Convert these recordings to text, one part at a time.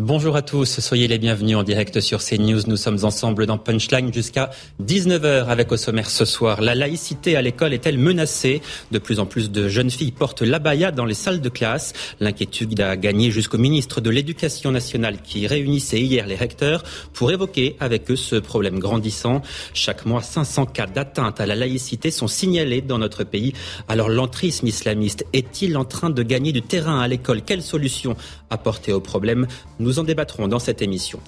Bonjour à tous, soyez les bienvenus en direct sur CNews. Nous sommes ensemble dans Punchline jusqu'à 19h avec au ce soir. La laïcité à l'école est-elle menacée? De plus en plus de jeunes filles portent l'abaya dans les salles de classe. L'inquiétude a gagné jusqu'au ministre de l'Éducation nationale qui réunissait hier les recteurs pour évoquer avec eux ce problème grandissant. Chaque mois, 500 cas d'atteinte à la laïcité sont signalés dans notre pays. Alors l'entrisme islamiste est-il en train de gagner du terrain à l'école? Quelle solution apporter au problème? En débattrons dans cette émission.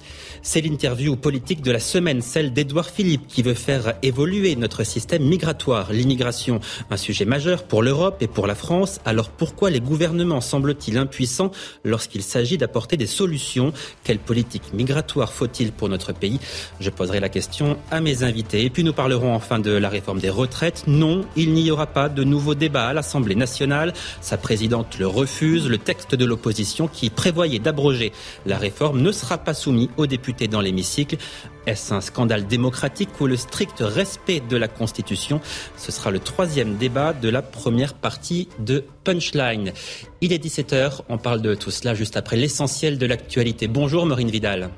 C'est l'interview politique de la semaine, celle d'Edouard Philippe, qui veut faire évoluer notre système migratoire. L'immigration, un sujet majeur pour l'Europe et pour la France. Alors pourquoi les gouvernements semblent-ils impuissants lorsqu'il s'agit d'apporter des solutions? Quelle politique migratoire faut-il pour notre pays? Je poserai la question à mes invités. Et puis nous parlerons enfin de la réforme des retraites. Non, il n'y aura pas de nouveau débat à l'Assemblée nationale. Sa présidente le refuse. Le texte de l'opposition qui prévoyait d'abroger la réforme ne sera pas soumis aux députés dans l'hémicycle. Est-ce un scandale démocratique ou le strict respect de la Constitution? Ce sera le troisième débat de la première partie de Punchline. Il est 17h, on parle de tout cela juste après l'essentiel de l'actualité. Bonjour Maureen Vidal.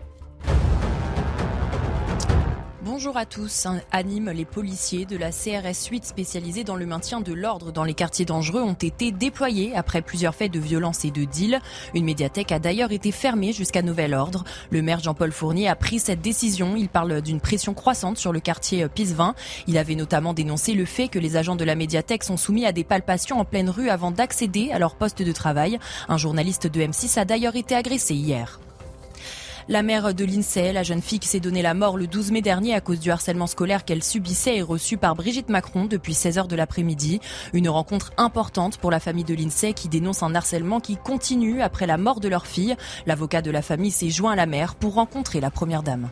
Bonjour à tous. Anime les policiers de la CRS 8 spécialisés dans le maintien de l'ordre dans les quartiers dangereux ont été déployés après plusieurs faits de violence et de deal. Une médiathèque a d'ailleurs été fermée jusqu'à nouvel ordre. Le maire Jean-Paul Fournier a pris cette décision. Il parle d'une pression croissante sur le quartier Pisevin. Il avait notamment dénoncé le fait que les agents de la médiathèque sont soumis à des palpations en pleine rue avant d'accéder à leur poste de travail. Un journaliste de M6 a d'ailleurs été agressé hier. La mère de l'INSEE, la jeune fille qui s'est donné la mort le 12 mai dernier à cause du harcèlement scolaire qu'elle subissait, est reçue par Brigitte Macron depuis 16 heures de l'après-midi. Une rencontre importante pour la famille de l'INSEE qui dénonce un harcèlement qui continue après la mort de leur fille. L'avocat de la famille s'est joint à la mère pour rencontrer la première dame.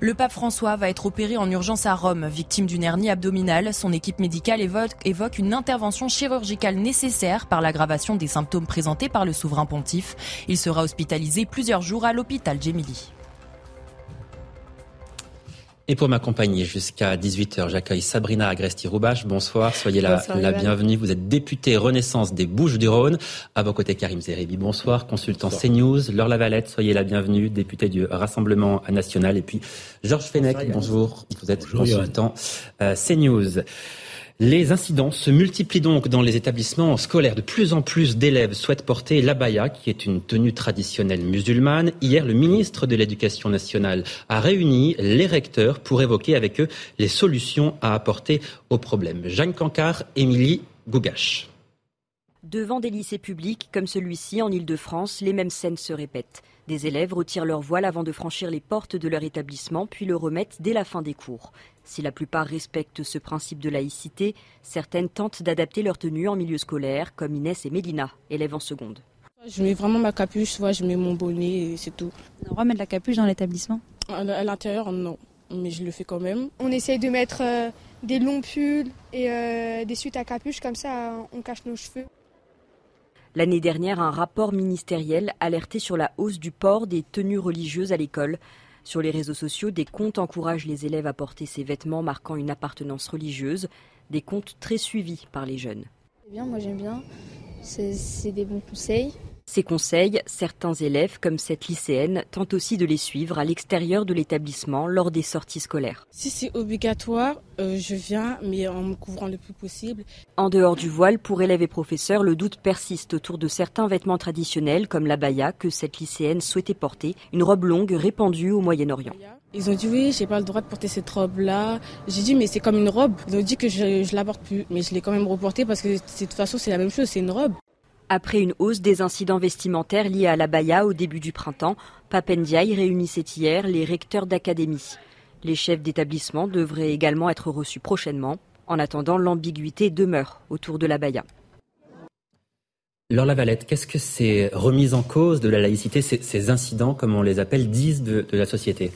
Le pape François va être opéré en urgence à Rome, victime d'une hernie abdominale. Son équipe médicale évoque, une intervention chirurgicale nécessaire par l'aggravation des symptômes présentés par le souverain pontife. Il sera hospitalisé plusieurs jours à l'hôpital Gemelli. Et pour m'accompagner jusqu'à 18h, j'accueille Sabrina Agresti-Roubache. Bonsoir, soyez la, la bienvenue. Vous êtes députée Renaissance des Bouches-du-Rhône. À vos côtés, Karim Zeribi. Bonsoir, consultant CNews. Laure Lavalette, soyez la bienvenue, députée du Rassemblement national. Et puis Georges Fenech, bonjour. Vous êtes consultant euh, CNews. Les incidents se multiplient donc dans les établissements scolaires. De plus en plus d'élèves souhaitent porter l'abaya, qui est une tenue traditionnelle musulmane. Hier, le ministre de l'Éducation nationale a réuni les recteurs pour évoquer avec eux les solutions à apporter au problème. Jeanne Cancard, Émilie Gougache. Devant des lycées publics comme celui-ci en Ile-de-France, les mêmes scènes se répètent. Des élèves retirent leur voile avant de franchir les portes de leur établissement, puis le remettent dès la fin des cours. Si la plupart respectent ce principe de laïcité, certaines tentent d'adapter leur tenue en milieu scolaire, comme Inès et Mélina, élèves en seconde. Je mets vraiment ma capuche, soit je mets mon bonnet et c'est tout. On a le droit de mettre la capuche dans l'établissement? À l'intérieur, non, mais je le fais quand même. On essaye de mettre euh, des longs pulls et euh, des suites à capuche, comme ça on cache nos cheveux. L'année dernière, un rapport ministériel alertait sur la hausse du port des tenues religieuses à l'école. Sur les réseaux sociaux, des comptes encouragent les élèves à porter ces vêtements marquant une appartenance religieuse, des comptes très suivis par les jeunes. bien, moi j'aime bien, c'est des bons conseils. Ces conseils, certains élèves, comme cette lycéenne, tentent aussi de les suivre à l'extérieur de l'établissement lors des sorties scolaires. Si c'est obligatoire, euh, je viens, mais en me couvrant le plus possible. En dehors du voile, pour élèves et professeurs, le doute persiste autour de certains vêtements traditionnels, comme la baya que cette lycéenne souhaitait porter, une robe longue répandue au Moyen-Orient. Ils ont dit oui, j'ai pas le droit de porter cette robe-là. J'ai dit mais c'est comme une robe. Ils ont dit que je, je la porte plus, mais je l'ai quand même reportée parce que de toute façon c'est la même chose, c'est une robe. Après une hausse des incidents vestimentaires liés à la baya au début du printemps, Papendiaï réunissait hier les recteurs d'académie. Les chefs d'établissement devraient également être reçus prochainement. En attendant, l'ambiguïté demeure autour de la baya. Laure Lavalette, qu'est-ce que ces remises en cause de la laïcité, ces, incidents, comme on les appelle, disent de la société?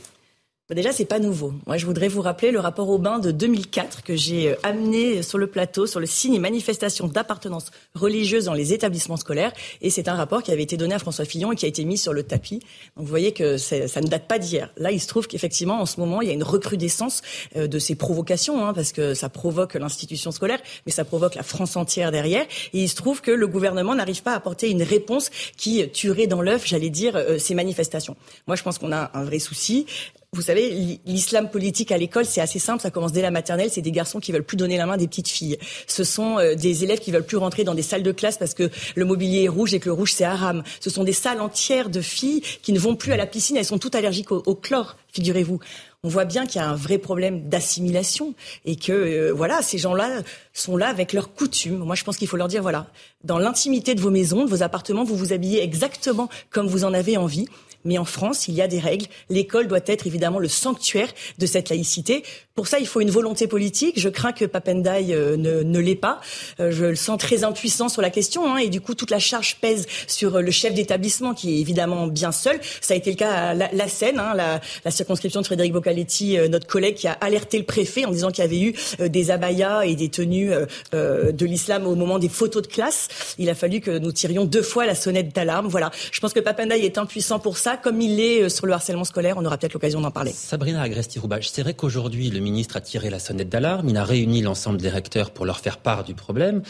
Déjà, c'est pas nouveau. Moi, je voudrais vous rappeler le rapport Aubin de 2004 que j'ai euh, amené sur le plateau sur le signe et manifestation d'appartenance religieuse dans les établissements scolaires. Et c'est un rapport qui avait été donné à François Fillon et qui a été mis sur le tapis. Donc, vous voyez que ça ne date pas d'hier. Là, il se trouve qu'effectivement, en ce moment, il y a une recrudescence euh, de ces provocations, hein, parce que ça provoque l'institution scolaire, mais ça provoque la France entière derrière. Et il se trouve que le gouvernement n'arrive pas à apporter une réponse qui tuerait dans l'œuf, j'allais dire, euh, ces manifestations. Moi, je pense qu'on a un vrai souci. Vous savez, l'islam politique à l'école, c'est assez simple. Ça commence dès la maternelle. C'est des garçons qui veulent plus donner la main des petites filles. Ce sont euh, des élèves qui veulent plus rentrer dans des salles de classe parce que le mobilier est rouge et que le rouge c'est haram. Ce sont des salles entières de filles qui ne vont plus à la piscine. Elles sont toutes allergiques au, chlore, figurez-vous. On voit bien qu'il y a un vrai problème d'assimilation et que euh, voilà, ces gens-là sont là avec leurs coutumes. Moi, je pense qu'il faut leur dire voilà, dans l'intimité de vos maisons, de vos appartements, vous vous habillez exactement comme vous en avez envie. Mais en France, il y a des règles. L'école doit être évidemment le sanctuaire de cette laïcité. Pour ça, il faut une volonté politique. Je crains que Papendai euh, ne, ne l'ait pas. Euh, je le sens très impuissant sur la question. Hein, et du coup, toute la charge pèse sur euh, le chef d'établissement, qui est évidemment bien seul. Ça a été le cas à la, la Seine, hein, la, circonscription de Frédéric Boccaletti, notre collègue, qui a alerté le préfet en disant qu'il y avait eu des abayas et des tenues de l'islam au moment des photos de classe. Il a fallu que nous tirions deux fois la sonnette d'alarme. Voilà. Je pense que Papendai est impuissant pour ça, comme il est sur le harcèlement scolaire. On aura peut-être l'occasion d'en parler. Sabrina Agresti-Roubache, c'est vrai qu'aujourd'hui, le ministre a tiré la sonnette d'alarme, il a réuni l'ensemble des recteurs pour leur faire part du problème.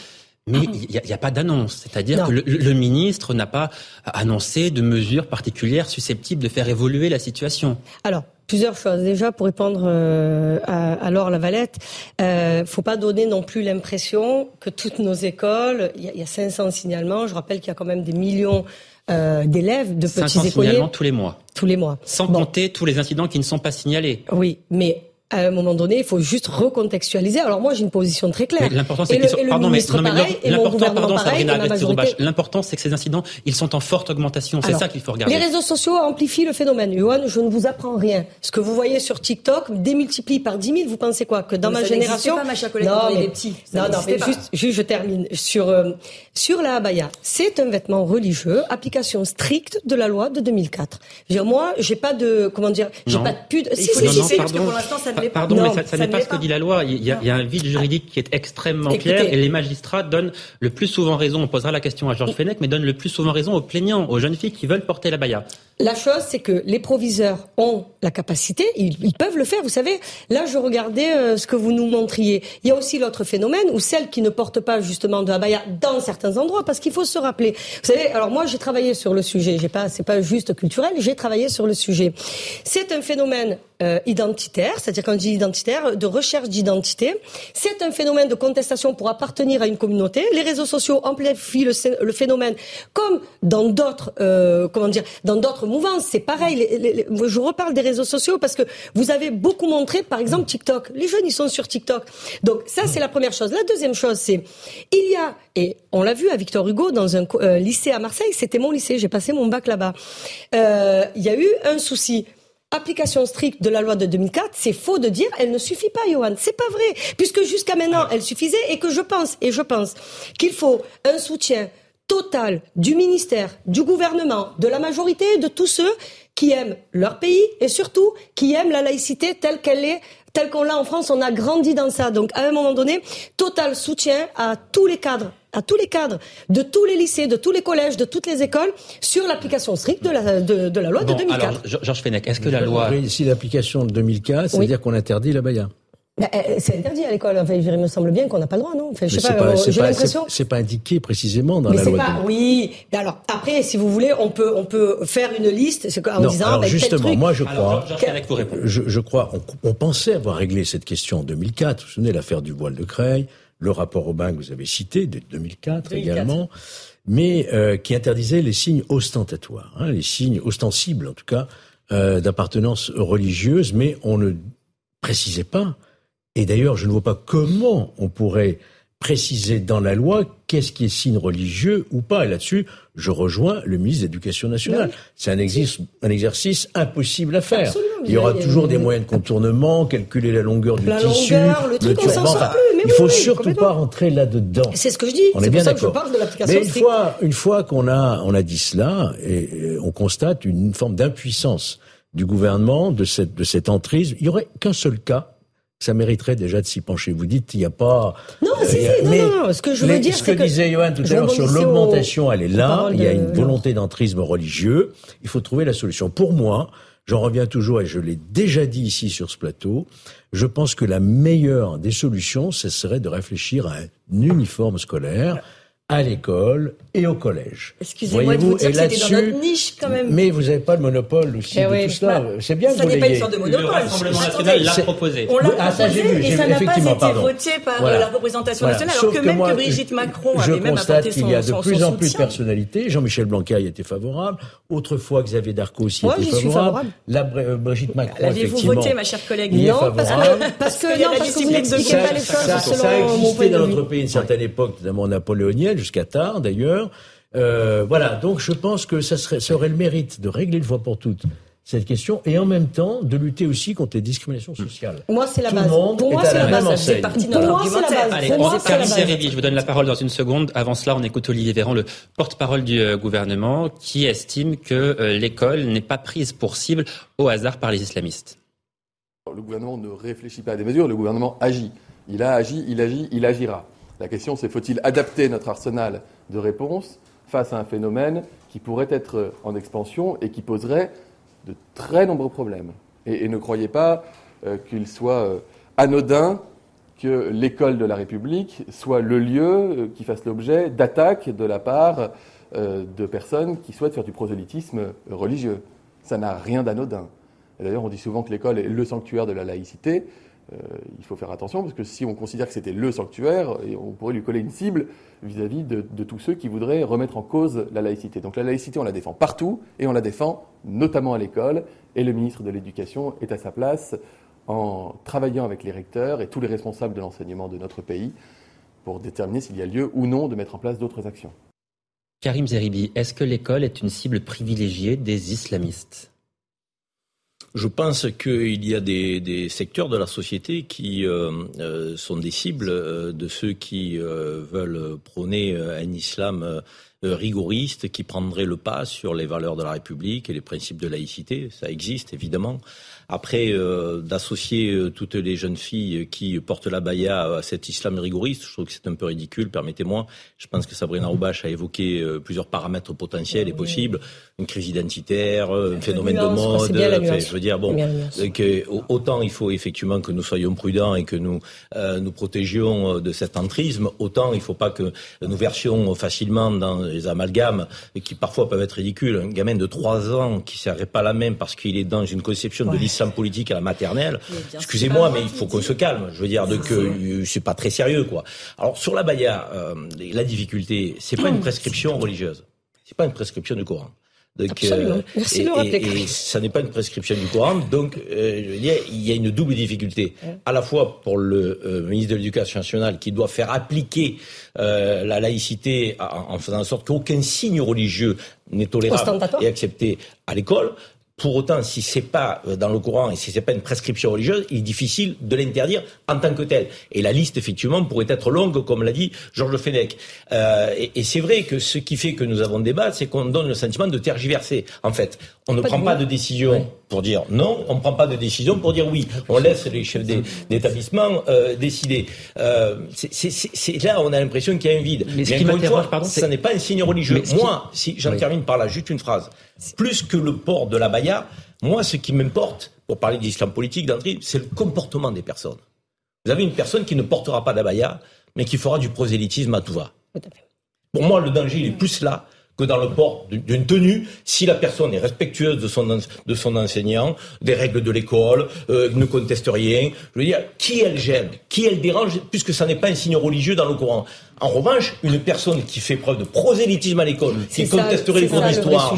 Mais ah. il n'y a, pas d'annonce, c'est-à-dire que le, ministre n'a pas annoncé de mesures particulières susceptibles de faire évoluer la situation. Alors, plusieurs choses. Déjà, pour répondre euh, à, Laure Lavalette, il euh, ne faut pas donner non plus l'impression que toutes nos écoles, il y, a 500 signalements, je rappelle qu'il y a quand même des millions euh, d'élèves, de petits 500 signalements tous les mois. Tous les mois. Sans compter tous les incidents qui ne sont pas signalés. Oui, mais à un moment donné, il faut juste recontextualiser. Alors moi, j'ai une position très claire. L'important, c'est que pardon, mais, l'important, pardon, Sabrina l'important, c'est que ces incidents, ils sont en forte augmentation. C'est ça qu'il faut regarder. Les réseaux sociaux amplifient le phénomène. Johan, je ne vous apprends rien. Ce que vous voyez sur TikTok démultiplie par 10 000. Vous pensez quoi? Que dans ma génération, pas, ma chère collègue, non, mais, petits. non, non, mais juste, juste, je termine sur euh, sur la abaya. C'est un vêtement religieux, application stricte de la loi de 2004. Je veux dire, moi, j'ai pas de comment dire, j'ai pas de pudeur. Si, si, si, parce que pour l'instant, ça Pardon, mais ça, n'est pas ce que dit la loi. Il y, a, un vide juridique qui est extrêmement clair et les magistrats donnent le plus souvent raison, on posera la question à Georges Fenech, mais donnent le plus souvent raison aux plaignants, aux jeunes filles qui veulent porter la baya. La chose, c'est que les proviseurs ont la capacité, ils, peuvent le faire. Vous savez, là, je regardais euh, ce que vous nous montriez. Il y a aussi l'autre phénomène où celles qui ne portent pas justement de abaya dans certains endroits, parce qu'il faut se rappeler. Vous savez, alors moi, j'ai travaillé sur le sujet. J'ai pas, c'est pas juste culturel. J'ai travaillé sur le sujet. C'est un phénomène euh, identitaire, c'est-à-dire quand je dis identitaire, de recherche d'identité. C'est un phénomène de contestation pour appartenir à une communauté. Les réseaux sociaux amplifient le, phénomène, comme dans d'autres, euh, comment dire, dans d'autres mouvances. C'est pareil. je reparle des réseaux sociaux parce que vous avez beaucoup montré, par exemple, TikTok. Les jeunes, ils sont sur TikTok. Donc ça, c'est la première chose. La deuxième chose, c'est il y a et on l'a vu à Victor Hugo dans un euh, lycée à Marseille. C'était mon lycée. J'ai passé mon bac là-bas. Euh, il y a eu un souci application stricte de la loi de 2004, c'est faux de dire elle ne suffit pas, Johan. C'est pas vrai, puisque jusqu'à maintenant elle suffisait et que je pense et je pense qu'il faut un soutien total du ministère, du gouvernement, de la majorité, de tous ceux qui aiment leur pays et surtout qui aiment la laïcité telle qu'elle est telle qu'on l'a en France, on a grandi dans ça. Donc, à un moment donné, total soutien à tous les cadres à tous les cadres de tous les lycées, de tous les collèges, de toutes les écoles sur l'application stricte de la, de, la loi de 2004. Alors, Georges Fenech, est-ce que la loi... Ici, l'application de 2004, c'est-à-dire qu'on interdit la baya bah, euh, c'est interdit à l'école. Enfin, il me semble bien qu'on n'a pas le droit, non? Enfin, je sais pas, j'ai l'impression. C'est pas indiqué précisément dans la loi. Pas, oui. alors après, si vous voulez, on peut on peut faire une liste en disant. Alors, justement, moi je crois. je, je, crois. On, on, pensait avoir réglé cette question en 2004. Vous vous souvenez l'affaire du voile de Creil, le rapport Aubin que vous avez cité de 2004, également, mais euh, qui interdisait les signes ostentatoires, hein, les signes ostensibles en tout cas euh, d'appartenance religieuse, mais on ne précisait pas et d'ailleurs, je ne vois pas comment on pourrait préciser dans la loi qu'est-ce qui est signe religieux ou pas. Et là-dessus, je rejoins le ministre de l'Éducation nationale. C'est un, exercice, un exercice impossible à faire. il y aura toujours des moyens de contournement, calculer la longueur du tissu, le, truc, on sort plus. Mais il faut surtout pas rentrer là-dedans. C'est ce que je dis. On est, bien d'accord. Mais une fois, une fois qu'on a, on a dit cela, et, on constate une forme d'impuissance du gouvernement, de cette, de cette entrise, il y aurait qu'un seul cas ça mériterait déjà de s'y pencher. Vous dites il n'y a pas. Non, euh, si, non, non, Ce que je veux dire, ce que, disait Johan tout à l'heure sur l'augmentation, elle est là. Il y a une volonté d'entrisme religieux. Il faut trouver la solution. Pour moi, j'en reviens toujours et je l'ai déjà dit ici sur ce plateau. Je pense que la meilleure des solutions, ce serait de réfléchir à un uniforme scolaire à l'école et au collège. Excusez-moi de vous dire que c'était dans notre niche quand même. Mais vous n'avez pas le monopole aussi eh de tout cela. c'est bien ça que vous n'est pas une sorte de monopole. Le Rassemblement national l'a proposé. On l'a ah, proposé vu, et ça n'a pas été voté par la représentation nationale, alors que, même que Brigitte Macron avait même apporté son qu'il y a de plus en plus de personnalités. Jean-Michel Blanquer y était favorable. Autrefois, Xavier Darcos aussi était favorable. La euh, Brigitte Macron, L'avez-vous voté, ma chère collègue Non, parce que non, parce que vous n'expliquez pas les choses Ça a existé dans notre pays une certaine époque, notamment napoléonienne, jusqu'à tard d'ailleurs euh, voilà, donc je pense que ça, serait, ça aurait le mérite de régler une fois pour toutes cette question et en même temps de lutter aussi contre les discriminations sociales. Moi, c'est la Tout base. Le monde pour moi, c'est la, base. Pour moi, c'est la base. Allez, je vous donne la parole dans une seconde. Avant cela, on écoute Olivier Véran, le porte-parole du euh, gouvernement, qui estime que euh, l'école n'est pas prise pour cible au hasard par les islamistes. Le gouvernement ne réfléchit pas à des mesures, le gouvernement agit. Il a agi, il agit, il agira. La question, c'est faut-il adapter notre arsenal de réponses face à un phénomène qui pourrait être en expansion et qui poserait de très nombreux problèmes. Et, ne croyez pas euh, qu'il soit euh, anodin que l'école de la République soit le lieu euh, qui fasse l'objet d'attaques de la part de personnes qui souhaitent faire du prosélytisme religieux. Ça n'a rien d'anodin. D'ailleurs, on dit souvent que l'école est le sanctuaire de la laïcité. Euh, il faut faire attention parce que si on considère que c'était le sanctuaire, on pourrait lui coller une cible vis-à-vis de, tous ceux qui voudraient remettre en cause la laïcité. Donc la laïcité, on la défend partout et on la défend notamment à l'école. Et le ministre de l'Éducation est à sa place en travaillant avec les recteurs et tous les responsables de l'enseignement de notre pays pour déterminer s'il y a lieu ou non de mettre en place d'autres actions. Karim Zeribi, est-ce que l'école est une cible privilégiée des islamistes? Je pense qu'il y a des, secteurs de la société qui euh, euh, sont des cibles euh, de ceux qui veulent prôner un islam rigoriste qui prendrait le pas sur les valeurs de la République et les principes de laïcité. Ça existe évidemment. Après, euh, d'associer euh, toutes les jeunes filles qui portent la baya à cet islam rigoriste, je trouve que c'est un peu ridicule, permettez-moi. Je pense que Sabrina Roubache a évoqué euh, plusieurs paramètres potentiels et possibles. Une crise identitaire, un phénomène de mode. je veux dire, bon, autant il faut effectivement que nous soyons prudents et que nous nous protégions de cet entrisme, autant il ne faut pas que nous versions facilement dans les amalgames qui parfois peuvent être ridicules. Un gamin de 3 ans qui ne serrait pas la même parce qu'il est dans une conception de l'islam politique à la maternelle. Excusez-moi, mais il faut qu'on se calme. Je veux dire, que euh, c'est pas très sérieux, quoi. Alors sur la baya, euh, la difficulté, c'est pas une prescription religieuse. C'est pas une prescription du Coran. Donc, euh, Merci de et, ça n'est pas une prescription du Coran. Donc, je veux dire, il y a une double difficulté. À la fois pour le ministre de l'Éducation nationale qui doit faire appliquer la laïcité en, faisant en sorte qu'aucun signe religieux n'est tolérable et accepté à l'école. Pour autant, si c'est pas euh, dans le courant et si c'est pas une prescription religieuse, il est difficile de l'interdire en tant que tel. Et la liste, effectivement, pourrait être longue, comme l'a dit Georges Fenech. Euh, et, c'est vrai que ce qui fait que nous avons débat, c'est qu'on donne le sentiment de tergiverser. En fait, on ne prend pas de décision pour dire non, on ne prend pas de décision pour dire oui. On laisse les chefs d'établissement euh, décider. Euh, c'est là, on a l'impression qu'il y a un vide. Mais ce qui m'interroge, pardon, ça n'est pas un signe religieux. Moi, si j'en termine par là, juste une phrase. Plus que le port de la moi, ce qui m'importe, pour parler d'islam politique d'entrée, c'est le comportement des personnes. Vous avez une personne qui ne portera pas la baya, mais qui fera du prosélytisme à tout va. Pour moi, le danger, il est plus là que dans le port d'une tenue, si la personne est respectueuse de son, de son enseignant, des règles de l'école, euh, ne conteste rien. Je veux dire, qui elle gêne, qui elle dérange, puisque ça n'est pas un signe religieux dans le Coran. En revanche, une personne qui fait preuve de prosélytisme à l'école, qui contesterait les cours d'histoire,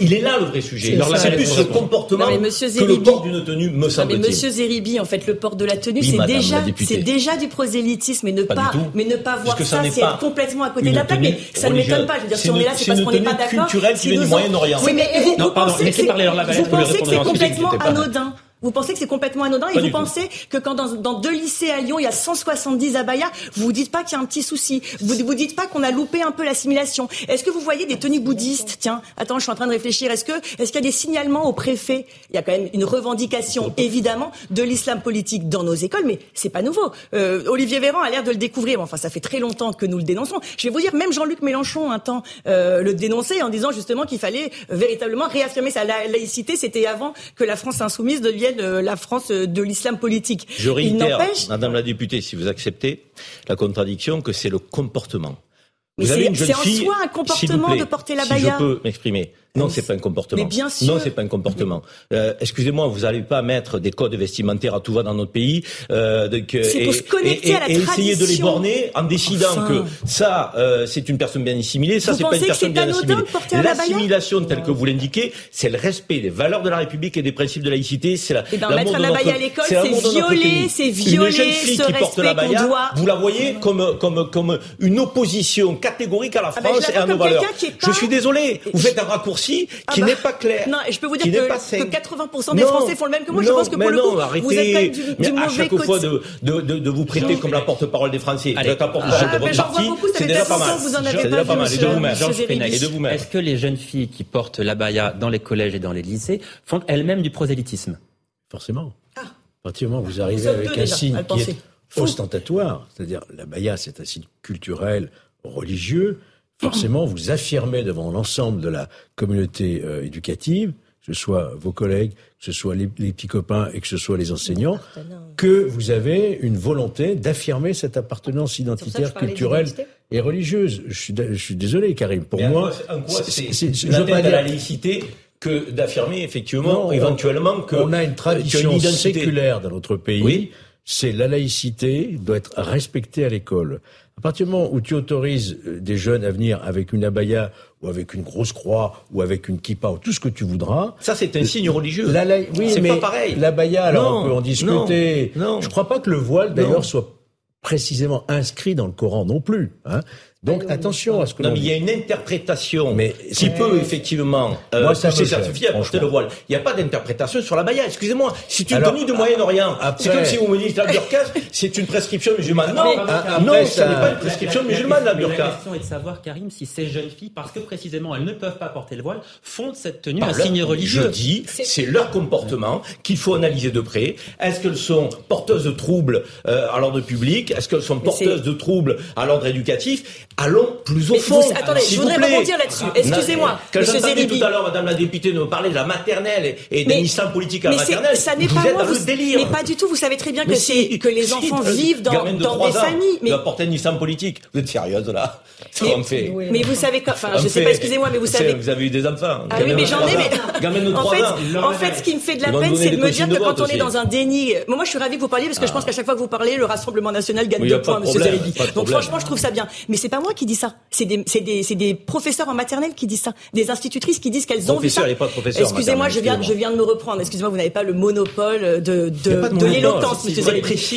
il est là le vrai sujet. C'est plus ce comportement que le port d'une tenue, me semble-t-il. Mais Monsieur Zeribi, en fait, le port de la tenue, c'est déjà, c'est déjà du prosélytisme, mais ne pas, mais ne pas voir ça, c'est complètement à côté de la plaque. Mais ça ne m'étonne pas. Je veux dire, si on est là, c'est parce qu'on n'est pas d'accord. culturelle qui vient du Moyen-Orient. Oui, mais vous pensez que c'est complètement anodin vous pensez que c'est complètement anodin et vous pensez que quand dans, dans, deux lycées à Lyon, il y a 170 abayas, vous vous dites pas qu'il y a un petit souci. Vous vous dites pas qu'on a loupé un peu l'assimilation. Est-ce que vous voyez des tenues bouddhistes? Tiens, attends, je suis en train de réfléchir. Est-ce que est-ce qu'il y a des signalements au préfet? Il y a quand même une revendication évidemment de l'islam politique dans nos écoles, mais c'est pas nouveau. Euh, Olivier Véran a l'air de le découvrir. Enfin, ça fait très longtemps que nous le dénonçons. Je vais vous dire, même Jean-Luc Mélenchon un temps euh, le dénonçait en disant justement qu'il fallait véritablement réaffirmer sa laïcité. C'était avant que la France insoumise devienne la France de l'islam politique. Je réitère, Madame la députée, si vous acceptez la contradiction, que c'est le comportement. Mais c'est en soi un comportement de porter la baya. Si je peux m'exprimer. Non, c'est pas un comportement. Mais bien sûr. Non, c'est pas un comportement. Euh, excusez-moi, vous n'allez pas mettre des codes vestimentaires à tout va dans notre pays. Euh, c'est pour se connecter à la et essayer de les borner en décidant que ça, euh, c'est une personne bien assimilée, ça, c'est pas une personne bien assimilée. L'assimilation, telle que vous l'indiquez, c'est le respect des valeurs de la République et des principes de laïcité. C'est la. Et ben, mettre la baya à l'école, c'est violer, c'est violer qui porte la baya, vous la voyez comme comme comme une opposition catégorique à la ah ben, France et à nos valeurs. Je suis désolé, vous faites un raccourci qui ah n'est bah, pas clair. Non, et je peux vous dire que, que 80% des Français font le même que moi. je pense que pour le coup, arrêtez, vous êtes quand même du, mais du à chaque fois de, de, de, de, vous prêter comme la porte-parole des Français, vous êtes porte-parole de votre parti, c'est déjà pas mal. C'est déjà pas mal. Et de vous-même. Est-ce que les jeunes filles qui portent l'abaya dans les collèges et dans les lycées font elles-mêmes du prosélytisme? Forcément. Ah. À partir du moment où vous arrivez avec un signe qui est ostentatoire, c'est-à-dire l'abaya, c'est un signe culturel, religieux, forcément, vous affirmez devant l'ensemble de la communauté euh, éducative, que ce soit vos collègues, que ce soit les, petits copains et que ce soit les enseignants, que vous avez une volonté d'affirmer cette appartenance identitaire, culturelle et religieuse. Je suis, je suis désolé, Karim. Pour moi, c'est pas la laïcité que d'affirmer effectivement, éventuellement, que on a une tradition séculaire dans notre pays. Oui. C'est la laïcité doit être respectée à l'école. À partir du moment où tu autorises euh, des jeunes à venir avec une abaya ou avec une grosse croix ou avec une kippa ou tout ce que tu voudras. Ça, c'est un signe religieux. La, oui, c'est pas pareil. L'abaya, alors on peut en discuter. Non, Je crois pas que le voile, d'ailleurs, soit précisément inscrit dans le Coran non plus. Hein. Donc attention à ce que non, mais il y a une interprétation mais qui peut effectivement euh, Moi, ça certifier à porter le voile. Il n'y a pas d'interprétation sur la baya. Excusez-moi, c'est une tenue de Moyen-Orient. C'est comme si vous me dites la burqa, c'est une prescription musulmane. Non, non, ça n'est pas une prescription musulmane la burqa. La question est de savoir, Karim, si ces jeunes filles, parce que précisément elles ne peuvent pas porter le voile, font de cette tenue un signe religieux. Je dis, c'est leur comportement qu'il faut analyser de près. Est-ce qu'elles sont porteuses de troubles euh, à l'ordre public? Est-ce qu'elles sont porteuses de troubles à l'ordre éducatif? Allons plus au fond. attendez, je voudrais rebondir là-dessus. Ah, Excusez-moi, Quand j'entendais tout à l'heure, Madame la députée, nous parler de la maternelle et, des missions politiques à la maternelle, ça n'est pas moi, vous, délire. Mais pas du tout. Vous savez très bien que c'est que les enfants vivent dans, des familles. Mais porter une mission politique. Vous êtes sérieuse là? Fait. Mais vous savez quoi? Enfin, je sais pas. Excusez-moi, mais vous savez. Vous avez eu des enfants. Ah oui, mais j'en ai. Mais en fait, ce qui me fait de la peine, c'est de me dire que quand on est dans un déni. Moi, je suis ravi que vous parliez parce que je pense qu'à chaque fois que vous parlez, le Rassemblement national gagne deux points, Monsieur Zeribi. Donc franchement, je trouve ça bien. Mais c'est pas moi qui dis ça c'est des, des, professeurs en maternelle qui disent ça, des institutrices qui disent qu'elles ont vu ça. Pas professeur Excusez-moi, je viens, je viens de me reprendre. Excusez-moi, vous n'avez pas le monopole de, de, de, l'éloquence, monsieur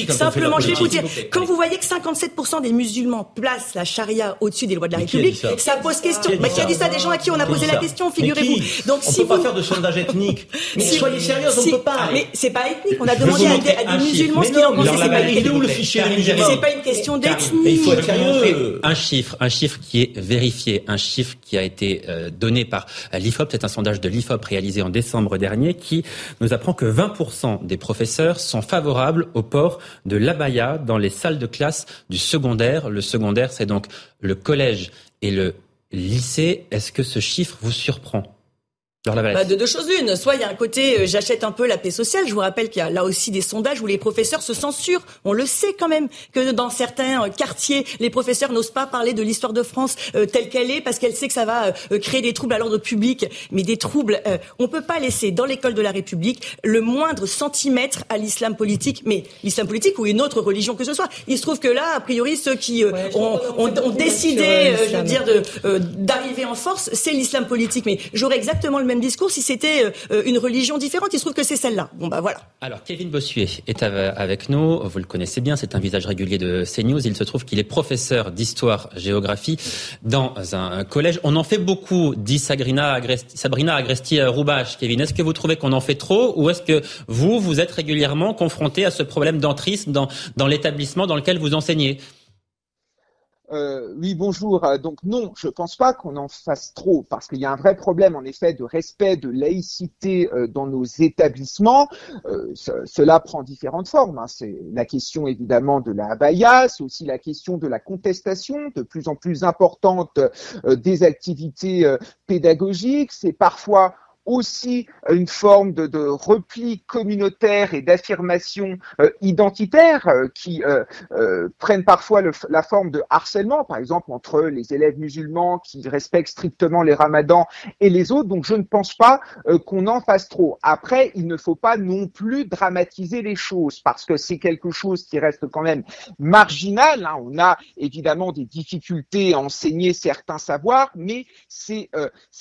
Simplement, je vais vous dire, quand vous voyez que 57% des musulmans placent la charia au-dessus des lois de la République, ça pose question. Qui a, qui a dit ça Des gens à qui on a posé la question, figurez-vous. Donc, on si peut pas faire de sondage ethnique. Mais soyez sérieux, on peut pas. Mais c'est pas ethnique. On a demandé à des musulmans ce qu'ils en pensaient. C'est pas une question d'ethnie. Il faut être sérieux. Un un chiffre qui est vérifier un chiffre qui a été euh, donné par l'IFOP. C'est un sondage de l'IFOP réalisé en décembre dernier qui nous apprend que 20% des professeurs sont favorables au port de l'abaya dans les salles de classe du secondaire. Le secondaire, c'est donc le collège et le lycée. Est-ce que ce chiffre vous surprend? Bah, de deux choses l'une. Soit il y a un côté euh, j'achète un peu la paix sociale. Je vous rappelle qu'il y a là aussi des sondages où les professeurs se censurent. On le sait quand même que dans certains euh, quartiers, les professeurs n'osent pas parler de l'histoire de France euh, telle qu'elle est parce qu'elle sait que ça va créer des troubles à l'ordre public. Mais des troubles, on peut pas laisser dans l'école de la République le moindre centimètre à l'islam politique. Mais l'islam politique ou une autre religion que ce soit. Il se trouve que là, a priori, ceux qui ont, ont, décidé, je veux dire, d'arriver en force, c'est l'islam politique. Mais j'aurais exactement le même discours si c'était euh, une religion différente. Il se trouve que c'est celle-là. Bon, bah voilà. Alors, Kevin Bossuet est avec nous. Vous le connaissez bien, c'est un visage régulier de CNews. Il se trouve qu'il est professeur d'histoire-géographie dans un collège. On en fait beaucoup, dit Sabrina Agresti-Roubache. Kevin, est-ce que vous trouvez qu'on en fait trop ou est-ce que vous, vous êtes régulièrement confronté à ce problème d'entrisme dans, dans l'établissement dans lequel vous enseignez? Euh, oui, bonjour. Euh, donc non, je ne pense pas qu'on en fasse trop, parce qu'il y a un vrai problème, en effet, de respect de laïcité euh, dans nos établissements. cela prend différentes formes. Hein. C'est la question évidemment de la abaya, c'est aussi la question de la contestation de plus en plus importante des activités pédagogiques. C'est parfois aussi une forme de, de repli communautaire et d'affirmation euh, identitaire euh, qui euh, prennent parfois le, la forme de harcèlement, par exemple entre les élèves musulmans qui respectent strictement les ramadans et les autres. Donc je ne pense pas qu'on en fasse trop. Après, il ne faut pas non plus dramatiser les choses parce que c'est quelque chose qui reste quand même marginal. Hein. On a évidemment des difficultés à enseigner certains savoirs, mais c'est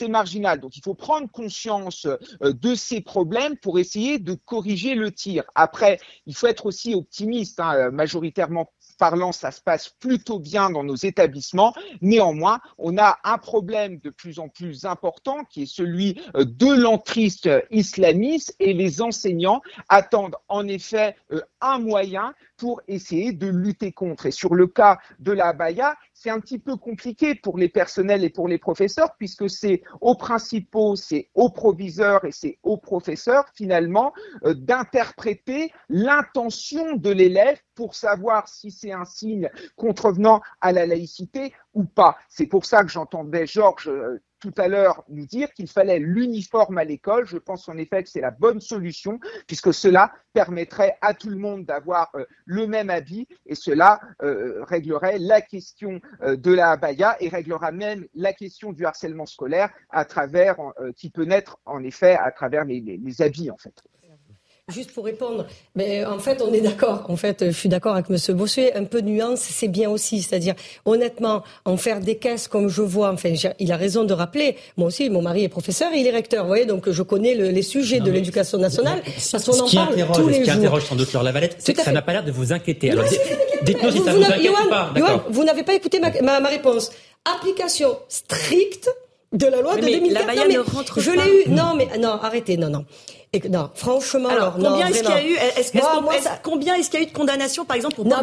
marginal. Donc il faut prendre conscience euh, de ces problèmes pour essayer de corriger le tir. Après, il faut être aussi optimiste, hein, euh, majoritairement parlant, ça se passe plutôt bien dans nos établissements. Néanmoins, on a un problème de plus en plus important qui est celui euh, de l'entriste islamiste et les enseignants attendent en effet un moyen pour essayer de lutter contre. Et sur le cas de la Baïa, c'est un petit peu compliqué pour les personnels et pour les professeurs, puisque c'est aux principaux, c'est aux proviseurs et c'est aux professeurs, finalement, euh, d'interpréter l'intention de l'élève pour savoir si c'est un signe contrevenant à la laïcité ou pas. C'est pour ça que j'entendais Georges euh, tout à l'heure nous dire qu'il fallait l'uniforme à l'école. Je pense en effet que c'est la bonne solution puisque cela permettrait à tout le monde d'avoir euh, le même habit et cela euh, réglerait la question euh, de la abaya et réglera même la question du harcèlement scolaire à travers qui peut naître en effet à travers les, les habits en fait. Juste pour répondre, mais en fait, on est d'accord. En fait, je suis d'accord avec M. Bossuet. Un peu de nuance, c'est bien aussi. C'est-à-dire, honnêtement, en faire des caisses comme je vois, enfin, il a raison de rappeler. Moi aussi, mon mari est professeur et il est recteur. Vous voyez, donc je connais les sujets de l'éducation nationale parce qu'on en parle tous les jours. Ce qui interroge sans doute Laure Lavalette, c'est que ça n'a pas l'air de vous inquiéter. Alors, dites-nous si ça vous, inquiète pas. vous n'avez pas écouté ma, ma réponse. Application stricte de la loi de 2004. La non, mais rentre je l'ai eu. Non, mais non, arrêtez, non, non non, franchement, alors, combien est-ce qu'il y a eu est-ce, Combien est-ce qu'il y a eu de condamnations, par exemple, pour non,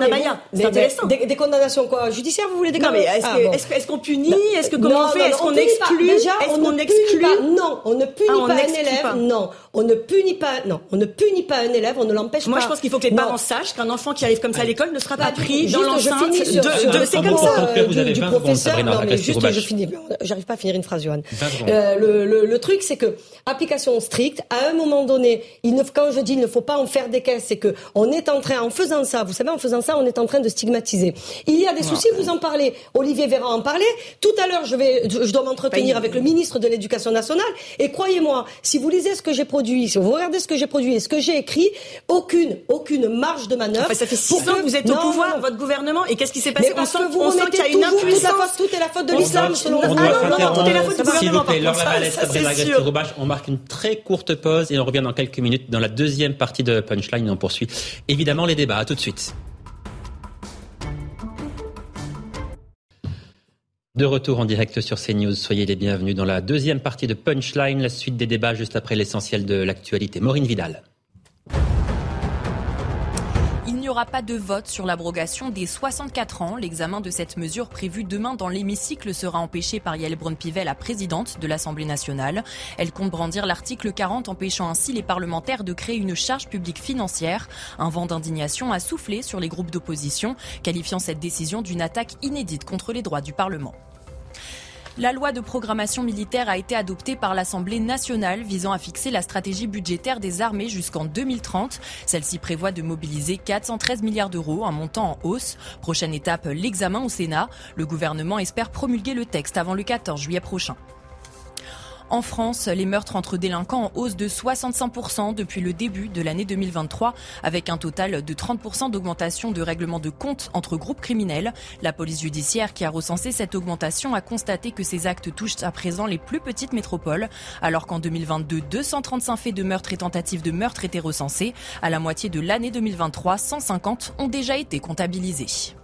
C'est intéressant. Des, condamnations quoi Judiciaires, vous voulez des Non, mais est-ce, ah, est-ce, qu'on punit Est-ce que comment on fait Est-ce qu'on exclut Est-ce qu'on exclut Non, on ne punit ah, pas un élève. Non, on ne punit pas. Non, on ne punit pas un élève. On ne l'empêche pas. Moi, je pense qu'il faut que les parents sachent qu'un enfant qui arrive comme ça à l'école ne sera pas pris dans l'enceinte de. C'est comme ça. Du professeur. Non, mais juste, je finis. J'arrive pas à finir une phrase, Johan. Euh, le truc, c'est que application stricte. À un moment donné, il ne, quand je dis il ne faut pas en faire des caisses, c'est que on est en train, en faisant ça, vous savez, en faisant ça, on est en train de stigmatiser. Il y a des soucis, vous en parlez. Olivier Véran en parlait. Tout à l'heure, je vais, je dois m'entretenir avec le ministre de l'Éducation nationale. Et croyez-moi, si vous lisez ce que j'ai produit, si vous regardez ce que j'ai produit et ce que j'ai écrit, aucune, aucune marge de manœuvre. ça fait six ans que vous êtes au pouvoir, votre gouvernement, et qu'est-ce qui s'est passé On sent, on sent qu'il y a une impuissance. Tout est la faute de l'islam, selon vous. Ah non, non, tout est la faute du gouvernement. S'il vous plaît, on marque une très courte pause et on revient dans quelques minutes dans la deuxième partie de Punchline. On poursuit évidemment les débats. À tout de suite. De retour en direct sur CNews, soyez les bienvenus dans la deuxième partie de Punchline, la suite des débats juste après l'essentiel de l'actualité. Maureen Vidal. N'y aura pas de vote sur l'abrogation des 64 ans. L'examen de cette mesure prévue demain dans l'hémicycle sera empêché par Yael Braun-Pivet, la présidente de l'Assemblée nationale. Elle compte brandir l'article 40 empêchant ainsi les parlementaires de créer une charge publique financière. Un vent d'indignation a soufflé sur les groupes d'opposition, qualifiant cette décision d'une attaque inédite contre les droits du Parlement. La loi de programmation militaire a été adoptée par l'Assemblée nationale visant à fixer la stratégie budgétaire des armées jusqu'en 2030. Celle-ci prévoit de mobiliser 413 milliards d'euros, un montant en hausse. Prochaine étape, l'examen au Sénat. Le gouvernement espère promulguer le texte avant le 14 juillet prochain. En France, les meurtres entre délinquants en hausse de 65% depuis le début de l'année 2023, avec un total de 30% d'augmentation de règlements de compte entre groupes criminels. La police judiciaire qui a recensé cette augmentation a constaté que ces actes touchent à présent les plus petites métropoles, alors qu'en 2022, 235 faits de meurtre et tentatives de meurtre étaient recensés. À la moitié de l'année 2023, 150 ont déjà été comptabilisés.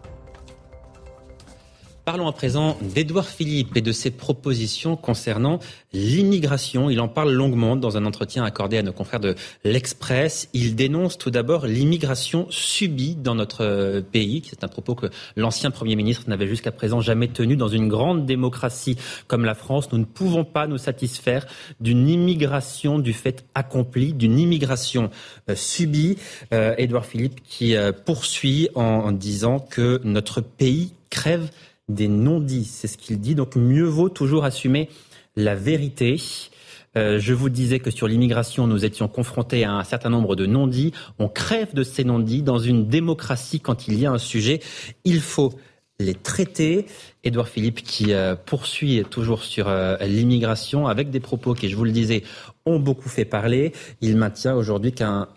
Parlons à présent d'Edouard Philippe et de ses propositions concernant l'immigration. Il en parle longuement dans un entretien accordé à nos confrères de l'Express. Il dénonce tout d'abord l'immigration subie dans notre euh, pays. C'est un propos que l'ancien Premier ministre n'avait jusqu'à présent jamais tenu dans une grande démocratie comme la France. Nous ne pouvons pas nous satisfaire d'une immigration du fait accompli, d'une immigration euh, subie. Euh, Édouard Philippe qui poursuit en disant que notre pays crève des non-dits. C'est ce qu'il dit. Donc mieux vaut toujours assumer la vérité. Euh, je vous disais que sur l'immigration, nous étions confrontés à un certain nombre de non-dits. On crève de ces non-dits. Dans une démocratie, quand il y a un sujet, il faut les traiter. Édouard Philippe qui euh, poursuit toujours sur euh, l'immigration avec des propos qui, je vous le disais, ont beaucoup fait parler. Il maintient aujourd'hui qu'un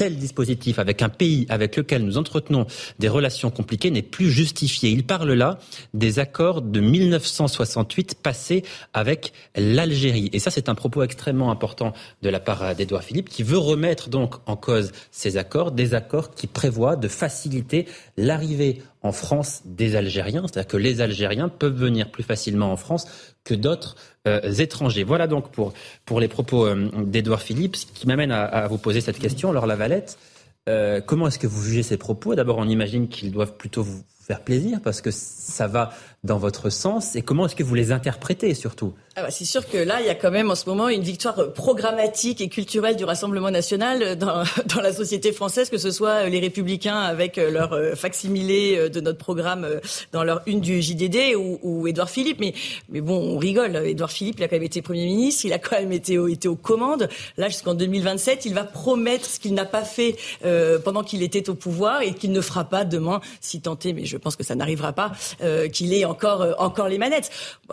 tel dispositif avec un pays avec lequel nous entretenons des relations compliquées n'est plus justifié. Il parle là des accords de 1968 passés avec l'Algérie. Et ça, c'est un propos extrêmement important de la part d'Edouard Philippe qui veut remettre donc en cause ces accords, des accords qui prévoient de faciliter l'arrivée en France des Algériens, c'est-à-dire que les Algériens peuvent venir plus facilement en France que d'autres euh, étrangers. Voilà donc pour, pour les propos euh, d'Edouard Philippe, ce qui m'amène à, vous poser cette question. Laure Lavalette, euh, comment est-ce que vous jugez ces propos? D'abord, on imagine qu'ils doivent plutôt vous faire plaisir parce que ça va dans votre sens Et comment est-ce que vous les interprétez surtout? Ah bah C'est sûr que là, il y a quand même en ce moment une victoire programmatique et culturelle du Rassemblement national dans, dans la société française, que ce soit les Républicains avec leur facsimilé de notre programme dans leur une du JDD ou, ou Édouard Philippe. Mais, bon, on rigole. Édouard Philippe, il a quand même été Premier ministre, il a quand même été, été aux commandes. Là, jusqu'en 2027, il va promettre ce qu'il n'a pas fait euh, pendant qu'il était au pouvoir et qu'il ne fera pas demain, si tenté, mais je pense que ça n'arrivera pas, euh, qu'il ait encore, euh, encore les manettes.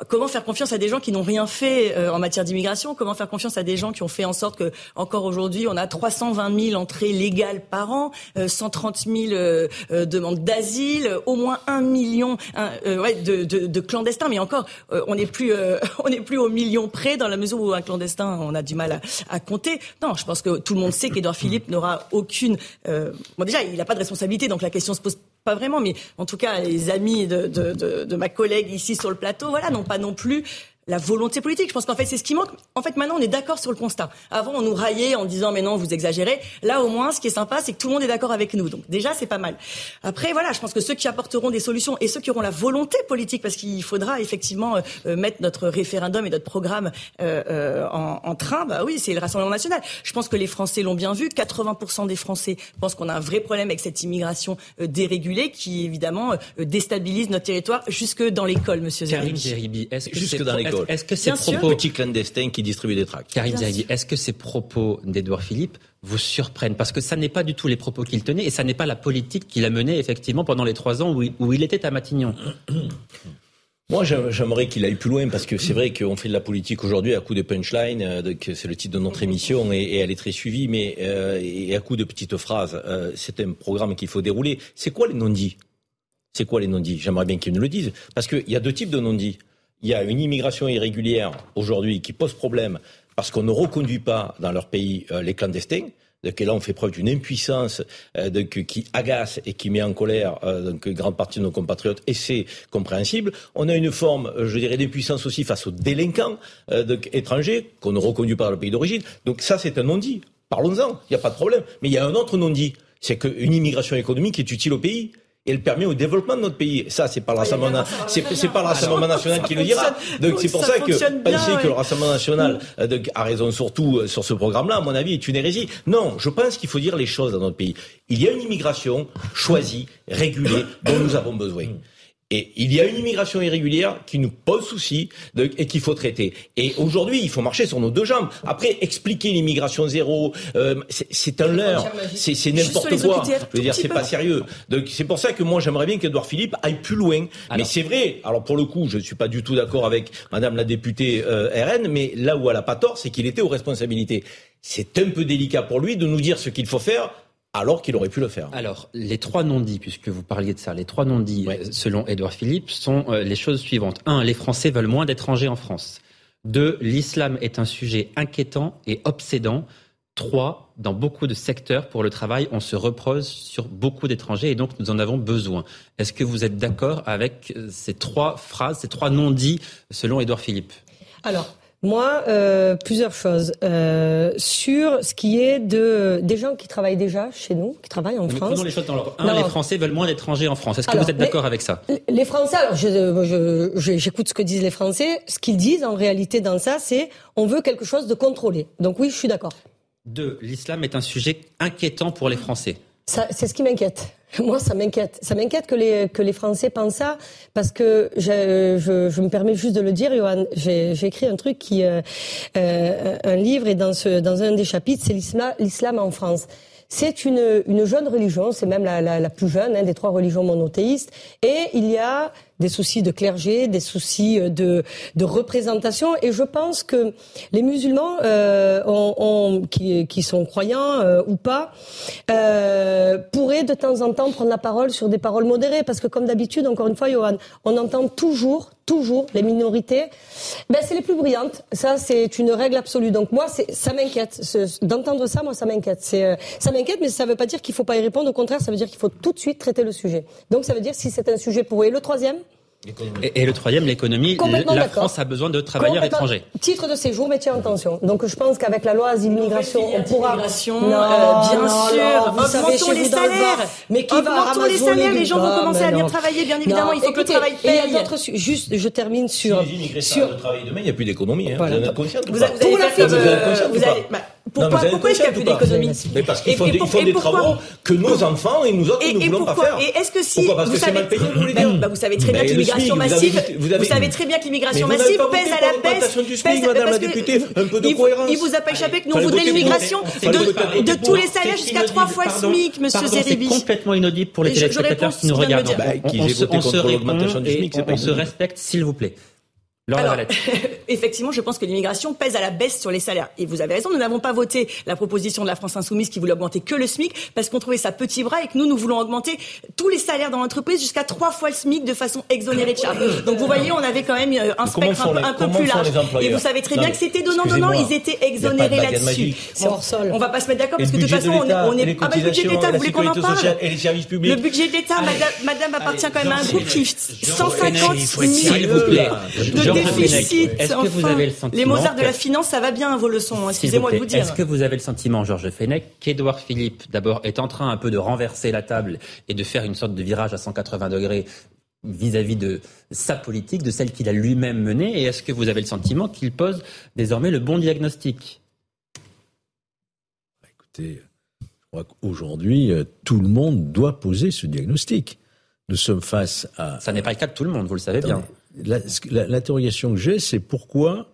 Comment faire confiance à des gens qui n'ont rien fait euh, en matière d'immigration? Comment faire confiance à des gens qui ont fait en sorte que, encore aujourd'hui, on a 320 000 entrées légales par an, 130 000 demandes d'asile, au moins un million ouais, de, de, de, clandestins. Mais encore, on n'est plus, on n'est plus au million près dans la mesure où un clandestin, on a du mal à, à compter. Non, je pense que tout le monde sait qu'Edouard Philippe n'aura aucune. bon, déjà, il n'a pas de responsabilité, donc la question se pose pas vraiment, mais en tout cas, les amis de, ma collègue ici sur le plateau, voilà, n'ont pas non plus la volonté politique. Je pense qu'en fait, c'est ce qui manque. En fait, maintenant, on est d'accord sur le constat. Avant, on nous raillait en disant, mais non, vous exagérez. Là, au moins, ce qui est sympa, c'est que tout le monde est d'accord avec nous. Donc, déjà, c'est pas mal. Après, voilà, je pense que ceux qui apporteront des solutions et ceux qui auront la volonté politique, parce qu'il faudra effectivement euh, mettre notre référendum et notre programme euh, euh, en, en, train, bah oui, c'est le Rassemblement national. Je pense que les Français l'ont bien vu. 80% des Français pensent qu'on a un vrai problème avec cette immigration euh, dérégulée qui, évidemment, euh, déstabilise notre territoire jusque dans l'école, monsieur Zeribi. Est-ce que jusque dans l'école est-ce que ces propos petits clandestins qui distribuent des tracts. Karim est-ce que ces propos d'Edouard Philippe vous surprennent? Parce que ça n'est pas du tout les propos qu'il tenait et ça n'est pas la politique qu'il a menée effectivement pendant les trois ans où il, était à Matignon. Moi, j'aimerais qu'il aille plus loin parce que c'est vrai qu'on fait de la politique aujourd'hui à coup de punchline, euh, c'est le titre de notre émission et, elle est très suivie, mais euh, et à coup de petites phrases. Euh, c'est un programme qu'il faut dérouler. C'est quoi les non-dits? C'est quoi les non-dits? J'aimerais bien qu'ils nous le disent parce qu'il y a deux types de non-dits il y a une immigration irrégulière aujourd'hui qui pose problème parce qu'on ne reconduit pas dans leur pays euh, les clandestins. Donc là, on fait preuve d'une impuissance euh, qui agace et qui met en colère euh, donc, une grande partie de nos compatriotes, et c'est compréhensible. On a une forme, je dirais, d'impuissance aussi face aux délinquants étrangers qu'on ne reconduit pas dans le pays d'origine. Donc ça, c'est un non-dit. Parlons-en, il n'y a pas de problème. Mais il y a un autre non-dit, c'est qu'une immigration économique est utile au pays et elle permet au développement de notre pays. Ça, c'est pas le Rassemblement, c'est, pas le Rassemblement national qui le dira. Donc c'est pour ça, que penser que le Rassemblement national euh, a raison surtout euh, sur ce programme-là, à mon avis, est une hérésie. Non, je pense qu'il faut dire les choses dans notre pays. Il y a une immigration choisie, régulée, dont nous avons besoin. Et il y a une immigration irrégulière qui nous pose souci et qu'il faut traiter. Et aujourd'hui, il faut marcher sur nos deux jambes. Après, expliquer l'immigration zéro, euh, c'est un leurre, c'est n'importe quoi. Je veux dire, c'est pas sérieux. Donc c'est pour ça que moi, j'aimerais bien qu'Edouard Philippe aille plus loin. mais c'est vrai. Alors pour le coup, je ne suis pas du tout d'accord avec Madame la députée euh, RN, mais là où elle a pas tort, c'est qu'il était aux responsabilités. C'est un peu délicat pour lui de nous dire ce qu'il faut faire alors qu'il aurait pu le faire. Alors, les trois non-dits, puisque vous parliez de ça, les trois non-dits, selon Édouard Philippe, sont euh, les choses suivantes. Un, les Français veulent moins d'étrangers en France. Deux, l'islam est un sujet inquiétant et obsédant. Trois, dans beaucoup de secteurs pour le travail, on se repose sur beaucoup d'étrangers et donc nous en avons besoin. Est-ce que vous êtes d'accord avec euh, ces trois phrases, ces trois non-dits selon Édouard Philippe? Alors, moi, euh, plusieurs choses. Euh, sur ce qui est de des gens qui travaillent déjà chez nous, qui travaillent en France. Prenons les choses dans. Un, les Français veulent moins d'étrangers en France. Est-ce que vous êtes d'accord avec ça? Les Français, alors j'écoute ce que disent les Français. Ce qu'ils disent en réalité dans ça, c'est on veut quelque chose de contrôlé. Donc oui, je suis d'accord. Deux, l'islam est un sujet inquiétant pour les Français. C'est ce qui m'inquiète. Moi, ça m'inquiète. Ça m'inquiète que les, que les Français pensent ça, parce que je, je, je me permets juste de le dire, Johan. J'ai écrit un truc qui, euh, euh, un livre, et dans, ce, dans un des chapitres, c'est l'islam en France. C'est une, une jeune religion, c'est même la, la, la, plus jeune hein, des trois religions monothéistes, et il y a des soucis de clergé, des soucis euh, de, de représentation. Et je pense que les musulmans, euh, ont, qui, qui, sont croyants euh, ou pas, euh, pourraient de temps en temps prendre la parole sur des paroles modérées. Parce que comme d'habitude, encore une fois, Johan, on entend toujours, toujours les minorités. Ben, c'est les plus brillantes. Ça, c'est une règle absolue. Donc moi, ça m'inquiète. D'entendre ça, moi, ça m'inquiète. Euh, ça m'inquiète, mais ça ne veut pas dire qu'il ne faut pas y répondre. Au contraire, ça veut dire qu'il faut tout de suite traiter le sujet. Donc ça veut dire si c'est un sujet pour. Et le troisième et, le troisième, l'économie. La France a besoin de travailleurs étrangers. Titre de séjour, métier en tension. Donc je pense qu'avec la loi asile-immigration, on pourra. Non, euh, bien sûr. Augmentons les salaires. Mais qui Augmentons les salaires. Les gens vont commencer à bien travailler. Bien évidemment, il faut que le travail paye. Il y a d'autres Juste, je termine sur. Si les immigrés sur... le travail demain, il n'y a plus d'économie. Hein. Vous en êtes conscient Vous avez pourquoi, pourquoi est-ce qu'il n'y a plus d'économie Mais parce qu'ils font, des, font des travaux que nos enfants et nous autres ne voulons pas faire. Et est-ce que si pourquoi parce que c'est mal payé, vous voulez dire bah, Vous savez très bien que l'immigration massive, vous savez très bien que l'immigration massive pèse à la baisse. du SMIC, Madame la députée, un peu de cohérence. Il vous a pas échappé que nous on voudrait l'immigration de tous les salaires jusqu'à trois fois le SMIC, Monsieur Zeribi. C'est complètement inaudible pour les téléspectateurs qui nous regardent. Et on se respecte, s'il vous plaît. Alors, effectivement, je pense que l'immigration pèse à la baisse sur les salaires. Et vous avez raison, nous n'avons pas voté la proposition de la France Insoumise qui voulait augmenter que le SMIC parce qu'on trouvait ça petit bras et que nous, nous voulons augmenter tous les salaires dans l'entreprise jusqu'à trois fois le SMIC de façon exonérée de charges. Donc vous voyez, on avait quand même euh, un spectre un, peu, plus large. Et vous savez très bien que c'était donnant-donnant, ils étaient exonérés là-dessus. Bon, on va pas se mettre d'accord parce que de toute façon, on est... Ah bah, le budget de l'État, vous voulez qu'on en parle et les services publics. Le budget de l'État, madame, appartient quand même à un groupe qui... 150 000 est-ce que vous avez le sentiment Les Mozart de la finance, ça va bien vos leçons. Excusez-moi de vous dire. Est-ce que vous avez le sentiment, Georges Fenech, qu'Édouard Philippe, d'abord, est en train un peu de renverser la table et de faire une sorte de virage à 180 degrés vis-à-vis de sa politique, de celle qu'il a lui-même menée Et est-ce que vous avez le sentiment qu'il pose désormais le bon diagnostic? Écoutez, je crois qu'aujourd'hui, euh, tout le monde doit poser ce diagnostic. Nous sommes face à... Ça n'est pas le cas de tout le monde, vous le savez bien l'interrogation que j'ai, c'est pourquoi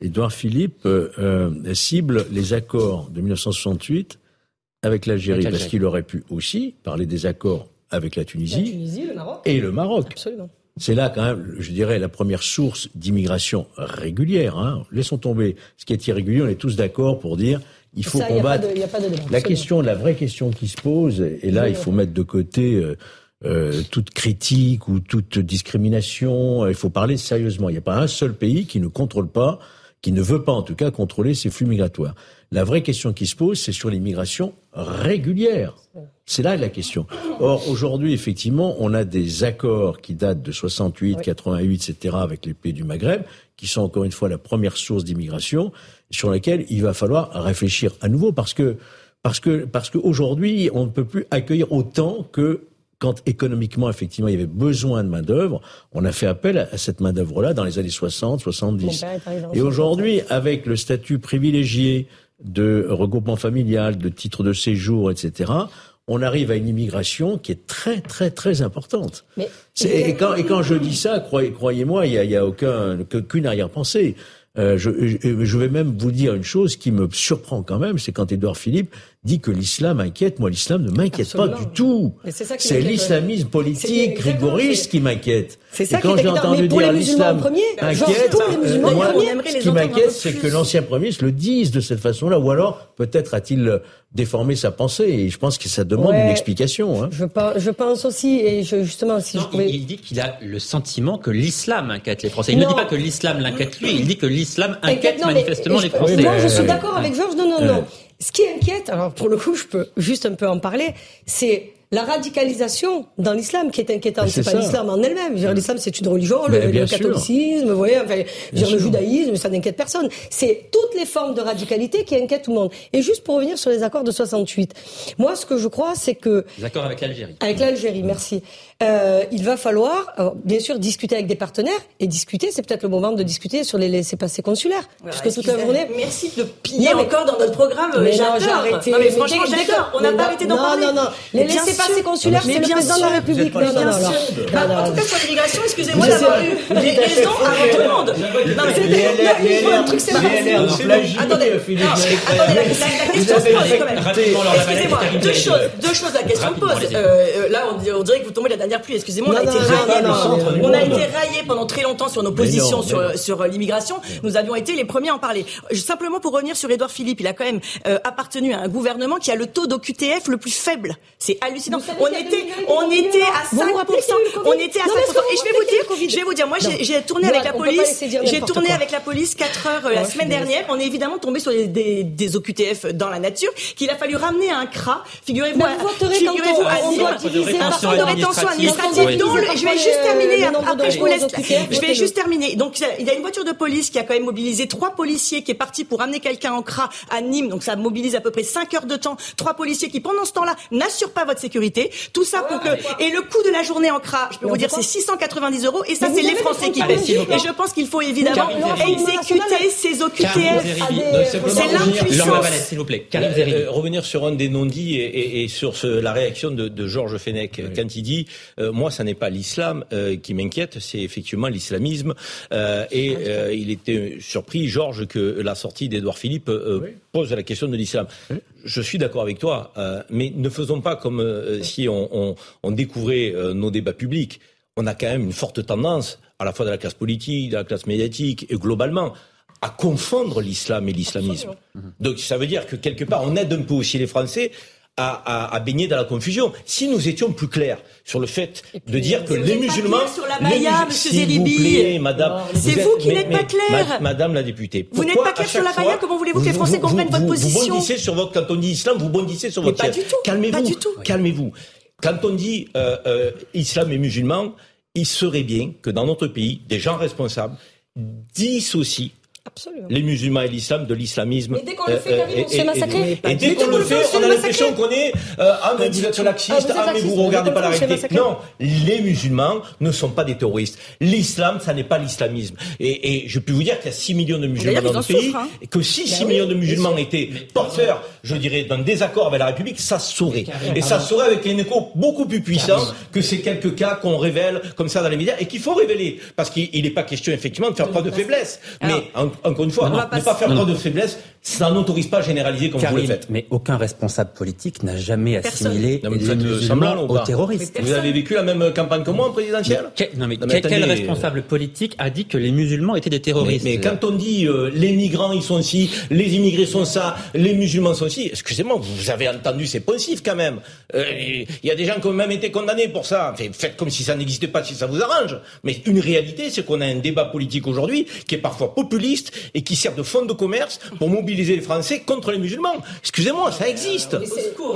Édouard Philippe euh, euh, cible les accords de 1968 avec l'Algérie, parce qu'il aurait pu aussi parler des accords avec la Tunisie, le Maroc. et le Maroc. C'est là quand même, je dirais, la première source d'immigration régulière. Hein. Laissons tomber ce qui est irrégulier, on est tous d'accord pour dire il faut combattre. la question, la vraie question qui se pose, et là il faut mettre de côté euh, euh, toute critique ou toute discrimination. Euh, il faut parler sérieusement. Il n'y a pas un seul pays qui ne contrôle pas, qui ne veut pas en tout cas contrôler ces flux migratoires. La vraie question qui se pose, c'est sur l'immigration régulière. C'est là la question. Or, aujourd'hui, effectivement, on a des accords qui datent de 68, 88, etc., avec les pays du Maghreb, qui sont encore une fois la première source d'immigration, sur laquelle il va falloir réfléchir à nouveau, parce que parce que parce qu'aujourd'hui, on ne peut plus accueillir autant que quand économiquement, effectivement, il y avait besoin de main-d'œuvre, on a fait appel à cette main-d'œuvre-là dans les années 60, 70. Et aujourd'hui, avec le statut privilégié de regroupement familial, de titre de séjour, etc., on arrive à une immigration qui est très, très, très importante. Mais... Et, quand, et quand je dis ça, croyez-moi, il n'y a, y a aucun, qu'une arrière-pensée. Euh, je, je, vais même vous dire une chose qui me surprend quand même, c'est quand Édouard Philippe dit que l'islam inquiète. Moi, l'islam ne m'inquiète pas du tout. C'est l'islamisme politique rigoriste qui m'inquiète. C'est ça et quand j'ai entendu dire l'islam inquiète, euh, moi, ce qui m'inquiète, c'est que l'ancien premier se le dise de cette façon-là, ou alors peut-être a-t-il déformé sa pensée. Et je pense que ça demande une explication. Hein. Je, pense, je pense aussi, et je, justement, si je pouvais... il, dit qu'il a le sentiment que l'islam inquiète les Français. Il ne dit pas que l'islam l'inquiète lui. Il dit que l'islam inquiète manifestement les Français. Moi, je suis d'accord avec Georges. Non, non, non. Ce qui inquiète, alors pour le coup, je peux juste un peu en parler, c'est la radicalisation dans l'islam qui est inquiétante. C'est pas l'islam en elle-même. L'islam, c'est une religion, le, catholicisme, vous voyez, enfin, le judaïsme, ça n'inquiète personne. C'est toutes les formes de radicalité qui inquiètent tout le monde. Et juste pour revenir sur les accords de 68, moi, ce que je crois, c'est que... Les accords avec l'Algérie. Avec l'Algérie, merci. Euh, il va falloir, bien sûr, discuter avec des partenaires. Et discuter, c'est peut-être le moment de discuter sur les laissés-passer consulaires. puisque toute la journée... Merci de piller encore dans notre programme. Mais non, j'ai arrêté. Non, mais franchement, j'adore. On n'a pas arrêté d'en parler. Non, non, non. Les laissés passer consulaire, c'est le président de la République. Non, non, non, En tout cas, sur l'immigration, excusez-moi d'avoir eu des raisons avant tout le monde. Non, mais c'est un truc, c'est Attendez, attendez, la question se pose quand même. Excusez-moi, deux choses, deux choses, la question se pose. Là, on dirait que vous tombez la pluie. Excusez-moi, on a été raillé. On a été raillé pendant très longtemps sur nos positions sur l'immigration. Nous avions été les premiers à en parler. Simplement pour revenir sur Édouard Philippe, il a quand même appartenu à un gouvernement qui a le taux d'OQTF le plus faible. C'est hallucinant on était, on était à 5%. On était à 5%. Et je vais vous dire, je vais vous dire, moi, j'ai tourné avec la police, j'ai tourné avec la police 4 heures euh, la semaine dernière. On est évidemment tombé sur des, OQTF dans la nature qu'il a fallu ramener à un CRA. Figurez-vous, figurez-vous, un centre de rétention administrative dont je vais juste terminer, après je vous laisse, je vais juste terminer. Donc, il y a une voiture de police qui a quand même mobilisé trois policiers qui est parti pour ramener quelqu'un en CRA à Nîmes. Donc, ça mobilise à peu près 5 heures de temps. Trois policiers qui, pendant ce temps-là, n'assurent pas votre sécurité. Tout ça pour que et le coût de la journée en CRA, je peux vous dire, c'est 690 euros et ça c'est les Français qui paient. Et je pense qu'il faut évidemment exécuter ces OQTF. C'est l'impuissance. s'il vous plaît. Euh, revenir sur un des non-dits et, sur la réaction de, Georges Fenech quand il dit euh, moi ça n'est pas l'islam euh, qui m'inquiète, c'est effectivement l'islamisme. et il était surpris Georges que la sortie d'Edouard Philippe pose la question de l'islam je suis d'accord avec toi, euh, mais ne faisons pas comme euh, si on, découvrait euh, nos débats publics. On a quand même une forte tendance, à la fois de la classe politique, de la classe médiatique et globalement, à confondre l'islam et l'islamisme. Donc ça veut dire que quelque part, on aide un peu aussi les Français à, à, baigner dans la confusion. Si nous étions plus clairs sur le fait de dire que les musulmans, sur la Baïa, s'il vous plaît, Madame, c'est vous, qui n'êtes pas clair, Madame la députée. Vous n'êtes pas clair sur la Baïa. Comment voulez-vous que les Français comprennent votre position Vous bondissez sur votre quand on dit islam, vous bondissez sur votre. Pas du tout. Calmez-vous. Calmez-vous. Quand on dit euh, euh, islam et musulmans, il serait bien que dans notre pays, des gens responsables dissocient les musulmans et l'islam de l'islamisme. Mais dès qu'on le fait, on se fait massacrer. Et, dès qu'on le fait, on a l'impression qu'on est euh, ah mais vous êtes laxiste, ah, ah mais vous regardez pas la réalité. Non, les musulmans ne sont pas des terroristes. L'islam, ça n'est pas l'islamisme. Et, et je peux vous dire qu'il y a 6 millions de musulmans dans le pays, hein. et que si 6 ben millions de musulmans étaient porteurs, je dirais, d'un désaccord avec la République, ça se saurait. Et ça se saurait avec un écho beaucoup plus puissant que ces quelques cas qu'on révèle comme ça dans les médias et qu'il faut révéler. Parce qu'il n'est pas question effectivement de faire preuve de faiblesse. Mais encore une fois, ne pas faire preuve de faiblesse, ça n'autorise pas à généraliser comme vous le faites. Mais aucun responsable politique n'a jamais assimilé les musulmans aux terroristes. Vous avez vécu la même campagne que moi en présidentielle Non mais, quel, responsable politique a dit que les musulmans étaient des terroristes Mais, quand on dit euh, les migrants ils sont ci, les immigrés sont ça, les musulmans sont ci, excusez-moi, vous avez entendu ces poncifs quand même. Euh, il y a des gens qui ont même été condamnés pour ça. faites comme si ça n'existait pas, si ça vous arrange. Mais une réalité, c'est qu'on a un débat politique aujourd'hui qui est parfois populiste et qui sert de fonds de commerce pour mobiliser les Français contre les musulmans. Excusez-moi, ça existe.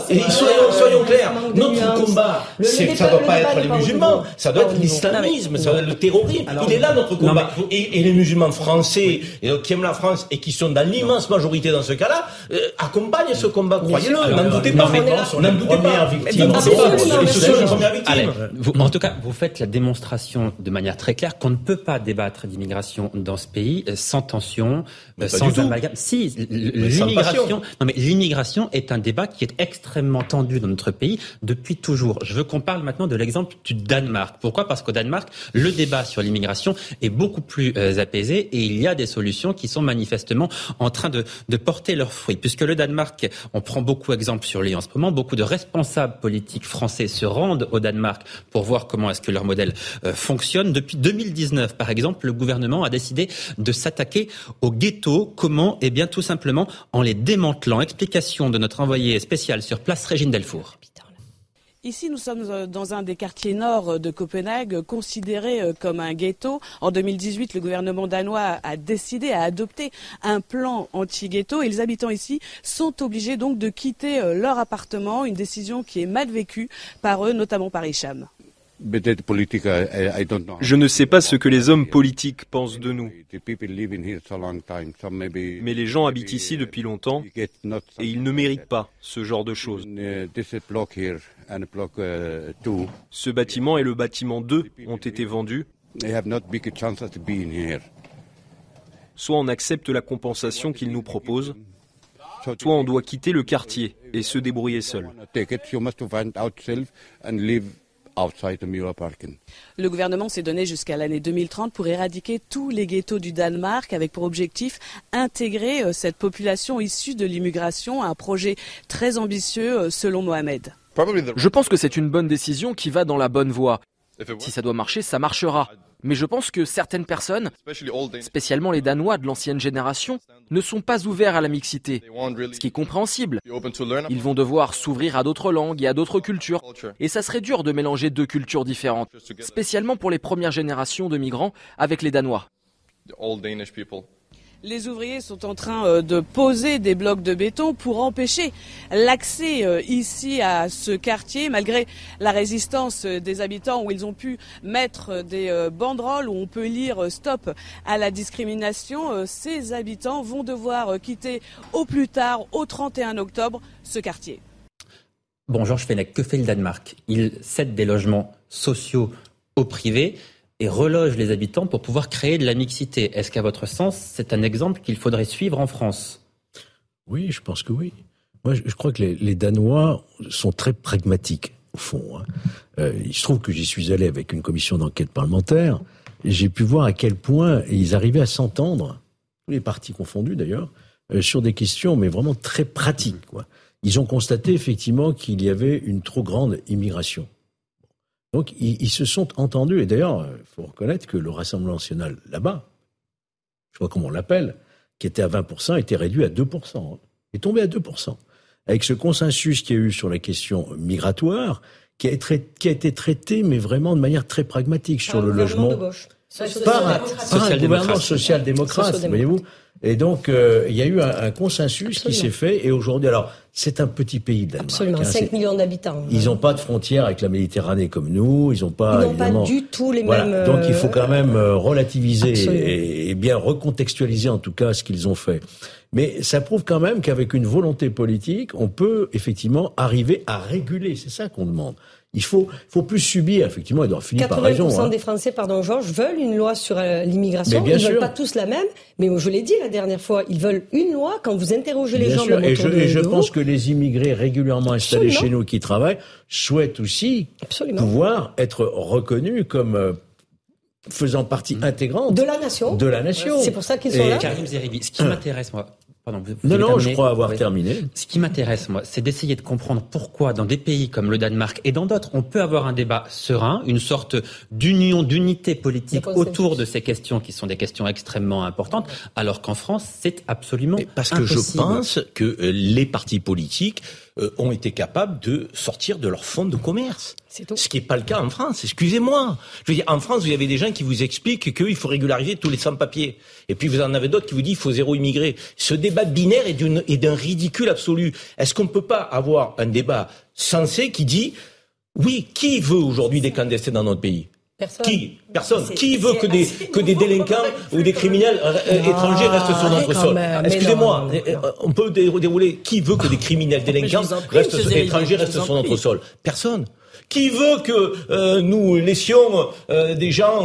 Et soyons, clairs, notre combat, ça ne doit pas être les musulmans, ça doit être l'islamisme, ça doit être le terrorisme. Il est là notre combat. Et, les musulmans français qui aiment la France et qui sont dans l'immense majorité dans ce cas-là, euh, accompagnent ce combat, croyez-le. N'en doutez pas. N'en doutez pas. En tout cas, vous faites la démonstration de manière très claire qu'on ne peut pas débattre d'immigration dans ce pays sans tension, sans amalgame. Si, l'immigration, non mais l'immigration est un débat qui est extrêmement tendu dans notre pays depuis toujours. Je veux qu'on parle maintenant de l'exemple du Danemark. Pourquoi? Parce qu'au Danemark, le débat sur l'immigration est beaucoup plus euh, apaisé et il y a des solutions qui sont manifestement en train de, de porter leurs fruits. Puisque le Danemark, on prend beaucoup d'exemples sur lui en ce moment, beaucoup de responsables politiques français se rendent au Danemark pour voir comment est-ce que leur modèle euh, fonctionne. Depuis 2019, par exemple, le gouvernement a décidé de s'attaquer aux ghettos. Comment? Eh bien, tout simplement en les démantelant. Explication de notre envoyé spécial sur place, Régine Delfour. Ici, nous sommes euh, dans un des quartiers nord de Copenhague, considéré euh, comme un ghetto. En 2018, le gouvernement danois a décidé, à adopter un plan anti-ghetto et les habitants ici sont obligés donc de quitter leur appartement, une décision qui est mal vécue par eux, notamment par Hicham. Je ne sais pas ce que les hommes politiques pensent de nous. Mais les gens habitent ici depuis longtemps et ils ne méritent pas ce genre de choses. Ce bâtiment et le bâtiment 2 ont été vendus. Soit on accepte la compensation qu'ils nous proposent, soit on doit quitter le quartier et se débrouiller seul. Le gouvernement s'est donné jusqu'à l'année 2030 pour éradiquer tous les ghettos du Danemark avec pour objectif intégrer euh, cette population issue de l'immigration à un projet très ambitieux euh, selon Mohamed. Je pense que c'est une bonne décision qui va dans la bonne voie. Si ça doit marcher, ça marchera. Mais je pense que certaines personnes, spécialement les Danois de l'ancienne génération, ne sont pas ouverts à la mixité, ce qui est compréhensible. Ils vont devoir s'ouvrir à d'autres langues et à d'autres cultures. Et ça serait dur de mélanger deux cultures différentes, spécialement pour les premières générations de migrants avec les Danois. Les ouvriers sont en train euh, de poser des blocs de béton pour empêcher l'accès euh, ici à ce quartier, malgré la résistance euh, des habitants où ils ont pu mettre des banderoles où on peut lire stop à la discrimination. Ces habitants vont devoir quitter au plus tard, au 31 octobre, ce quartier. Bon, Georges Fenech, que fait le Danemark Il cède des logements sociaux au privé et reloge les habitants pour pouvoir créer de la mixité. Est-ce qu'à votre sens, c'est un exemple qu'il faudrait suivre en France? Oui, je pense que oui. Moi, je crois que les, Danois sont très pragmatiques, au fond. Hein. Euh, il se trouve que j'y suis allé avec une commission d'enquête parlementaire, j'ai pu voir à quel point ils arrivaient à s'entendre, tous les partis confondus d'ailleurs, euh, sur des questions, mais vraiment très pratiques. Ils ont constaté effectivement qu'il y avait une trop grande immigration. Donc ils, se sont entendus. Et d'ailleurs, il faut reconnaître que le Rassemblement national là-bas, je pas comment on l'appelle, qui était à 20%, était réduit à 2%. Hein, est tombé à 2%. Avec ce consensus qu'il y a eu sur la question migratoire, qui a, été, qui a été traité, mais vraiment de manière très pragmatique sur le logement. Par, un gouvernement social-démocrate, voyez-vous. Et donc, euh, il y a eu un, consensus qui s'est fait. Et aujourd'hui, alors, c'est un petit pays, Danemark. Absolument, 5 hein, millions d'habitants. Ils n'ont pas de frontières avec la Méditerranée comme nous. Ils n'ont pas, ils pas du tout les mêmes. Donc, il faut quand même euh, relativiser et, et, bien recontextualiser en tout cas ce qu'ils ont fait. Mais ça prouve quand même qu'avec une volonté politique, on peut effectivement arriver à réguler. C'est ça qu'on demande. Il faut, faut plus subir, effectivement, il doit finir par raison. 80% hein. des Français, pardon Georges, veulent une loi sur euh, l'immigration. Ils ne veulent pas tous la même, mais je l'ai dit la dernière fois, ils veulent une loi. Quand vous interrogez les gens... Sûr. Et je, et je pense que les immigrés régulièrement installés chez nous qui travaillent souhaitent aussi pouvoir être reconnus comme... Euh, faisant partie intégrante de la nation. De la nation. C'est pour ça qu'ils sont là. Karim Zeribi, ce qui m'intéresse moi, non, non, je crois avoir terminé. Ce qui m'intéresse, moi, c'est d'essayer de comprendre pourquoi, dans des pays comme le Danemark et dans d'autres, on peut avoir un débat serein, une sorte d'union, d'unité politique autour de ces questions qui sont des questions extrêmement importantes, alors qu'en France, c'est absolument Parce que je pense que euh, les partis politiques euh, ont été capables de sortir de leur fonds de commerce. Ce qui n'est pas le cas en France, excusez-moi. Je veux dire, en France, vous avez des gens qui vous expliquent qu'il faut régulariser tous les sans-papiers. Et puis vous en avez d'autres qui vous disent qu'il faut zéro immigré. Ce débat binaire est d'un ridicule absolu. Est-ce qu'on ne peut pas avoir un débat sensé qui dit, oui, qui veut aujourd'hui des clandestins dans notre pays? Personne. Qui Personne. Qui veut que des, que des délinquants ou des criminels euh, euh, étrangers restent sur notre sol Excusez-moi, euh, on peut dérouler. Qui veut que des criminels délinquants restent, étrangers restent sur notre sol Personne. Qui veut que nous laissions des gens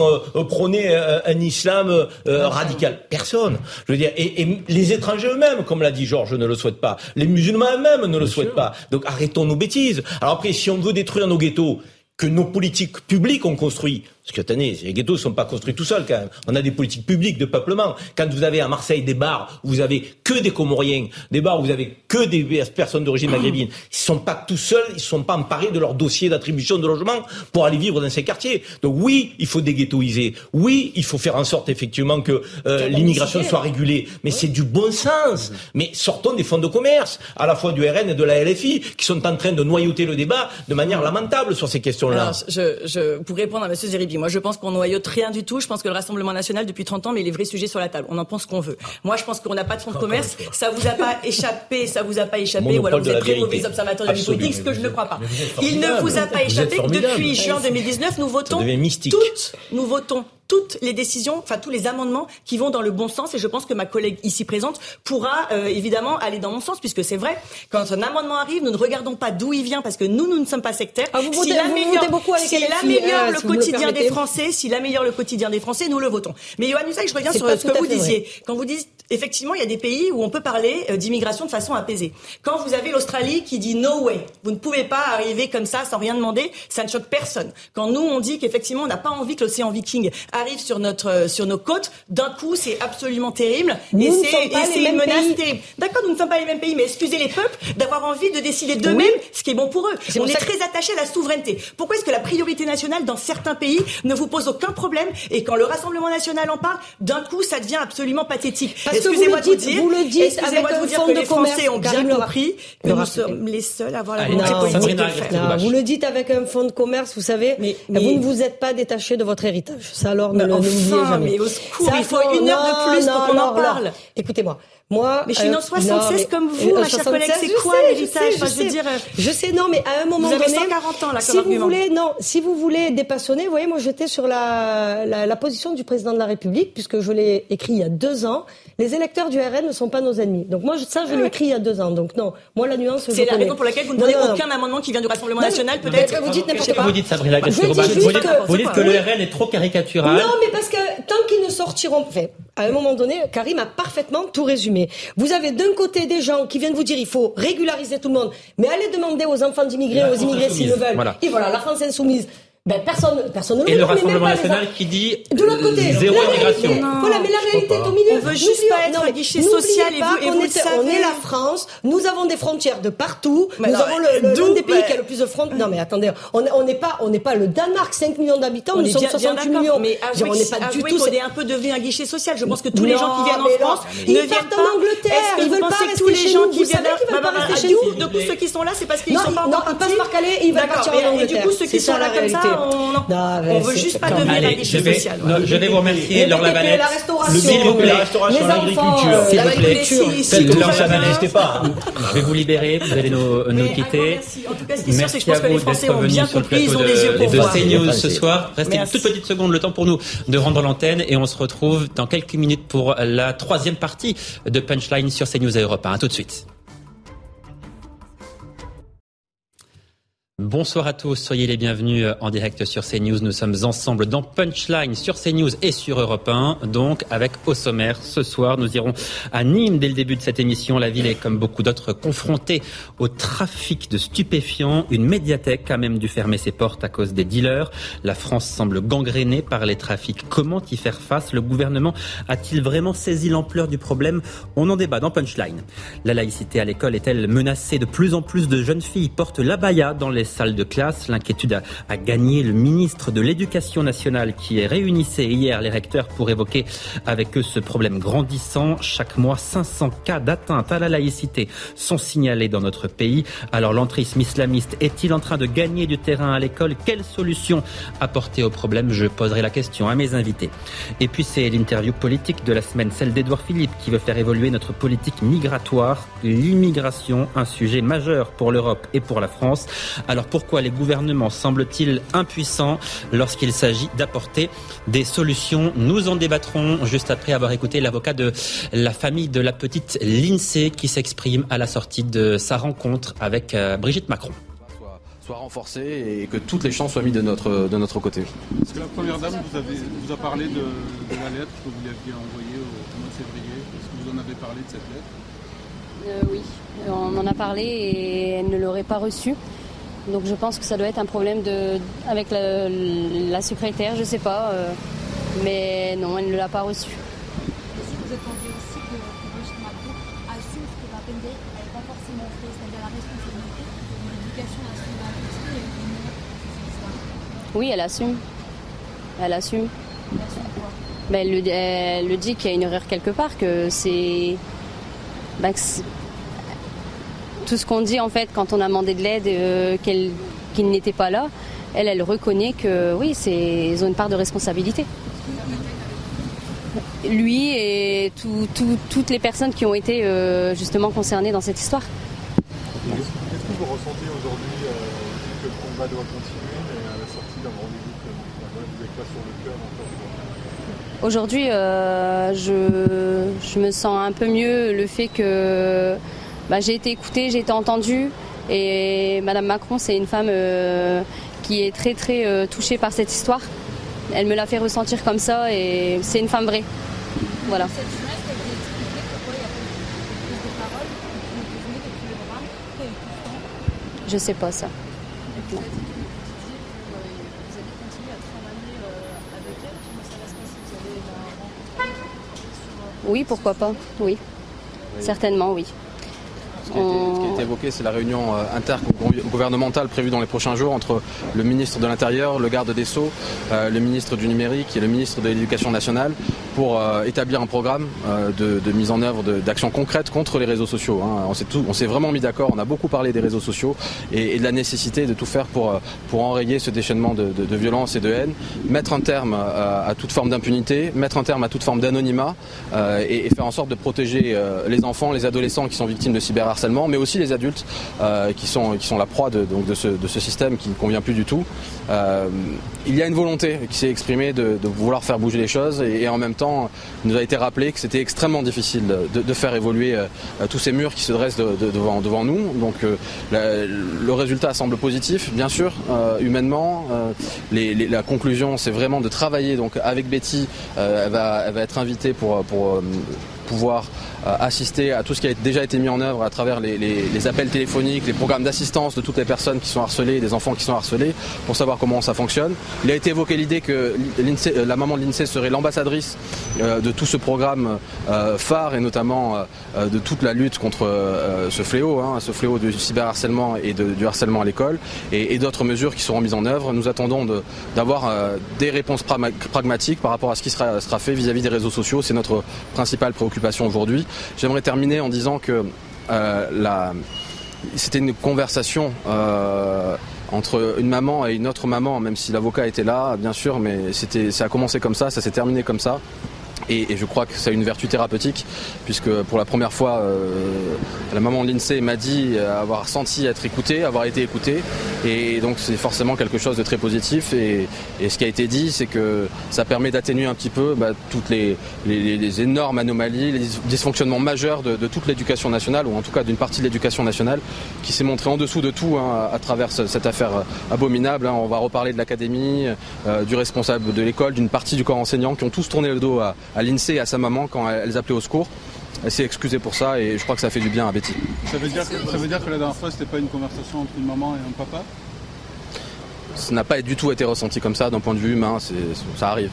prôner un islam radical Personne. Je veux dire, et, et les étrangers eux-mêmes, comme l'a dit Georges, ne le souhaitent pas. Les musulmans eux-mêmes ne le souhaitent pas. Donc arrêtons nos bêtises. Alors après, si on veut détruire nos ghettos, que nos politiques publiques ont construit. Parce que tenez, les ghettos ne sont pas construits tout seuls quand même. On a des politiques publiques de peuplement. Quand vous avez à Marseille des bars où vous avez que des Comoriens, des bars où vous avez que des personnes d'origine maghrébine, ils sont pas tout seuls, ils sont pas emparés de leur dossier d'attribution de logement pour aller vivre dans ces quartiers. Donc oui, il faut déghettoiser. Oui, il faut faire en sorte effectivement que euh, l'immigration soit régulée. Mais c'est du bon sens. Mais sortons des fonds de commerce, à la fois du RN et de la LFI, qui sont en train de noyauter le débat de manière lamentable sur ces questions-là. Je, je, pour répondre à M. Zeribi, moi, je pense qu'on noyote rien du tout. Je pense que le Rassemblement national, depuis 30 ans, met les vrais sujets sur la table. On en pense qu'on veut. Moi, je pense qu'on n'a pas de fonds de commerce. Ça vous a pas échappé, ça vous a pas échappé, ou alors vous êtes très mauvais observateurs de la vie politique, ce que je ne crois pas. Il ne vous a pas échappé. Depuis juin 2019, nous votons toutes, nous votons toutes les décisions, enfin tous les amendements qui vont dans le bon sens. Et je pense que ma collègue ici présente pourra euh, évidemment aller dans mon sens, puisque c'est vrai, quand un amendement arrive, nous ne regardons pas d'où il vient, parce que nous, nous ne sommes pas sectaires. Ah, vous s'il améliore, beaucoup avec s'il améliore le quotidien des Français, s'il améliore le quotidien des Français, nous le votons. Mais Johan Usac, je reviens sur ce que vous disiez. Quand vous dites, effectivement, il y a des pays où on peut parler euh, d'immigration de façon apaisée. Quand vous avez l'Australie qui dit no way, vous ne pouvez pas arriver comme ça sans rien demander, ça ne choque personne. Quand nous, on dit qu'effectivement, on n'a pas envie que l'océan Viking arrive sur notre euh, sur nos côtes, d'un coup, c'est absolument terrible. et c'est une menace terrible. D'accord, nous ne sommes pas les mêmes pays, mais excusez les peuples d'avoir envie de décider d'eux-mêmes ce qui est bon pour eux. On est très attachés à la souveraineté. Pourquoi est-ce que la priorité nationale dans certains pays ne vous pose aucun problème et quand le Rassemblement national en parle, d'un coup, ça devient absolument pathétique? Excusez-moi de vous dire, vous le dites avec un fond de les Français ont bien compris que nous sommes les seuls à avoir la volonté politique de le faire. Vous le dites avec un fonds de commerce, vous savez, vous ne vous êtes pas détaché de votre héritage. Ça alors ne l'oubliez jamais il faut une heure de plus pour qu'on en parle. Écoutez-moi, moi, mais je suis une en 76 comme vous, ma chère collègue. C'est quoi l'héritage je, je, veux dire, je sais, non, mais à un moment vous donné, 140 ans là, si vous voulez, non, si vous voulez dépassionner, vous voyez, moi j'étais sur la, la, la, position du président de la République, puisque je l'ai écrit il y a deux ans. Les électeurs du RN ne sont pas nos ennemis. Donc moi, ça, je l'ai écrit il y a deux ans. Donc non, moi la nuance. C'est la raison pour laquelle vous ne prenez aucun amendement qui vient du Rassemblement national, peut-être. Vous dites n'importe quoi. Vous dites Sabrina Vous dites que le RN est trop caricatural. Non, mais parce que tant qu'ils ne sortiront, à un moment donné, Karim a parfaitement tout résumé. Vous avez d'un côté des gens qui viennent vous dire il faut régulariser tout le monde, mais allez demander aux enfants d'immigrés, aux immigrés s'ils le veulent. Et voilà, la France insoumise. Ben, personne, personne ne Et le Rassemblement national qui dit de l'autre côté, zéro immigration. Voilà, mais la réalité est au milieu. On veut juste pas être un guichet social et vous, et vous on, le savez. on est la France, nous avons des frontières de partout, mais nous avons le, le, des pays qui a le plus de frontières. Non mais attendez, on n'est pas, on n'est pas le Danemark, 5 millions d'habitants, nous sommes 68 millions. Mais on n'est pas du tout. On est un peu devenu un guichet social. Je pense que tous les gens qui viennent en France ne viennent pas en Angleterre. Ils veulent pas rester tous les gens qui viennent veulent pas rester chez nous? Du coup, ceux qui sont là, c'est parce qu'ils sont pas. Non, ils passent par Calais et ils veulent partir en Angleterre. Et du coup, ceux qui sont là comme ça, on on veut juste pas devenir un social. Je vais vous remercier, Laure Lavalette. La restauration, s'il vous plaît, la restauration, l'agriculture. S'il vous plaît. Ça n'existait pas. Je vais vous libérer, vous allez nous quitter. En tout cas, ce qui est sûr, c'est que je pense que les Français ont bien compris, ils ont des yeux pour voir. De CNews ce soir. Restez une toute petite seconde, le temps pour nous de rendre l'antenne et on se retrouve dans quelques minutes pour la troisième partie de Punchline sur CNews à Europe 1. À tout de suite. Bonsoir à tous, soyez les bienvenus en direct sur CNews. Nous sommes ensemble dans Punchline sur CNews et sur Europe 1. Donc, avec au sommaire, ce soir, nous irons à Nîmes dès le début de cette émission. La ville est, comme beaucoup d'autres, confrontée au trafic de stupéfiants. Une médiathèque a même dû fermer ses portes à cause des dealers. La France semble gangrénée par les trafics. Comment y faire face? Le gouvernement a-t-il vraiment saisi l'ampleur du problème? On en débat dans Punchline. La laïcité à l'école est-elle menacée? De plus en plus de jeunes filles portent l'abaya dans les salles de classe. L'inquiétude a, gagné le ministre de l'Éducation nationale qui réunissait hier les recteurs pour évoquer avec eux ce problème grandissant. Chaque mois, 500 cas d'atteinte à la laïcité sont signalés dans notre pays. Alors l'entrisme islamiste est-il en train de gagner du terrain à l'école? Quelle solution apporter au problème? Je poserai la question à mes invités. Et puis c'est l'interview politique de la semaine, celle d'Edouard Philippe qui veut faire évoluer notre politique migratoire. L'immigration, un sujet majeur pour l'Europe et pour la France. Pourquoi les gouvernements semblent-ils impuissants lorsqu'il s'agit d'apporter des solutions Nous en débattrons juste après avoir écouté l'avocat de la famille de la petite Lindsay qui s'exprime à la sortie de sa rencontre avec euh, Brigitte Macron soit renforcée et que toutes les chances soient mises de notre, de notre côté. Est-ce que la Première Dame vous, avez, vous a parlé de, la lettre que vous lui aviez envoyée au mois de février? Est-ce que vous en avez parlé de cette lettre? Euh, Oui, on en a parlé et elle ne l'aurait pas reçue. Donc je pense que ça doit être un problème de, avec la, secrétaire, je ne sais pas. Euh, mais non, elle ne l'a pas reçue. Est-ce que vous attendez aussi que, que Brigitte Macron assume ce que Mapende n'avait pas forcément fait, c'est-à-dire la responsabilité de l'éducation nationale Oui, elle assume. Elle assume. Elle assume quoi? Ben, elle, le, elle, le, dit qu'il y a une erreur quelque part, que c'est. Ben, tout ce qu'on dit en fait quand on a demandé de l'aide, euh, qu'il n'était pas là, elle, elle reconnaît que oui, c'est, ils ont une part de responsabilité. Lui et toutes les personnes qui ont été euh, justement concernées dans cette histoire. Qu'est-ce que vous ressentez aujourd'hui euh, que le combat doit continuer, mais à la sortie d'un rendez-vous vous n'avez pas sur le cœur encore Aujourd'hui, je, je, me sens un peu mieux le fait que bah, j'ai été écoutée, j'ai été entendue. Et Madame Macron, c'est une femme euh, qui est très très euh, touchée par cette histoire. Elle me l'a fait ressentir comme ça et c'est une femme vraie. Voilà. Je sais pas ça. Oui, pourquoi pas, oui. Certainement, oui. Ce qui, a été, évoqué, c'est la réunion euh, intergouvernementale prévue dans les prochains jours entre le ministre de l'Intérieur, le garde des Sceaux, euh, le ministre du Numérique et le ministre de l'Éducation nationale pour euh, établir un programme de, mise en œuvre d'actions concrètes contre les réseaux sociaux. Hein. On s'est vraiment mis d'accord, on a beaucoup parlé des réseaux sociaux et, de la nécessité de tout faire pour, enrayer ce déchaînement de, violence et de haine, mettre un terme à, toute forme d'impunité, mettre un terme à toute forme d'anonymat et, et, faire en sorte de protéger les enfants, les adolescents qui sont victimes de cyberharcèlement mais aussi les adultes euh, qui, sont, qui sont la proie de, donc de, ce, de ce système qui ne convient plus du tout. Euh, il y a une volonté qui s'est exprimée de, vouloir faire bouger les choses et, en même temps, il nous a été rappelé que c'était extrêmement difficile de, faire évoluer euh, tous ces murs qui se dressent devant, devant nous. Donc le résultat semble positif, bien sûr, humainement. la conclusion, c'est vraiment de travailler donc avec Betty. elle, va, elle va être invitée pour, pour pouvoir assister à tout ce qui a déjà été mis en œuvre à travers les, appels téléphoniques, les programmes d'assistance de toutes les personnes qui sont harcelées, des enfants qui sont harcelés, pour savoir comment ça fonctionne. Il a été évoqué l'idée que euh, la maman de l'INSEE serait l'ambassadrice euh, de tout ce programme phare et notamment de toute la lutte contre ce fléau, hein, ce fléau du cyberharcèlement et du harcèlement à l'école, et, d'autres mesures qui seront mises en œuvre. Nous attendons d'avoir des réponses pragmatiques par rapport à ce qui sera, sera fait vis-à-vis des réseaux sociaux. C'est notre principale préoccupation aujourd'hui. J'aimerais terminer en disant que euh, c'était une conversation euh, entre une maman et une autre maman, même si l'avocat était là, bien sûr, mais ça a commencé comme ça, ça s'est terminé comme ça. Et, je crois que ça a une vertu thérapeutique, puisque pour la première fois, euh, la maman de l'INSEE m'a dit avoir senti être écoutée, avoir été écoutée. Et donc c'est forcément quelque chose de très positif. Et, ce qui a été dit, c'est que ça permet d'atténuer un petit peu bah, toutes les, énormes anomalies, les dysfonctionnements majeurs de, toute l'éducation nationale, ou en tout cas d'une partie de l'éducation nationale, qui s'est montrée en dessous de tout hein, à travers cette affaire abominable. Hein. On va reparler de l'académie, euh, du responsable de l'école, d'une partie du corps enseignant, qui ont tous tourné le dos à, à l'INSEE et à sa maman quand elles appelaient au secours. Elle s'est excusée pour ça et je crois que ça fait du bien à Betty. Ça veut dire que, ça veut dire que la dernière fois, c'était pas une conversation entre une maman et un papa? Ça n'a pas du tout été ressenti comme ça d'un point de vue humain, ça arrive.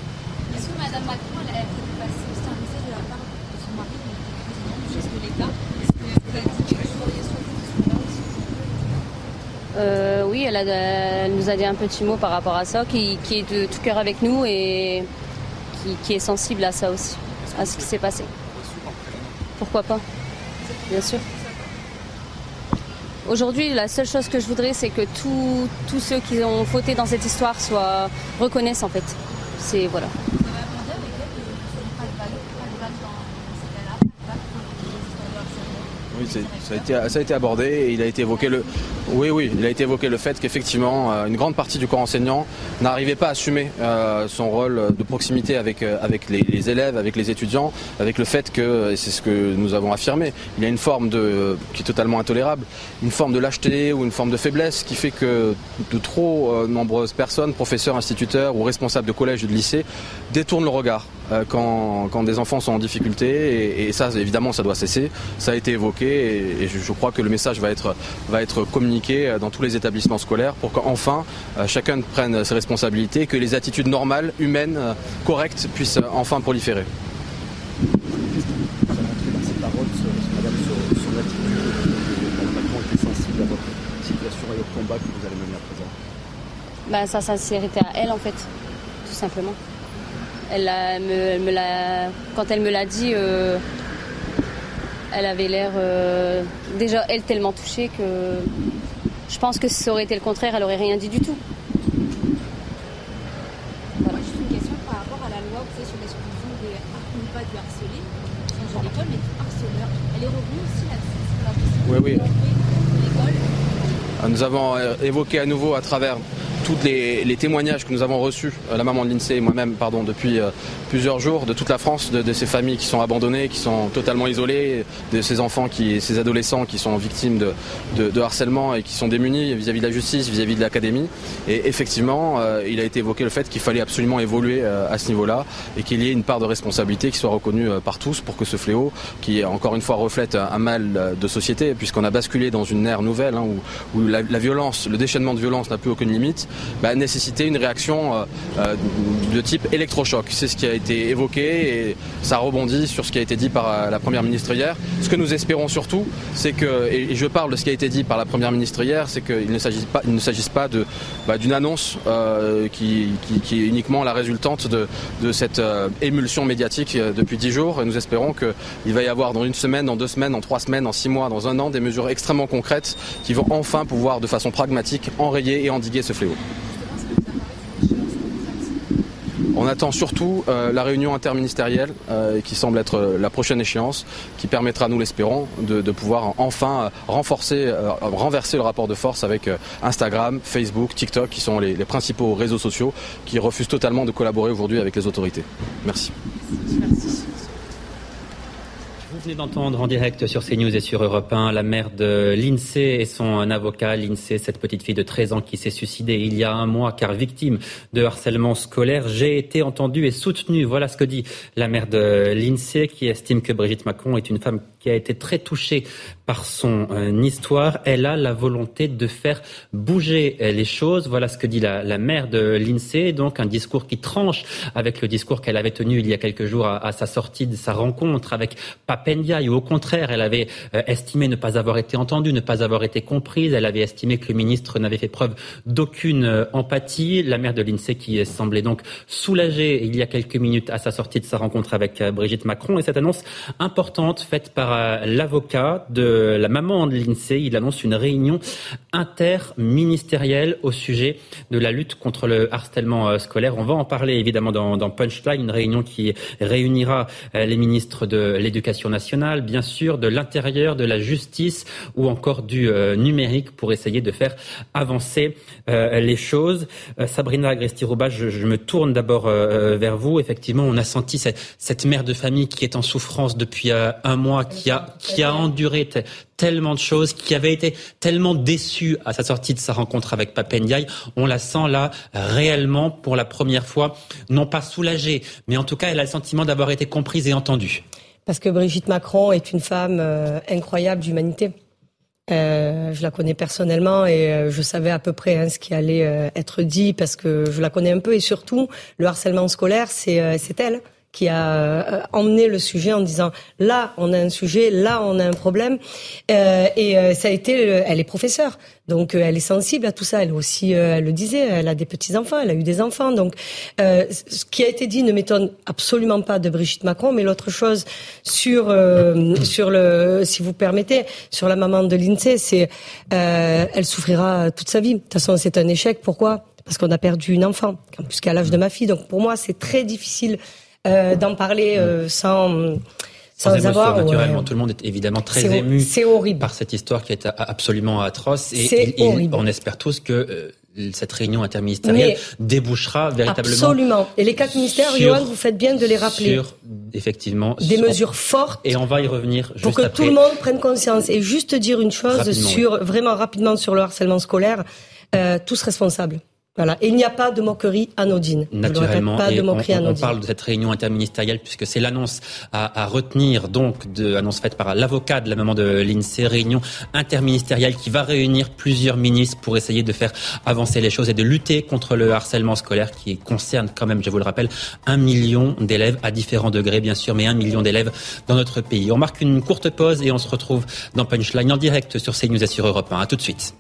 Est-ce que Mme Macron, elle a fait passer aussi un message de la part de son mari, du président de l'État? Est-ce que vous avez dit que vous auriez souhaité euh, Oui, elle, a, elle, nous a dit un petit mot par rapport à ça, qui, qui est de tout cœur avec nous et qui, est sensible à ça aussi, à ce qui s'est passé. Pourquoi pas Bien sûr. Aujourd'hui, la seule chose que je voudrais, c'est que tous ceux qui ont fauté dans cette histoire soient reconnaissent en fait. C'est voilà. Oui, ça a, été, abordé et il a été évoqué le, oui, oui, il a été évoqué le fait qu'effectivement, euh, une grande partie du corps enseignant n'arrivait pas à assumer euh, son rôle de proximité avec, euh, avec les, élèves, avec les étudiants, avec le fait que, et c'est ce que nous avons affirmé, il y a une forme de, qui est totalement intolérable, une forme de lâcheté ou une forme de faiblesse qui fait que de trop nombreuses personnes, professeurs, instituteurs ou responsables de collèges et de lycées, détournent le regard quand, des enfants sont en difficulté et, ça évidemment ça doit cesser. Ça a été évoqué et, je, crois que le message va être, communiqué euh, dans tous les établissements scolaires pour qu'enfin euh, chacun prenne ses responsabilités, que les attitudes normales, humaines, euh, correctes puissent enfin proliférer. Bah, sa sincérité à elle en fait, tout simplement. Elle, me, l'a, quand elle me l'a dit, elle avait l'air déjà elle tellement touchée que je pense que si ça aurait été le contraire, elle aurait rien dit du tout. Voilà. Juste une question par rapport à la loi vous savez, sur l'exclusion des pas du harcelé, l'école, mais du harceleur. Elle est revenue aussi là-dessus Oui, oui. Nous avons euh, évoqué à nouveau à travers tous les, témoignages que nous avons reçus, euh, la maman de l'INSEE et moi-même, pardon, depuis euh, plusieurs jours, de toute la France, de, ces familles qui sont abandonnées, qui sont totalement isolées, de ces enfants, qui, ces adolescents qui sont victimes de, harcèlement et qui sont démunis vis-à-vis de la justice, vis-à-vis de l'académie. Et effectivement, euh, il a été évoqué le fait qu'il fallait absolument évoluer à ce niveau-là et qu'il y ait une part de responsabilité qui soit reconnue par tous pour que ce fléau, qui encore une fois reflète un, mal de société, puisqu'on a basculé dans une ère nouvelle hein, où, la, la violence, le déchaînement de violence n'a plus aucune limite, bah, nécessiter une réaction euh, euh, de type électrochoc. C'est ce qui a été évoqué et ça rebondit sur ce qui a été dit par euh, la Première ministre hier. Ce que nous espérons surtout, c'est que, et je parle de ce qui a été dit par la Première ministre hier, c'est qu'il ne s'agisse pas, pas bah, d'une annonce qui, est uniquement la résultante de, cette émulsion médiatique depuis dix jours. Et nous espérons qu'il va y avoir dans une semaine, dans deux semaines, dans trois semaines, dans six mois, dans un an, des mesures extrêmement concrètes qui vont enfin pouvoir de façon pragmatique enrayer et endiguer ce fléau. On attend surtout euh, la réunion interministérielle euh, qui semble être euh, la prochaine échéance, qui permettra, nous l'espérons, de, pouvoir enfin renforcer, renverser le rapport de force avec Instagram, Facebook, TikTok, qui sont les, principaux réseaux sociaux qui refusent totalement de collaborer aujourd'hui avec les autorités. Merci venez d'entendre en direct sur CNews et sur Europe 1 la mère de l'INSEE et son avocat. L'INSEE, cette petite fille de 13 ans qui s'est suicidée il y a un mois car victime de harcèlement scolaire. J'ai été entendue et soutenue. Voilà ce que dit la mère de l'INSEE qui estime que Brigitte Macron est une femme qui a été très touchée par son euh, histoire. Elle a la volonté de faire bouger les choses. Voilà ce que dit la, mère de l'INSEE. Donc un discours qui tranche avec le discours qu'elle avait tenu il y a quelques jours à, sa sortie de sa rencontre avec Papendia. Ou au contraire, elle avait euh, estimé ne pas avoir été entendue, ne pas avoir été comprise. Elle avait estimé que le ministre n'avait fait preuve d'aucune euh, empathie. La mère de l'INSEE qui semblait donc soulagée il y a quelques minutes à sa sortie de sa rencontre avec Brigitte Macron. Et cette annonce importante faite par l'avocat de la maman de l'INSEE. Il annonce une réunion interministérielle au sujet de la lutte contre le harcèlement euh, scolaire. On va en parler évidemment dans, Punchline, une réunion qui réunira euh, les ministres de l'Éducation nationale, bien sûr, de l'Intérieur, de la Justice ou encore du euh, numérique pour essayer de faire avancer les choses. Sabrina Agresti-Rouba, je, je, me tourne d'abord vers vous. Effectivement, on a senti cette, cette, mère de famille qui est en souffrance depuis un mois, qui qui a enduré tellement de choses, qui avait été tellement déçu à sa sortie de sa rencontre avec Papendiaï. On la sent là réellement pour la première fois, non pas soulagée, mais en tout cas, elle a le sentiment d'avoir été comprise et entendue. Parce que Brigitte Macron est une femme euh, incroyable d'humanité. Euh, je la connais personnellement et euh, je savais à peu près hein, ce qui allait être dit parce que je la connais un peu et surtout le harcèlement scolaire, c'est elle qui a euh, emmené le sujet en disant là on a un sujet, là on a un problème. Euh, et euh, ça a été, elle est professeure, donc elle est sensible à tout ça. Elle aussi, elle le disait, elle a des petits enfants, elle a eu des enfants. Donc ce qui a été dit ne m'étonne absolument pas de Brigitte Macron. Mais l'autre chose sur sur le, si vous permettez, sur la maman de l'Insee, c'est elle souffrira toute sa vie. De toute façon, c'est un échec. Pourquoi? Parce qu'on a perdu une enfant, en plus qu'à l'âge de ma fille. Donc pour moi, c'est très difficile euh, d'en parler euh, sans sans, avoir naturellement. Tout le monde est évidemment très ému par cette histoire qui est absolument atroce. Et, on espère tous que euh, cette réunion interministérielle débouchera véritablement. Absolument. Et les quatre ministères, Johan, vous faites bien de les rappeler. Sur, effectivement. Des mesures fortes. Et on va y revenir juste Pour que tout le monde prenne conscience. Et juste dire une chose sur, vraiment rapidement sur le harcèlement scolaire. Euh, tous responsables. Voilà. il n'y a pas de moquerie anodine. Naturellement. Pas de moquerie on, on, parle de cette réunion interministérielle puisque c'est l'annonce à, à, retenir, donc, de, annonce faite par l'avocat de la maman de l'INSEE, réunion interministérielle qui va réunir plusieurs ministres pour essayer de faire avancer les choses et de lutter contre le harcèlement scolaire qui concerne quand même, je vous le rappelle, un million d'élèves à différents degrés, bien sûr, mais un million d'élèves dans notre pays. On marque une courte pause et on se retrouve dans Punchline en direct sur CNews et sur Europe 1. À tout de suite.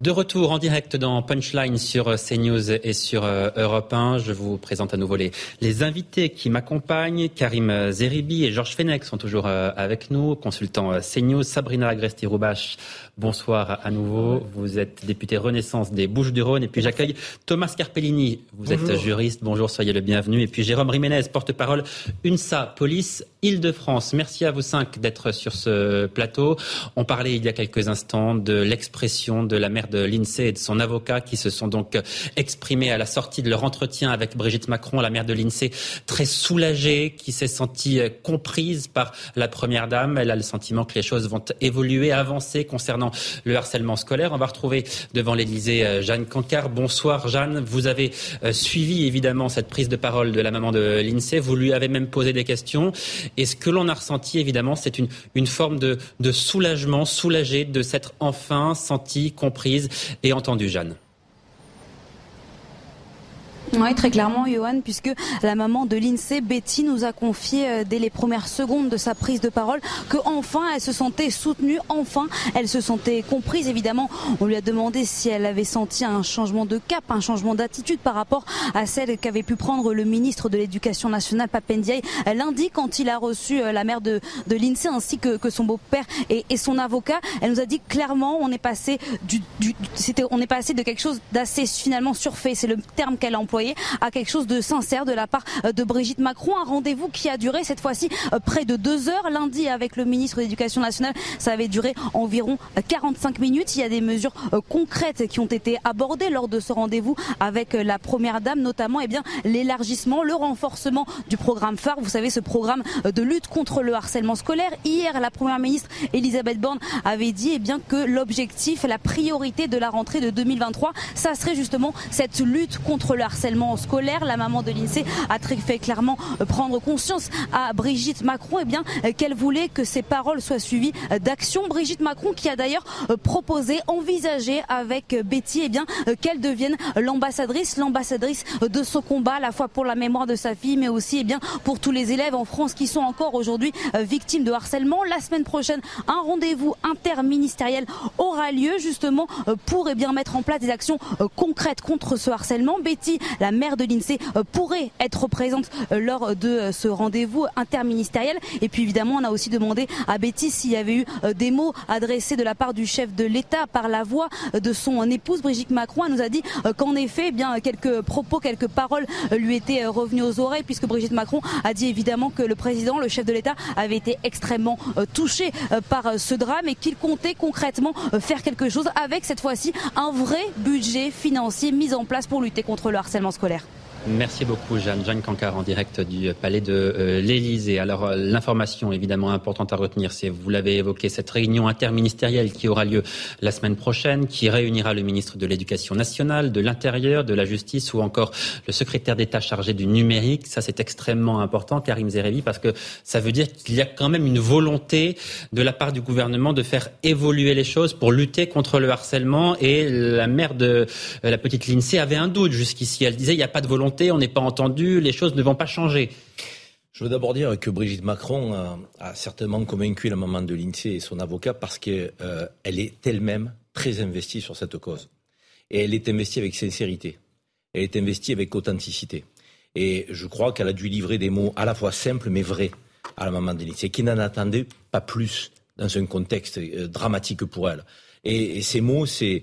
De retour en direct dans Punchline sur CNews et sur euh, Europe 1. Je vous présente à nouveau les, invités qui m'accompagnent. Karim Zeribi et Georges Fenech sont toujours euh, avec nous, consultants euh, CNews. Sabrina Agresti-Roubache, bonsoir à nouveau. Vous êtes député Renaissance des Bouches-du-Rhône. Et puis j'accueille Thomas Carpellini. Vous êtes juriste. Bonjour, soyez le bienvenu. Et puis Jérôme Jiménez, porte-parole UNSA, police Île-de-France. Merci à vous cinq d'être sur ce plateau. On parlait il y a quelques instants de l'expression de la mère de l'INSEE et de son avocat qui se sont donc exprimés à la sortie de leur entretien avec Brigitte Macron, la mère de l'INSEE, très soulagée, qui s'est sentie comprise par la première dame. Elle a le sentiment que les choses vont évoluer, avancer concernant le harcèlement scolaire. On va retrouver devant l'Élysée euh, Jeanne Cancard. Bonsoir Jeanne. Vous avez euh, suivi évidemment cette prise de parole de la maman de l'INSEE. Vous lui avez même posé des questions. Et ce que l'on a ressenti évidemment, c'est une, forme de, de soulagement, soulagée de s'être enfin sentie comprise et entendue, Jeanne? Oui, très clairement, Johan, puisque la maman de l'INSEE, Betty, nous a confié euh, dès les premières secondes de sa prise de parole que enfin elle se sentait soutenue, enfin elle se sentait comprise. Évidemment, on lui a demandé si elle avait senti un changement de cap, un changement d'attitude par rapport à celle qu'avait pu prendre le ministre de l'Éducation nationale, Papendiaï, lundi quand il a reçu euh, la mère de, de l'INSEE ainsi que, son beau-père et, son avocat. Elle nous a dit clairement, on est passé du, du on est passé de quelque chose d'assez finalement surfait. C'est le terme qu'elle a employé à quelque chose de sincère de la part euh, de Brigitte Macron. Un rendez-vous qui a duré cette fois-ci euh, près de deux heures. Lundi avec le ministre de l'Éducation nationale, ça avait duré environ 45 euh, minutes. Il y a des mesures concrètes qui ont été abordées lors de ce rendez-vous avec la première dame, notamment eh l'élargissement, le renforcement du programme phare. Vous savez, ce programme de lutte contre le harcèlement scolaire. Hier, la première ministre Elisabeth Borne avait dit eh bien que l'objectif, la priorité de la rentrée de 2023, ça serait justement cette lutte contre le harcèlement scolaire. La maman de l'INSEE a très fait clairement euh, prendre conscience à Brigitte Macron eh bien euh, qu'elle voulait que ces paroles soient suivies euh, d'actions. Brigitte Macron qui a d'ailleurs proposé, envisagé avec Betty et eh bien qu'elle devienne l'ambassadrice, l'ambassadrice de ce combat à la fois pour la mémoire de sa fille mais aussi eh bien pour tous les élèves en France qui sont encore aujourd'hui victimes de harcèlement. La semaine prochaine, un rendez-vous interministériel aura lieu justement pour et bien mettre en place des actions concrètes contre ce harcèlement. Betty la maire de l'INSEE euh, pourrait être présente euh, lors de euh, ce rendez-vous interministériel. Et puis évidemment, on a aussi demandé à Betty s'il y avait eu des mots adressés de la part du chef de l'État par la voix de son épouse Brigitte Macron. Elle nous a dit qu'en effet, eh bien quelques propos, quelques paroles lui étaient revenues aux oreilles puisque Brigitte Macron a dit évidemment que le président, le chef de l'État, avait été extrêmement touché par ce drame et qu'il comptait concrètement faire quelque chose avec cette fois-ci un vrai budget financier mis en place pour lutter contre le harcèlement scolaire. Merci beaucoup Jeanne. Jeanne Cancard en direct du palais de euh, l'Élysée. Alors euh, l'information évidemment importante à retenir, c'est, vous l'avez évoqué, cette réunion interministérielle qui aura lieu la semaine prochaine, qui réunira le ministre de l'Éducation nationale, de l'Intérieur, de la Justice ou encore le secrétaire d'État chargé du numérique. Ça c'est extrêmement important, Karim Zerevi, parce que ça veut dire qu'il y a quand même une volonté de la part du gouvernement de faire évoluer les choses pour lutter contre le harcèlement. Et la mère de la petite Lindsay avait un doute jusqu'ici. Elle disait il n'y a pas de volonté on n'est pas entendu, les choses ne vont pas changer. Je veux d'abord dire que Brigitte Macron a, certainement convaincu la maman de l'INSEE et son avocat parce qu'elle euh, est elle-même très investie sur cette cause. Et elle est investie avec sincérité. Elle est investie avec authenticité. Et je crois qu'elle a dû livrer des mots à la fois simples mais vrais à la maman de l'INSEE, qui n'en attendait pas plus dans un contexte euh, dramatique pour elle. et ces mots, c'est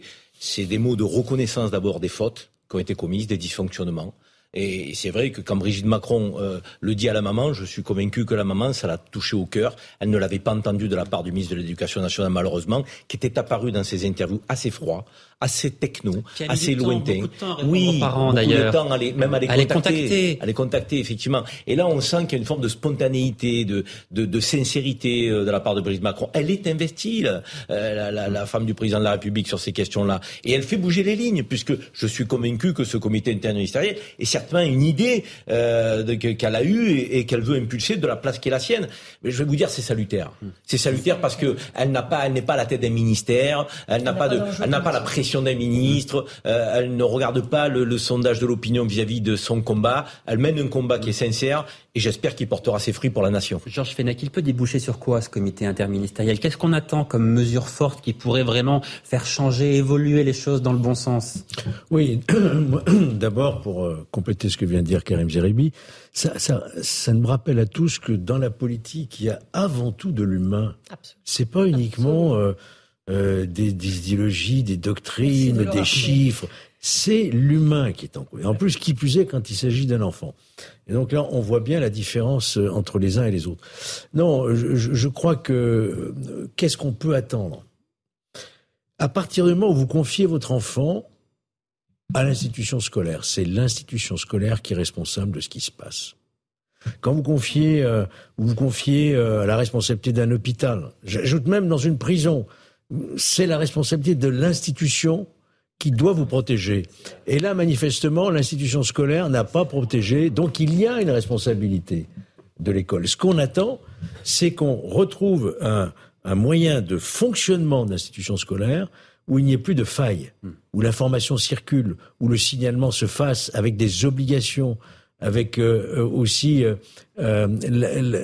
des mots de reconnaissance d'abord des fautes qui ont été commises, des dysfonctionnements, Et c'est vrai que quand Brigitte Macron euh, le dit à la maman, je suis convaincu que la maman, ça l'a touché au cœur. Elle ne l'avait pas entendu de la part du ministre de l'Éducation nationale, malheureusement, qui était apparu dans ses interviews assez froid, assez techno, assez lointain. oui, parents, d'ailleurs. temps, à les, même à les, contacter, contacter, à les contacter, effectivement. Et là, on sent qu'il y a une forme de spontanéité, de, de, de sincérité euh, de la part de Brigitte Macron. Elle est investie, euh, la, la, la, femme du président de la République, sur ces questions-là, et elle fait bouger les lignes, puisque je suis convaincu que ce comité interministériel est certainement une idée euh, qu'elle a eue et, et qu'elle veut impulser de la place qui est la sienne. Mais je vais vous dire, c'est salutaire. C'est salutaire parce que elle n'a pas, elle n'est pas à la tête d'un ministère, elle n'a pas de, elle n'a pas la pression d'un ministre, euh, elle ne regarde pas le, le sondage de l'opinion vis-à-vis de son combat, elle mène un combat qui est sincère et j'espère qu'il portera ses fruits pour la nation. Georges Fenech, il peut déboucher sur quoi ce comité interministériel? Qu'est-ce qu'on attend comme mesure forte qui pourrait vraiment faire changer, évoluer les choses dans le bon sens? Oui, d'abord pour euh, compléter ce que vient de dire Karim Zeribi, ça, ça, ça me rappelle à tous que dans la politique, il y a avant tout de l'humain. C'est pas uniquement euh, euh, des, des, idéologies, des doctrines, des chiffres. C'est l'humain qui est en cause. En plus, qui plus est quand il s'agit d'un enfant. Et donc là, on voit bien la différence euh, entre les uns et les autres. Non, je, je crois que euh, qu'est-ce qu'on peut attendre? À partir du moment où vous confiez votre enfant à l'institution scolaire, c'est l'institution scolaire qui est responsable de ce qui se passe. Quand vous confiez, euh, vous confiez euh, la responsabilité d'un hôpital, j'ajoute même dans une prison, c'est la responsabilité de l'institution qui doit vous protéger. Et là, manifestement, l'institution scolaire n'a pas protégé, donc il y a une responsabilité de l'école. Ce qu'on attend, c'est qu'on retrouve un, un, moyen de fonctionnement de l'institution scolaire où il n'y ait plus de failles, où l'information circule, où le signalement se fasse avec des obligations, avec euh, aussi euh, euh, la, la,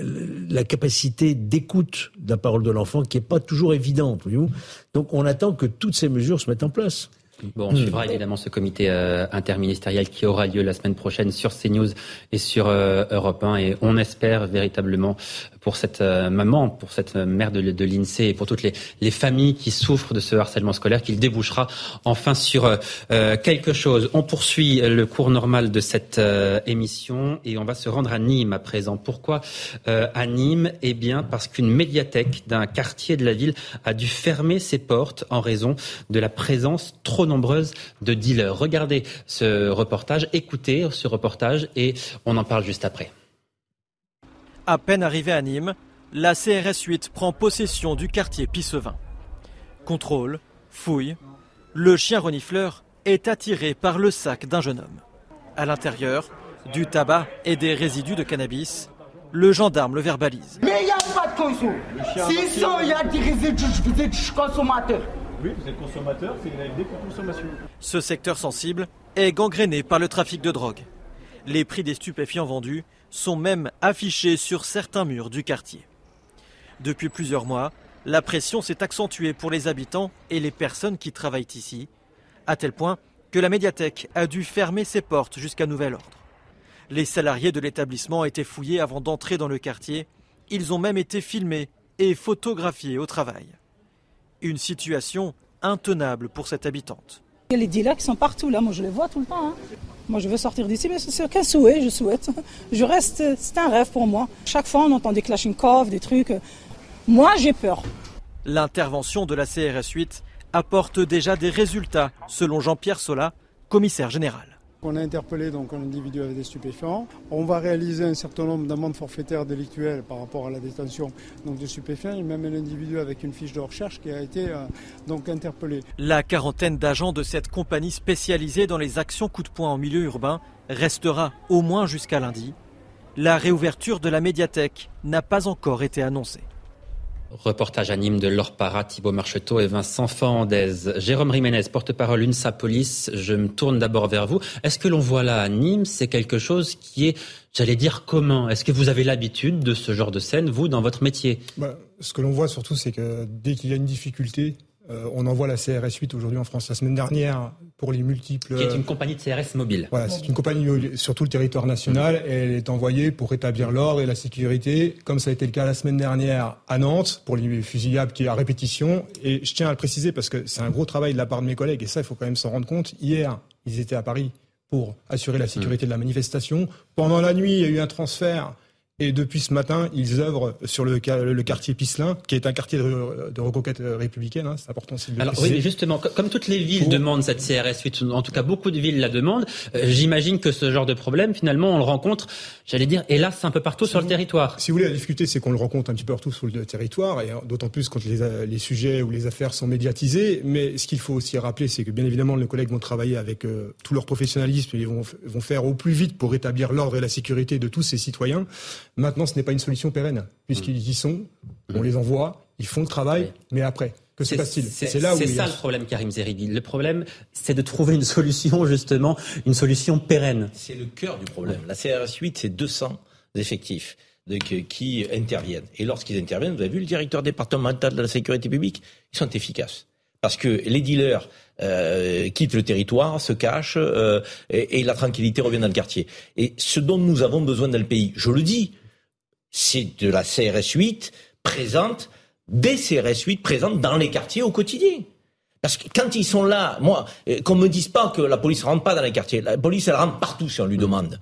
la, capacité d'écoute de la parole de l'enfant qui n'est pas toujours évidente. Voyez-vous Donc on attend que toutes ces mesures se mettent en place. Bon, on suivra évidemment ce comité euh, interministériel qui aura lieu la semaine prochaine sur CNews et sur euh, Europe 1 et on espère véritablement pour cette euh, maman, pour cette mère de, l'INSEE et pour toutes les, les, familles qui souffrent de ce harcèlement scolaire qu'il débouchera enfin sur euh, quelque chose. On poursuit le cours normal de cette euh, émission et on va se rendre à Nîmes à présent. Pourquoi à Nîmes? Eh bien parce qu'une médiathèque d'un quartier de la ville a dû fermer ses portes en raison de la présence trop nombreuse de dealers. Regardez ce reportage, écoutez ce reportage et on en parle juste après. À peine arrivé à Nîmes, la CRS 8 prend possession du quartier Pissevin. Contrôle, fouille, le chien renifleur est attiré par le sac d'un jeune homme. À l'intérieur, du tabac et des résidus de cannabis. Le gendarme le verbalise. Mais il n'y a pas de conso. Si il y a des résidus, vous êtes consommateur. Oui, vous êtes consommateur, c'est une AFD pour consommation. Ce secteur sensible est gangréné par le trafic de drogue. Les prix des stupéfiants vendus sont même affichés sur certains murs du quartier. Depuis plusieurs mois, la pression s'est accentuée pour les habitants et les personnes qui travaillent ici, à tel point que la médiathèque a dû fermer ses portes jusqu'à nouvel ordre. Les salariés de l'établissement étaient fouillés avant d'entrer dans le quartier. Ils ont même été filmés et photographiés au travail. Une situation intenable pour cette habitante. Il y a les dealers qui sont partout là, moi je les vois tout le temps. Hein. Moi je veux sortir d'ici, mais c'est qu'un souhait, je souhaite. Je reste, c'est un rêve pour moi. Chaque fois on entend des Kalachnikov, des trucs. Moi j'ai peur. L'intervention de la CRS 8 apporte déjà des résultats, selon Jean-Pierre Sola, commissaire général. On a interpellé un individu avec des stupéfiants. On va réaliser un certain nombre d'amendes forfaitaires délictuelles par rapport à la détention donc, de stupéfiants et même un individu avec une fiche de recherche qui a été euh, donc interpellé. La quarantaine d'agents de cette compagnie spécialisée dans les actions coup de poing en milieu urbain restera au moins jusqu'à lundi. La réouverture de la médiathèque n'a pas encore été annoncée. Reportage à Nîmes de Laure Parra, Thibault Marcheteau et Vincent Fandez. Jérôme Riménez, porte-parole UNSA Police, je me tourne d'abord vers vous. Est-ce que l'on voit là à Nîmes, c'est quelque chose qui est, j'allais dire, commun? Est-ce que vous avez l'habitude de ce genre de scène, vous, dans votre métier? Bah, Ce que l'on voit surtout, c'est que dès qu'il y a une difficulté, euh, on envoie la CRS 8 aujourd'hui en France. La semaine dernière, pour les multiples. Qui est une compagnie de CRS mobile. Voilà, c'est une compagnie sur tout le territoire national. Et elle est envoyée pour rétablir l'ordre et la sécurité, comme ça a été le cas la semaine dernière à Nantes, pour les fusillables qui est à répétition. Et je tiens à le préciser parce que c'est un gros travail de la part de mes collègues. Et ça, il faut quand même s'en rendre compte. Hier, ils étaient à Paris pour assurer la sécurité de la manifestation. Pendant la nuit, il y a eu un transfert et depuis ce matin, ils œuvrent sur le, le quartier Pislin, qui est un quartier de, de reconquête républicaine. Hein, c'est important aussi de Alors oui, justement, comme toutes les villes demandent cette CRS 8, en tout cas beaucoup de villes la demandent, euh, j'imagine que ce genre de problème, finalement, on le rencontre, j'allais dire, hélas, un peu partout sur le territoire. Si vous voulez, la difficulté, c'est qu'on le rencontre un petit peu partout sur le territoire, et d'autant plus quand les, les, sujets ou les affaires sont médiatisés. Mais ce qu'il faut aussi rappeler, c'est que bien évidemment, nos collègues vont travailler avec euh, tout leur professionnalisme, et ils vont, vont faire au plus vite pour rétablir l'ordre et la sécurité de tous ces citoyens. Maintenant, ce n'est pas une solution pérenne, puisqu'ils y sont, on les envoie, ils font le travail, mais après que se passe-t-il? C'est là où c'est ça le problème, Karim Zeridi. Le problème, c'est de trouver une solution justement, une solution pérenne. C'est le cœur du problème. La CRS 8, c'est 200 effectifs qui interviennent. Et lorsqu'ils interviennent, vous avez vu le directeur départemental de la sécurité publique, ils sont efficaces parce que les dealers euh, quittent le territoire, se cachent, euh, et, et, la tranquillité revient dans le quartier. Et ce dont nous avons besoin dans le pays, je le dis, c'est de la CRS 8 présente, des CRS 8 présentes dans les quartiers au quotidien. Parce que quand ils sont là, moi, euh, qu'on me dise pas que la police rentre pas dans les quartiers. La police, elle rentre partout si on lui demande.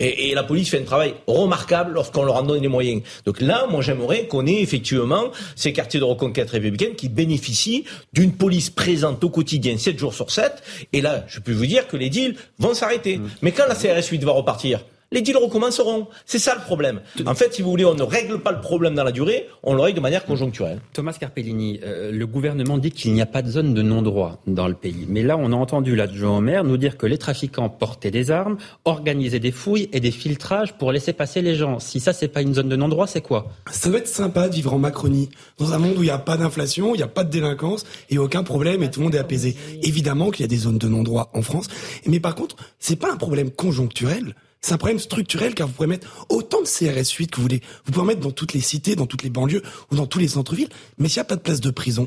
Et, et, la police fait un travail remarquable lorsqu'on leur en donne les moyens. Donc là, moi, j'aimerais qu'on ait effectivement ces quartiers de reconquête républicaine qui bénéficient d'une police présente au quotidien 7 jours sur 7. Et là, je peux vous dire que les deals vont s'arrêter. Mmh. Mais quand la CRS 8 va repartir, les deals recommenceront. C'est ça le problème. En fait, si vous voulez, on ne règle pas le problème dans la durée, on le règle de manière conjoncturelle. Thomas Carpellini, euh, le gouvernement dit qu'il n'y a pas de zone de non-droit dans le pays. Mais là, on a entendu l'adjoint au maire nous dire que les trafiquants portaient des armes, organisaient des fouilles et des filtrages pour laisser passer les gens. Si ça, c'est pas une zone de non-droit, c'est quoi? Ça doit être sympa de vivre en Macronie, dans un monde où il n'y a pas d'inflation, il n'y a pas de délinquance et aucun problème et tout le monde est apaisé. Évidemment qu'il y a des zones de non-droit en France, mais par contre, c'est pas un problème conjoncturel. C'est un problème structurel car vous pouvez mettre autant de CRS 8 que vous voulez. Vous pouvez en mettre dans toutes les cités, dans toutes les banlieues ou dans tous les centres-villes. Mais s'il n'y a pas de place de prison,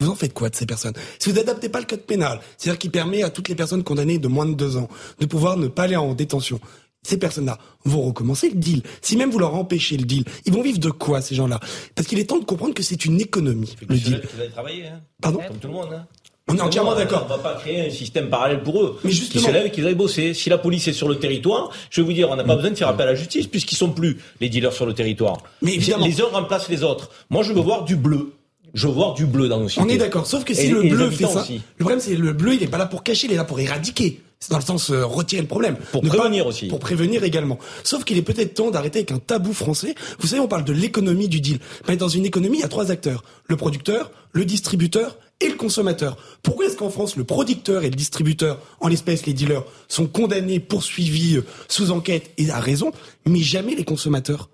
vous en faites quoi de ces personnes? Si vous n'adaptez pas le code pénal, c'est-à-dire qui permet à toutes les personnes condamnées de moins de deux ans de pouvoir ne pas aller en détention, ces personnes-là vont recommencer le deal. Si même vous leur empêchez le deal, ils vont vivre de quoi ces gens-là? Parce qu'il est temps de comprendre que c'est une économie. Le deal. Travailler, hein? Pardon? Comme tout le monde. Hein? On est entièrement d'accord. On va pas créer un système parallèle pour eux. Mais justement, qui se lèvent et qui aillent bosser. Si la police est sur le territoire, je vais vous dire, on n'a pas besoin de faire appel à la justice puisqu'ils sont plus les dealers sur le territoire. Mais évidemment. Les uns remplacent les autres. Moi, je veux voir du bleu. Je veux voir du bleu dans nos cités. On est d'accord. Sauf que si le bleu fait ça, le problème c'est le bleu, il est pas là pour cacher, il est là pour éradiquer. C'est dans le sens euh, retirer le problème. Pour prévenir aussi. Pour prévenir également. Sauf qu'il est peut-être temps d'arrêter avec un tabou français. Vous savez, on parle de l'économie du deal. Mais dans une économie, il y a trois acteurs. Le producteur, le distributeur et le consommateur. Pourquoi est-ce qu'en France, le producteur et le distributeur, en l'espèce les dealers, sont condamnés, poursuivis, euh, sous enquête et à raison, mais jamais les consommateurs?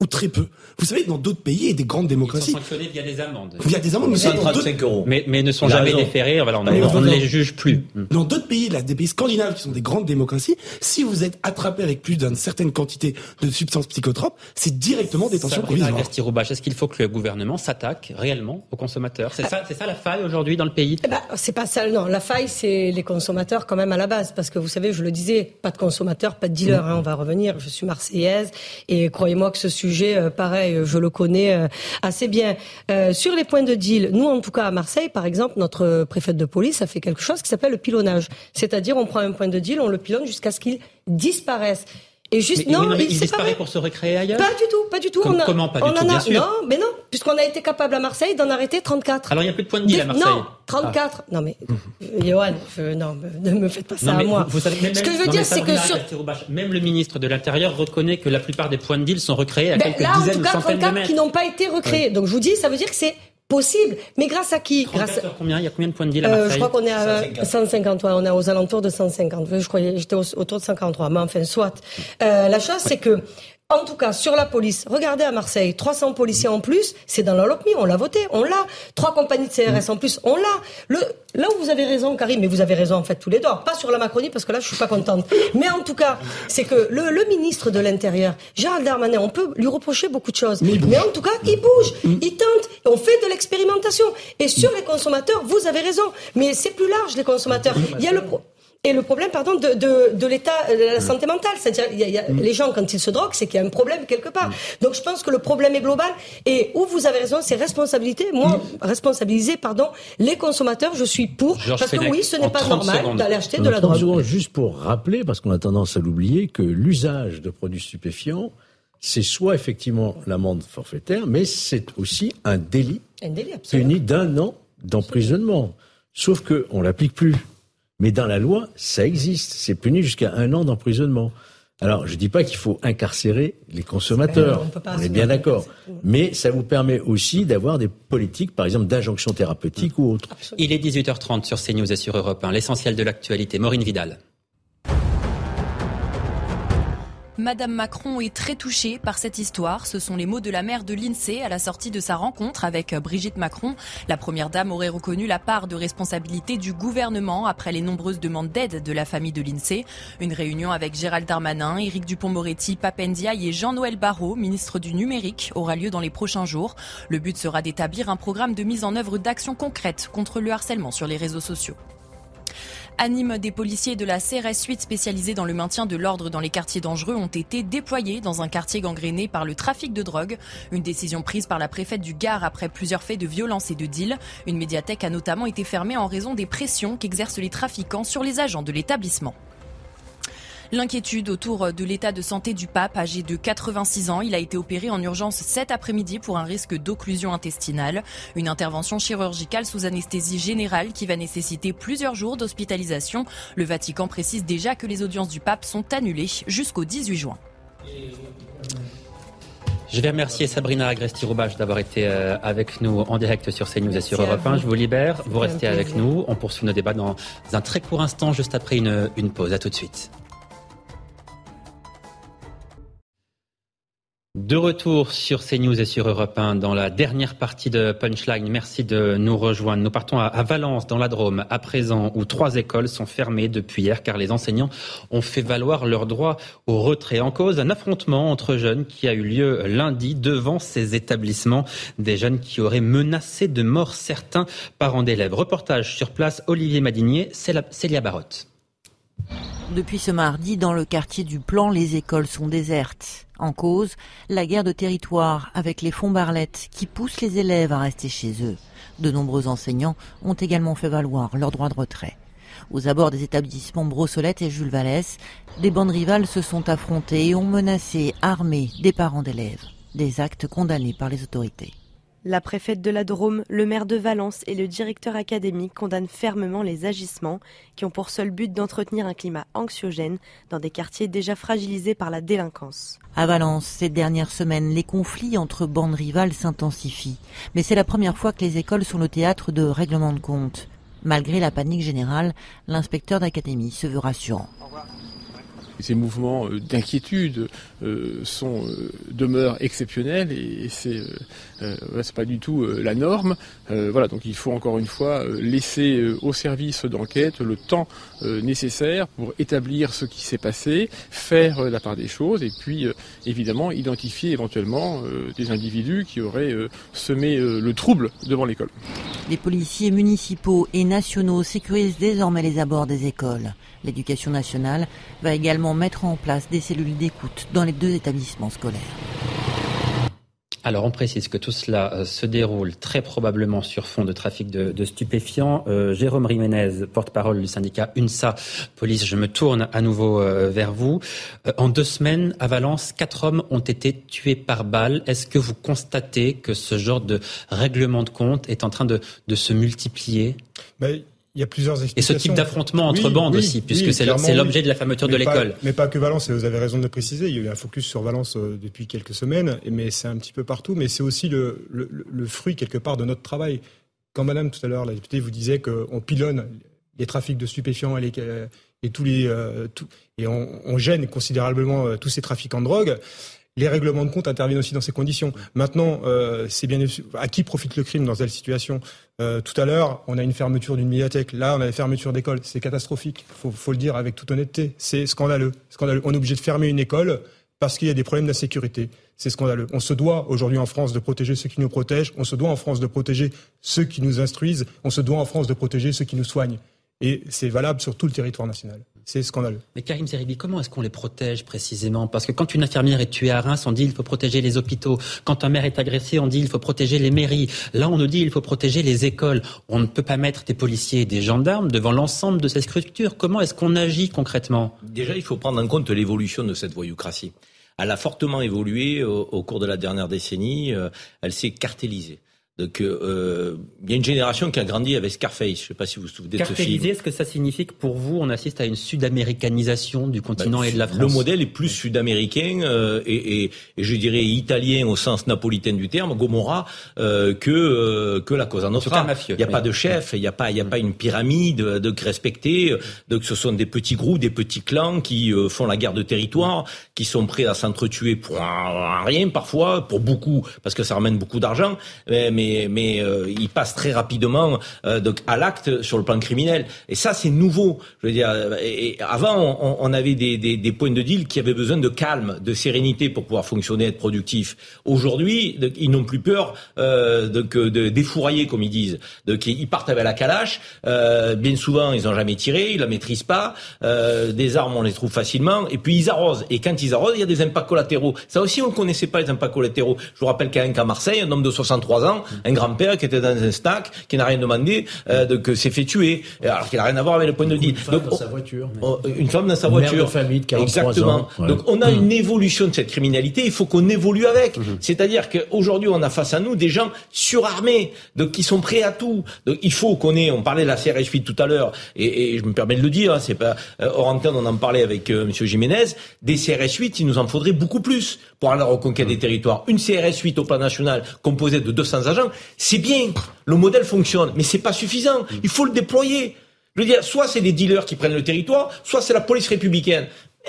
Ou très peu. Vous savez, dans d'autres pays et des grandes démocraties. Ils sont sanctionnés via des amendes. Via des amendes, mais c'est 35 euros. Mais, mais ne sont jamais déférés, voilà, on, on ne les juge plus. Dans d'autres pays, là, des pays scandinaves qui sont des grandes démocraties, si vous êtes attrapé avec plus d'une certaine quantité de substances psychotropes, c'est directement détention provisoire. Est-ce qu'il faut que le gouvernement s'attaque réellement aux consommateurs C'est ça, c'est ça la faille aujourd'hui dans le pays eh ben, C'est pas ça, non. La faille, c'est les consommateurs quand même à la base. Parce que vous savez, je le disais, pas de consommateurs, pas de dealers. Hein, on va revenir. Je suis marseillaise. Et croyez-moi que ce sujet, euh, pareil, je le connais euh, assez bien. Euh, sur les points de deal, nous en tout cas à Marseille, par exemple, notre préfète de police a fait quelque chose qui s'appelle le pilonnage. C'est-à-dire on prend un point de deal, on le pilonne jusqu'à ce qu'il disparaisse. Et juste, non, il, disparaît pour se recréer ailleurs Pas du tout, pas du tout. comment? Pas du tout, bien sûr. Non, mais non, puisqu'on a été capable à Marseille d'en arrêter 34. Alors il n'y a plus de points de deal à Marseille Non, 34. Ah. Non mais, Johan, non, ne me faites pas ça à moi. Vous savez, même, Ce que je veux dire, c'est que sur... Même le ministre de l'Intérieur reconnaît que la plupart des points de deal sont recréés à ben, quelques là, dizaines ou centaines de mètres. qui n'ont pas été recréés. Donc je vous dis, ça veut dire que c'est possible. Mais grâce à qui grâce à... combien Il y a combien de points de deal à Marseille euh, Je crois qu'on est à 150. ouais, on est aux alentours de 150. Je croyais, j'étais autour de 143. Mais enfin, soit. Euh, la chose, c'est que en tout cas, sur la police, regardez à Marseille, 300 policiers en plus, c'est dans la LOCMI, on l'a voté, on l'a. Trois compagnies de CRS en plus, on l'a. Le, là où vous avez raison, Karim, mais vous avez raison en fait tous les deux, pas sur la Macronie parce que là je suis pas contente. Mais en tout cas, c'est que le, le, ministre de l'Intérieur, Gérald Darmanin, on peut lui reprocher beaucoup de choses. Mais, en tout cas, il bouge, il tente, on fait de l'expérimentation. Et sur les consommateurs, vous avez raison. Mais c'est plus large les consommateurs. Il y a le et le problème, pardon, de, de, de l'état de la santé mentale. C'est-à-dire, y a, les gens, quand ils se droguent, c'est qu'il y a un problème quelque part. Donc, je pense que le problème est global. Et où vous avez raison, c'est responsabilité. Moi, responsabiliser, pardon, les consommateurs, je suis pour. parce que oui, ce n'est pas normal d'aller acheter de la drogue. juste pour rappeler, parce qu'on a tendance à l'oublier, que l'usage de produits stupéfiants, c'est soit effectivement l'amende forfaitaire, mais c'est aussi un délit, un délit puni d'un an d'emprisonnement. Sauf qu'on ne l'applique plus. Mais dans la loi, ça existe. C'est puni jusqu'à un an d'emprisonnement. Alors, je ne dis pas qu'il faut incarcérer les consommateurs. On, est bien d'accord. Mais ça vous permet aussi d'avoir des politiques, par exemple, d'injonction thérapeutique ou autre. Il est 18h30 sur CNews et sur Europe 1. L'essentiel de l'actualité. Maureen Vidal. Madame Macron est très touchée par cette histoire. Ce sont les mots de la mère de l'INSEE à la sortie de sa rencontre avec Brigitte Macron. La première dame aurait reconnu la part de responsabilité du gouvernement après les nombreuses demandes d'aide de la famille de l'INSEE. Une réunion avec Gérald Darmanin, Éric Dupont-Moretti, Papendiaï et Jean-Noël Barrot, ministre du numérique, aura lieu dans les prochains jours. Le but sera d'établir un programme de mise en œuvre d'actions concrètes contre le harcèlement sur les réseaux sociaux. Anime des policiers de la CRS 8 spécialisés dans le maintien de l'ordre dans les quartiers dangereux ont été déployés dans un quartier gangréné par le trafic de drogue. Une décision prise par la préfète du Gard après plusieurs faits de violence et de deal. Une médiathèque a notamment été fermée en raison des pressions qu'exercent les trafiquants sur les agents de l'établissement. L'inquiétude autour de l'état de santé du pape, âgé de 86 ans, il a été opéré en urgence cet après-midi pour un risque d'occlusion intestinale. Une intervention chirurgicale sous anesthésie générale qui va nécessiter plusieurs jours d'hospitalisation. Le Vatican précise déjà que les audiences du pape sont annulées jusqu'au 18 juin. Je vais remercier Sabrina Agresti-Roubache d'avoir été euh, avec nous en direct sur CNews et sur Europe 1. Je vous libère, vous restez avec nous. On poursuit nos débats dans un très court instant, juste après une, une pause. À tout de suite. De retour sur CNews et sur Europe 1 dans la dernière partie de Punchline. Merci de nous rejoindre. Nous partons à Valence, dans la Drôme, à présent, où trois écoles sont fermées depuis hier car les enseignants ont fait valoir leur droit au retrait. En cause, un affrontement entre jeunes qui a eu lieu lundi devant ces établissements. Des jeunes qui auraient menacé de mort certains parents d'élèves. Reportage sur place, Olivier Madinier, Célia Barotte. Depuis ce mardi, dans le quartier du Plan, les écoles sont désertes. En cause, la guerre de territoire avec les fonds Barlette qui poussent les élèves à rester chez eux. De nombreux enseignants ont également fait valoir leur droit de retrait. Aux abords des établissements Brossolette et Jules Vallès, des bandes rivales se sont affrontées et ont menacé, armé des parents d'élèves. Des actes condamnés par les autorités. La préfète de la Drôme, le maire de Valence et le directeur académique condamnent fermement les agissements qui ont pour seul but d'entretenir un climat anxiogène dans des quartiers déjà fragilisés par la délinquance. À Valence, ces dernières semaines, les conflits entre bandes rivales s'intensifient. Mais c'est la première fois que les écoles sont le théâtre de règlements de compte. Malgré la panique générale, l'inspecteur d'académie se veut rassurant ces mouvements euh, d'inquiétude euh, sont euh, demeurent exceptionnels et, c'est c'est pas du tout la norme. voilà, donc il faut encore une fois laisser au service d'enquête le temps nécessaire pour établir ce qui s'est passé, faire la part des choses et puis évidemment identifier éventuellement des individus qui auraient semé le trouble devant l'école. Les policiers municipaux et nationaux sécurisent désormais les abords des écoles. L'éducation nationale va également mettre en place des cellules d'écoute dans les deux établissements scolaires. Alors on précise que tout cela euh, se déroule très probablement sur fond de trafic de, stupéfiants. Euh, Jérôme Riménez, porte-parole du syndicat UNSA Police, je me tourne à nouveau euh, vers vous. en deux semaines, à Valence, quatre hommes ont été tués par balle. Est-ce que vous constatez que ce genre de règlement de compte est en train de, se multiplier? Il y a plusieurs explications. Et ce type d'affrontement entre bandes aussi, puisque c'est l'objet de la fermeture de l'école. Mais pas que Valence, et vous avez raison de le préciser, il y a eu un focus sur Valence euh, depuis quelques semaines, mais c'est un petit peu partout, mais c'est aussi le, le, le, fruit quelque part de notre travail. Quand Madame tout à l'heure, la députée, vous disait qu'on pilonne les trafics de stupéfiants et, les, et tous les euh, tout, et on, on, gêne considérablement euh, tous ces trafics en drogue les règlements de compte interviennent aussi dans ces conditions. Maintenant, euh, c'est bien à qui profite le crime dans telle situation? Euh, Tout à l'heure, on a une fermeture d'une médiathèque. Là, on a une fermeture d'école. C'est catastrophique. Faut, faut le dire avec toute honnêteté. C'est scandaleux. scandaleux. On est obligé de fermer une école parce qu'il y a des problèmes d'insécurité. C'est scandaleux. On se doit aujourd'hui en France de protéger ceux qui nous protègent. On se doit en France de protéger ceux qui nous instruisent. On se doit en France de protéger ceux qui nous soignent. Et c'est valable sur tout le territoire national. C'est scandaleux. Mais Karim Zeribi, comment est-ce qu'on les protège précisément? Parce que quand une infirmière est tuée à Reims, on dit il faut protéger les hôpitaux. Quand un maire est agressé, on dit il faut protéger les mairies. Là, on nous dit il faut protéger les écoles. On ne peut pas mettre des policiers et des gendarmes devant l'ensemble de ces structures. Comment est-ce qu'on agit concrètement? Déjà, il faut prendre en compte l'évolution de cette voyoucratie. Elle a fortement évolué au, cours de la dernière décennie. Euh, elle s'est cartélisée. Donc, euh, il y a une génération qui a grandi avec Scarface. Je ne sais pas si vous vous souvenez de ce film. Est-ce que ça signifie que pour vous, on assiste à une sud-américanisation du continent bah, et de la France Le modèle est plus sud-américain euh, et, et, et, je dirais italien au sens napolitain du terme, Gomorra, euh, que que la Cosa Nostra. Il n'y a pas de chef, il n'y a pas il y a pas une pyramide de respecter. Donc, ce sont des petits groupes, des petits clans qui font la guerre de territoire, qui sont prêts à s'entretuer pour rien parfois, pour beaucoup parce que ça ramène beaucoup d'argent, mais mais, mais euh, il passe très rapidement euh, donc à l'acte sur le plan criminel. Et ça, c'est nouveau. Je veux dire, et, avant, on, on avait des, des, des, points de deal qui avaient besoin de calme, de sérénité pour pouvoir fonctionner, être productif. Aujourd'hui, ils n'ont plus peur euh, donc, de défourailler, comme ils disent. Donc, ils partent avec la calache. Euh, bien souvent, ils n'ont jamais tiré, ils la maîtrisent pas. Euh, des armes, on les trouve facilement. Et puis, ils arrosent. Et quand ils arrosent, il y a des impacts collatéraux. Ça aussi, on ne connaissait pas, les impacts collatéraux. Je vous rappelle qu'à Marseille, un homme de 63 ans, un grand-père qui était dans un stack, qui n'a rien demandé, euh, de, s'est fait tuer, alors qu'il n'a rien à voir avec le point de deal. Une femme dans sa voiture. Une femme dans sa voiture. Mère de famille de 43 Exactement. Ans. Donc on a mmh. une évolution de cette criminalité, il faut qu'on évolue avec. Mmh. C'est-à-dire qu'aujourd'hui, on a face à nous des gens surarmés, donc qui sont prêts à tout. Donc il faut qu'on ait, on parlait de la CRS 8 tout à l'heure, et, je me permets de le dire, hein, c'est pas euh, hors antenne, on en parlait avec euh, Monsieur Jiménez, des CRS 8, il nous en faudrait beaucoup plus pour aller à la reconquête des territoires. Une CRS 8 au plan national composée de 200 agents, c'est bien, le modèle fonctionne, mais c'est pas suffisant. Il faut le déployer. Je veux dire, soit c'est des dealers qui prennent le territoire, soit c'est la police républicaine.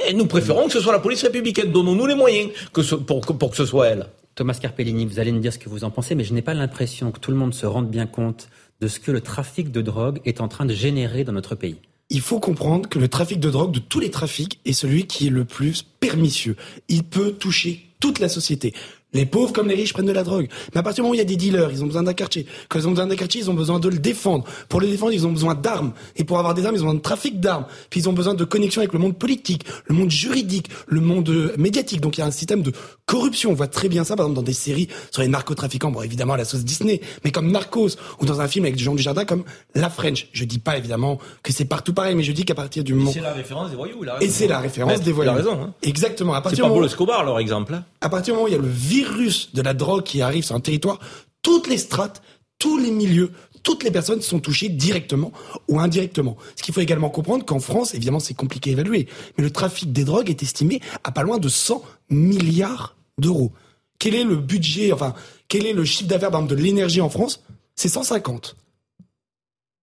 Et nous préférons que ce soit la police républicaine. Donnons-nous les moyens que pour, pour que ce soit elle. Thomas Carpellini, vous allez me dire ce que vous en pensez, mais je n'ai pas l'impression que tout le monde se rende bien compte de ce que le trafic de drogue est en train de générer dans notre pays il faut comprendre que le trafic de drogue, de tous les trafics, est celui qui est le plus pernicieux. Il peut toucher toute la société. Les pauvres comme les riches prennent de la drogue. Mais à partir du moment où il y a des dealers, ils ont besoin d'un quartier. Quand ils ont besoin d'un quartier, ils ont besoin de le défendre. Pour le défendre, ils ont besoin d'armes. Et pour avoir des armes, ils ont besoin de trafic d'armes. Puis ils ont besoin de connexion avec le monde politique, le monde juridique, le monde euh, médiatique. Donc il y a un système de corruption. On voit très bien ça, par exemple, dans des séries sur les narcotrafiquants. Bon, évidemment, à la sauce Disney. Mais comme Narcos, ou dans un film avec Jean Dujardin comme La French. Je dis pas, évidemment, que c'est partout pareil, mais je dis qu'à partir du moment... c'est la référence des voyous, Et c'est la référence des voyous. Il a raison. Hein. Exactement. À partir c'est pas Escobar, leur exemple. À partir du moment où il y a le virus de la drogue qui arrive sur un territoire, toutes les strates, tous les milieux, toutes les personnes sont touchées directement ou indirectement. Ce qu'il faut également comprendre qu'en France, évidemment, c'est compliqué à évaluer, mais le trafic des drogues est estimé à pas loin de 100 milliards d'euros. Quel est le budget, enfin, quel est le chiffre d'affaires de l'énergie en France? C'est 150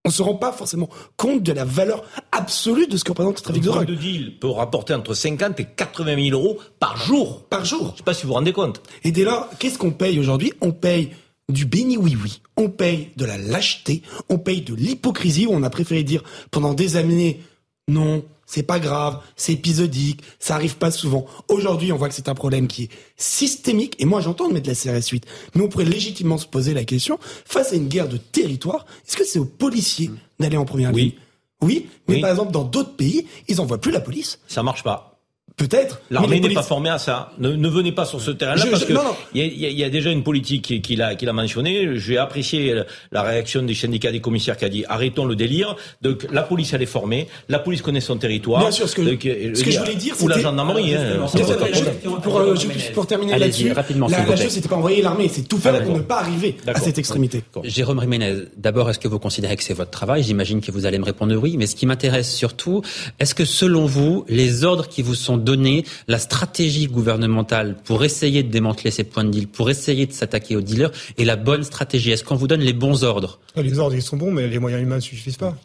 on ne se rend pas forcément compte de la valeur absolue de ce que représente le trafic de drogue. de deal peut rapporter entre 50 et 80 000 euros par jour. Par jour. Je ne sais pas si vous vous rendez compte. Et dès lors, qu'est-ce qu'on paye aujourd'hui? On paye du béni oui oui, on paye de la lâcheté, on paye de l'hypocrisie où on a préféré dire pendant des années non, c'est pas grave, c'est épisodique, ça arrive pas souvent. Aujourd'hui, on voit que c'est un problème qui est systémique, et moi j'entends de mettre la CRS 8, mais on pourrait légitimement se poser la question, face à une guerre de territoire, est-ce que c'est aux policiers d'aller en première ligne? Oui, mais par exemple dans d'autres pays, ils envoient plus la police. Ça marche pas. Peut-être. L'armée n'est pas formée à ça. Ne, venez pas sur ce terrain-là parce que il y, a, déjà une politique qui, l'a qui l'a mentionné. J'ai apprécié la réaction des syndicats des commissaires qui a dit arrêtons le délire. Donc la police elle est formée, la police connaît son territoire. Bien sûr, ce que, ce que je voulais dire, ou la gendarmerie. Hein, pour, euh, pour, terminer là-dessus, la, la chose c'était pas envoyer l'armée, c'est tout faire pour ne pas arriver à cette extrémité. Jérôme Jiménez, d'abord, est-ce que vous considérez que c'est votre travail? J'imagine que vous allez me répondre oui, mais ce qui m'intéresse surtout, est-ce que selon vous, les ordres qui vous sont donner la stratégie gouvernementale pour essayer de démanteler ces points de deal, pour essayer de s'attaquer aux dealers, est la bonne stratégie Est-ce qu'on vous donne les bons ordres? Les ordres, ils sont bons, mais les moyens humains ne suffisent pas.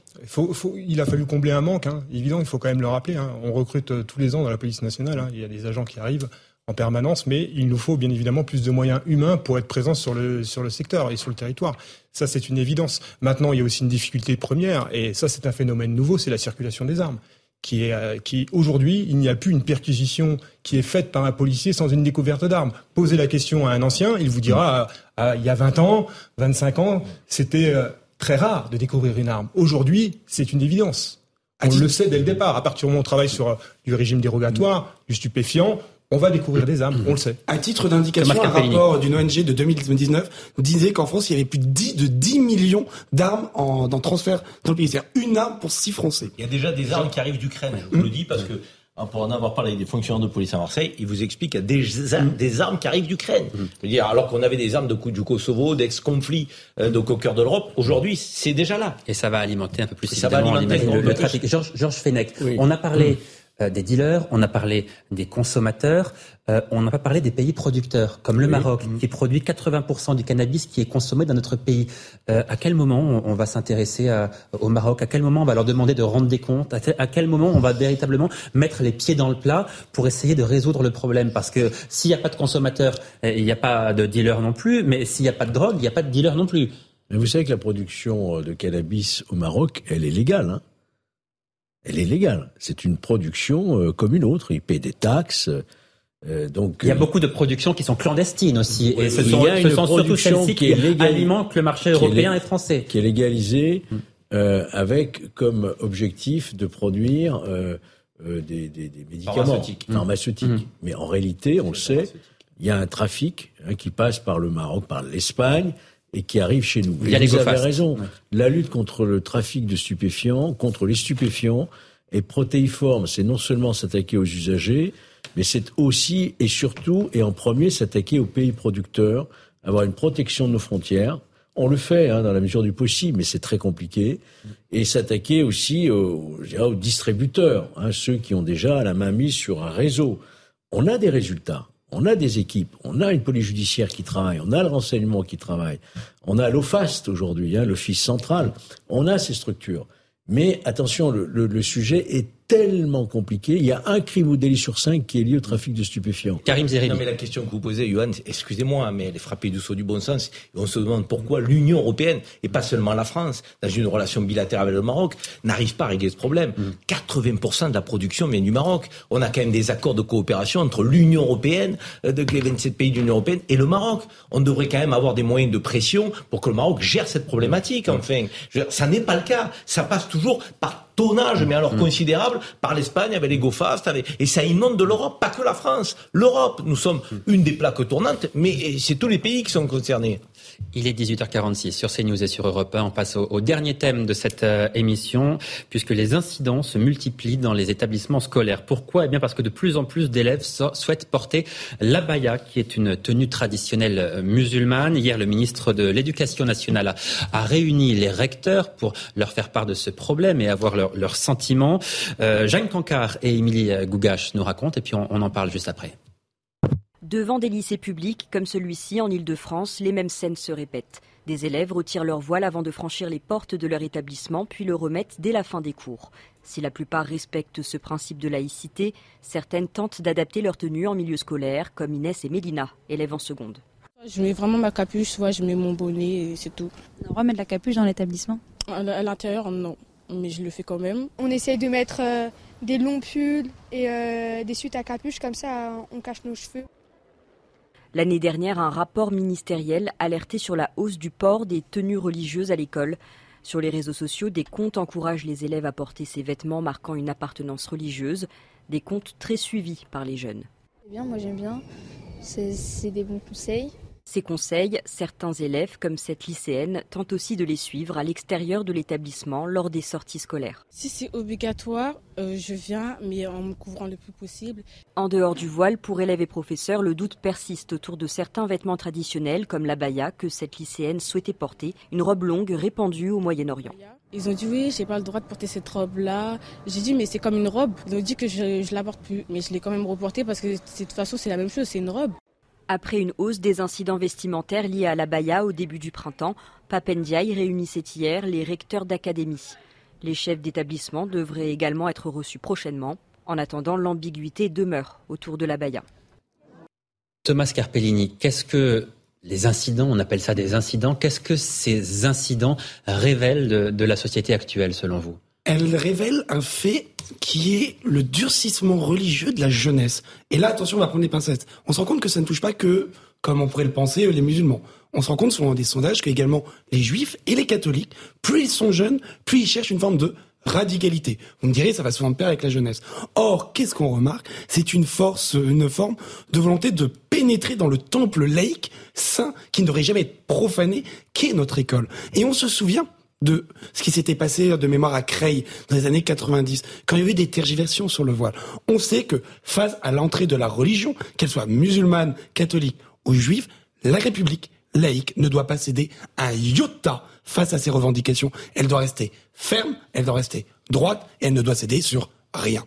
Il a fallu combler un manque, hein. évident, il faut quand même le rappeler. Hein. On recrute euh, tous les ans dans la police nationale, hein. il y a des agents qui arrivent en permanence, mais il nous faut bien évidemment plus de moyens humains pour être présents sur le, sur le secteur et sur le territoire. Ça, c'est une évidence. Maintenant, il y a aussi une difficulté première, et ça, c'est un phénomène nouveau, c'est la circulation des armes qui est euh, qui aujourd'hui il n'y a plus une perquisition qui est faite par un policier sans une découverte d'armes. Posez la question à un ancien, il vous dira ah, ah, il y a 20 ans, 25 ans, c'était euh, très rare de découvrir une arme. Aujourd'hui, c'est une évidence. On le sait dès le départ. À partir du moment où on travaille sur euh, du régime dérogatoire, du stupéfiant, on va découvrir des armes, on le sait. À titre d'indication, un rapport d'une ONG de 2019 disait qu'en France, il y avait plus de 10, de 10 millions d'armes en, dans transfert dans le pays. C'est-à-dire une arme pour six Français. Il y a déjà des armes qui arrivent d'Ukraine, je vous le dis, parce que hein, pour en avoir parlé avec des fonctionnaires de police à Marseille, ils vous expliquent qu'il y a des, armes, des armes qui arrivent d'Ukraine. dire alors qu'on avait des armes de du Kosovo, d'ex-conflit, euh, donc au cœur de l'Europe, aujourd'hui, c'est déjà là. Et ça va alimenter un peu plus ça va alimenter le, le, trafic. Georges Georges Fenech, on a parlé euh, des dealers, on a parlé des consommateurs, euh, on n'a pas parlé des pays producteurs, comme le Maroc, qui produit 80% du cannabis qui est consommé dans notre pays. Euh, à quel moment on, va s'intéresser au Maroc? À quel moment on va leur demander de rendre des comptes? À, quel moment on va véritablement mettre les pieds dans le plat pour essayer de résoudre le problème? Parce que s'il n'y a pas de consommateurs, il n'y a pas de dealers non plus, mais s'il n'y a pas de drogue, il n'y a pas de dealers non plus. Mais vous savez que la production de cannabis au Maroc, elle est légale. Hein elle est légale. C'est une production euh, comme une autre. Il paie des taxes. Euh, donc, il y a euh, beaucoup de productions qui sont clandestines aussi, et ce sont, ce sont surtout celles-ci qui, alimentent le marché européen et français. Qui est légalisée mm. euh, avec comme objectif de produire euh, des, des, des, médicaments pharmaceutiques. pharmaceutiques. Mm. Mais en réalité, on le sait, il y a un trafic hein, qui passe par le Maroc, par l'Espagne, et qui arrive chez nous. Il y a vous avez raison. La lutte contre le trafic de stupéfiants, contre les stupéfiants, est protéiforme. C'est non seulement s'attaquer aux usagers, mais c'est aussi et surtout et en premier s'attaquer aux pays producteurs, avoir une protection de nos frontières. On le fait hein, dans la mesure du possible, mais c'est très compliqué. Et s'attaquer aussi aux, aux distributeurs, hein, ceux qui ont déjà la main mise sur un réseau. On a des résultats. On a des équipes, on a une police judiciaire qui travaille, on a le renseignement qui travaille, on a l'OFAST aujourd'hui, hein, l'Office central, on a ces structures. Mais attention, le, le sujet est tellement compliqué. Il y a un crime ou délit sur cinq qui est lié au trafic de stupéfiants. Karim Zerine. Non, mais la question que vous posez, Johan, excusez-moi, mais elle est frappée du saut du bon sens. Et on se demande pourquoi l'Union européenne, et pas seulement la France, dans une relation bilatérale avec le Maroc, n'arrive pas à régler ce problème. 80% mm. de la production vient du Maroc. On a quand même des accords de coopération entre l'Union européenne, euh, de les 27 pays de l'Union européenne, et le Maroc. On devrait quand même avoir des moyens de pression pour que le Maroc gère cette problématique, enfin. ça n'est pas le cas. Ça passe toujours par tonnage, mais alors mm. considérable, par l'Espagne avec les GoFast, et ça inonde de l'Europe, pas que la France. L'Europe, nous sommes mm. une des plaques tournantes, mais c'est tous les pays qui sont concernés. Il est 18h46 sur CNews et sur Europe 1. On passe au, dernier thème de cette euh, émission, puisque les incidents se multiplient dans les établissements scolaires. Pourquoi? Eh bien parce que de plus en plus d'élèves souhaitent porter l'abaya, qui est une tenue traditionnelle euh, musulmane. Hier, le ministre de l'Éducation nationale a, réuni les recteurs pour leur faire part de ce problème et avoir leurs leur sentiments. Euh, Jeanne Cancard et Émilie Gougache nous racontent, et puis on en parle juste après. Devant des lycées publics comme celui-ci en Ile-de-France, les mêmes scènes se répètent. Des élèves retirent leur voile avant de franchir les portes de leur établissement, puis le remettent dès la fin des cours. Si la plupart respectent ce principe de laïcité, certaines tentent d'adapter leur tenue en milieu scolaire, comme Inès et Mélina, élèves en seconde. Je mets vraiment ma capuche, soit je mets mon bonnet, c'est tout. On va mettre la capuche dans l'établissement? À l'intérieur, non, mais je le fais quand même. On essaye de mettre euh, des longs pulls et euh, des suites à capuche, comme ça on cache nos cheveux. L'année dernière, un rapport ministériel alertait sur la hausse du port des tenues religieuses à l'école. Sur les réseaux sociaux, des comptes encouragent les élèves à porter ces vêtements marquant une appartenance religieuse, des comptes très suivis par les jeunes. Bien, moi j'aime bien, c'est des bons conseils. Ces conseils, certains élèves, comme cette lycéenne, tentent aussi de les suivre à l'extérieur de l'établissement lors des sorties scolaires. Si c'est obligatoire, euh, je viens, mais en me couvrant le plus possible. En dehors du voile, pour élèves et professeurs, le doute persiste autour de certains vêtements traditionnels, comme l'abaya que cette lycéenne souhaitait porter, une robe longue répandue au Moyen-Orient. Ils ont dit oui, j'ai pas le droit de porter cette robe-là. J'ai dit mais c'est comme une robe. Ils ont dit que je, je la porte plus, mais je l'ai quand même reportée parce que de toute façon c'est la même chose, c'est une robe. Après une hausse des incidents vestimentaires liés à la baya au début du printemps, Papendiaï réunissait hier les recteurs d'académie. Les chefs d'établissement devraient également être reçus prochainement. En attendant, l'ambiguïté demeure autour de la baya. Thomas Carpellini, qu'est-ce que les incidents, on appelle ça des incidents, qu'est-ce que ces incidents révèlent de la société actuelle selon vous? Elle révèle un fait qui est le durcissement religieux de la jeunesse. Et là, attention, on va prendre des pincettes. On se rend compte que ça ne touche pas que comme on pourrait le penser les musulmans. On se rend compte selon des sondages que également les juifs et les catholiques, plus ils sont jeunes, plus ils cherchent une forme de radicalité. Vous me direz, ça va souvent de pair avec la jeunesse. Or, qu'est-ce qu'on remarque? C'est une force, une forme de volonté de pénétrer dans le temple laïque, saint, qui ne devrait jamais être profané, qu'est notre école. Et on se souvient de ce qui s'était passé de mémoire à Creil dans les années 90, quand il y avait des tergiversions sur le voile. On sait que face à l'entrée de la religion, qu'elle soit musulmane, catholique ou juive, la République laïque ne doit pas céder un iota face à ces revendications. Elle doit rester ferme, elle doit rester droite et elle ne doit céder sur rien.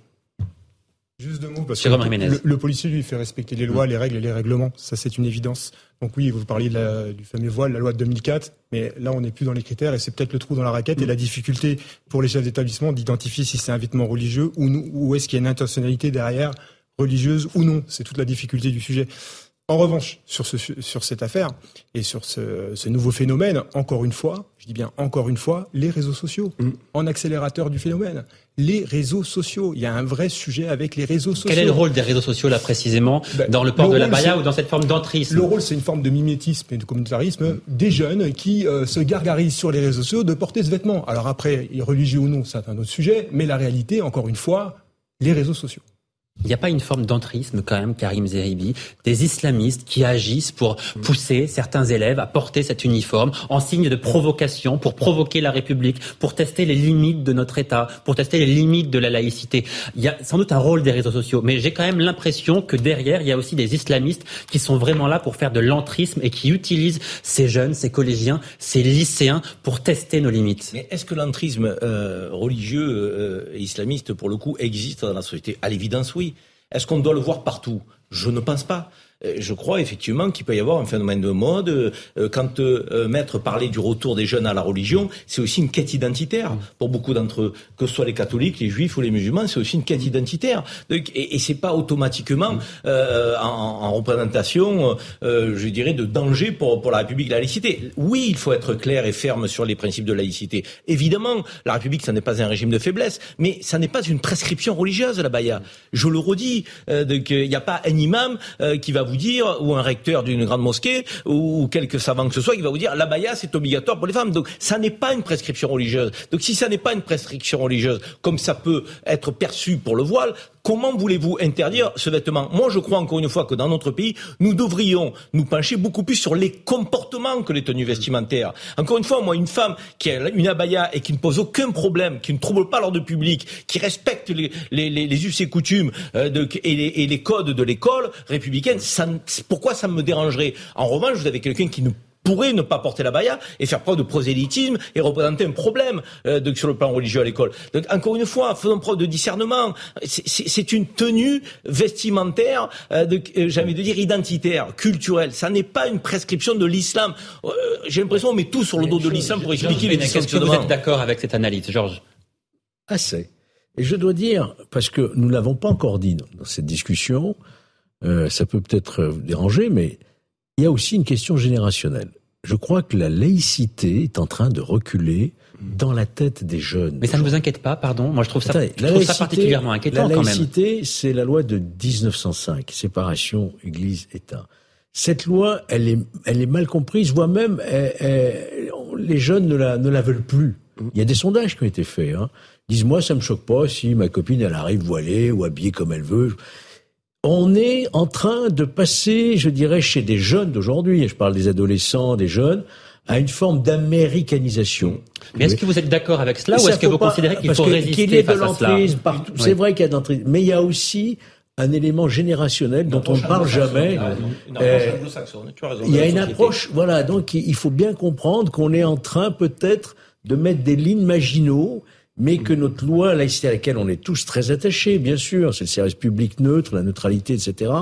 Juste deux mots, parce que le, policier, lui, fait respecter les lois, les règles et les règlements. Ça, c'est une évidence. Donc oui, vous parliez du fameux voile, la loi de 2004, mais là, on n'est plus dans les critères et c'est peut-être le trou dans la raquette et la difficulté pour les chefs d'établissement d'identifier si c'est un vêtement religieux ou, ou est-ce qu'il y a une intentionnalité derrière, religieuse ou non. C'est toute la difficulté du sujet. En revanche, sur, ce, sur cette affaire et sur ce, ce, nouveau phénomène, encore une fois, je dis bien encore une fois, les réseaux sociaux, mm. en accélérateur du phénomène. Les réseaux sociaux, il y a un vrai sujet avec les réseaux sociaux. Quel est le rôle des réseaux sociaux là précisément ben, dans le port de la baya ou dans cette forme d'entrisme Le rôle, c'est une forme de mimétisme et de communautarisme des jeunes qui euh, se gargarisent sur les réseaux sociaux de porter ce vêtement. Alors après, religieux ou non, c'est un autre sujet, mais la réalité, encore une fois, les réseaux sociaux. Il n'y a pas une forme d'entrisme quand même, Karim Zeribi, des islamistes qui agissent pour pousser certains élèves à porter cet uniforme en signe de provocation, pour provoquer la République, pour tester les limites de notre État, pour tester les limites de la laïcité. Il y a sans doute un rôle des réseaux sociaux, mais j'ai quand même l'impression que derrière, il y a aussi des islamistes qui sont vraiment là pour faire de l'entrisme et qui utilisent ces jeunes, ces collégiens, ces lycéens pour tester nos limites. Mais est-ce que l'entrisme euh, religieux euh, et islamiste, pour le coup, existe dans la société? À l'évidence, oui. Est-ce qu'on doit le voir partout? Je ne pense pas. Euh, je crois effectivement qu'il peut y avoir un phénomène de mode. Euh, quand euh, Maître parlait du retour des jeunes à la religion, c'est aussi une quête identitaire pour beaucoup d'entre eux, que ce soit les catholiques, les juifs ou les musulmans, c'est aussi une quête identitaire. Et, c'est pas automatiquement en, représentation, je dirais, de danger pour, pour la République de la laïcité. Oui, il faut être clair et ferme sur les principes de laïcité. Évidemment, la République, ça n'est pas un régime de faiblesse, mais ça n'est pas une prescription religieuse, la baya. Je le redis, il n'y a pas un imam qui va vous dire, ou un recteur d'une grande mosquée, ou quelques savants que ce soit, qui va vous dire la baya c'est obligatoire pour les femmes. Donc ça n'est pas une prescription religieuse. Donc si ça n'est pas une prescription religieuse, comme ça peut être perçu pour le voile, Comment voulez-vous interdire ce vêtement? Moi, je crois encore une fois que dans notre pays, nous devrions nous pencher beaucoup plus sur les comportements que les tenues vestimentaires. Encore une fois, moi, une femme qui a une abaya et qui ne pose aucun problème, qui ne trouble pas l'ordre public, qui respecte les, us et coutumes euh, et, les, codes de l'école républicaine, pourquoi ça me dérangerait? En revanche, vous avez quelqu'un qui ne pourrait ne pas porter la baya et faire preuve de prosélytisme et représenter un problème euh, sur le plan religieux à l'école. Donc encore une fois, faisons preuve de discernement. C'est une tenue vestimentaire, euh, euh, j'ai envie de dire identitaire, culturelle. Ça n'est pas une prescription de l'islam. j'ai l'impression qu'on met tout sur le dos de l'islam pour expliquer les que vous êtes d'accord avec cette analyse, Georges? Assez. Et je dois dire, parce que nous ne l'avons pas encore dit dans cette discussion, ça peut peut-être vous déranger, mais il y a aussi une question générationnelle. Je crois que la laïcité est en train de reculer dans la tête des jeunes. Mais ça ne vous inquiète pas, pardon? Moi, je trouve ça, particulièrement inquiétant quand même. La laïcité, c'est la loi de 1905, séparation Église-État. Cette loi, elle est, elle est mal comprise, voire même, les jeunes ne la, ne la veulent plus. Il y a des sondages qui ont été faits. Hein. Disent, moi, ça me choque pas si ma copine, elle arrive voilée ou habillée comme elle veut on est en train de passer, je dirais, chez des jeunes d'aujourd'hui, je parle des adolescents, des jeunes, à une forme d'américanisation. Mais est-ce que vous êtes d'accord avec cela ou est-ce que vous considérez qu'il faut résister qu'il y ait de l'entrisme partout C'est vrai qu'il y a d'entrisme, mais il y a aussi un élément générationnel dont on ne parle jamais. Euh, il y a une approche, voilà, donc il faut bien comprendre qu'on est en train peut-être de mettre des lignes maginaux mais que notre loi laïcité à laquelle on est tous très attachés, bien sûr, c'est le service public neutre, la neutralité, etc.,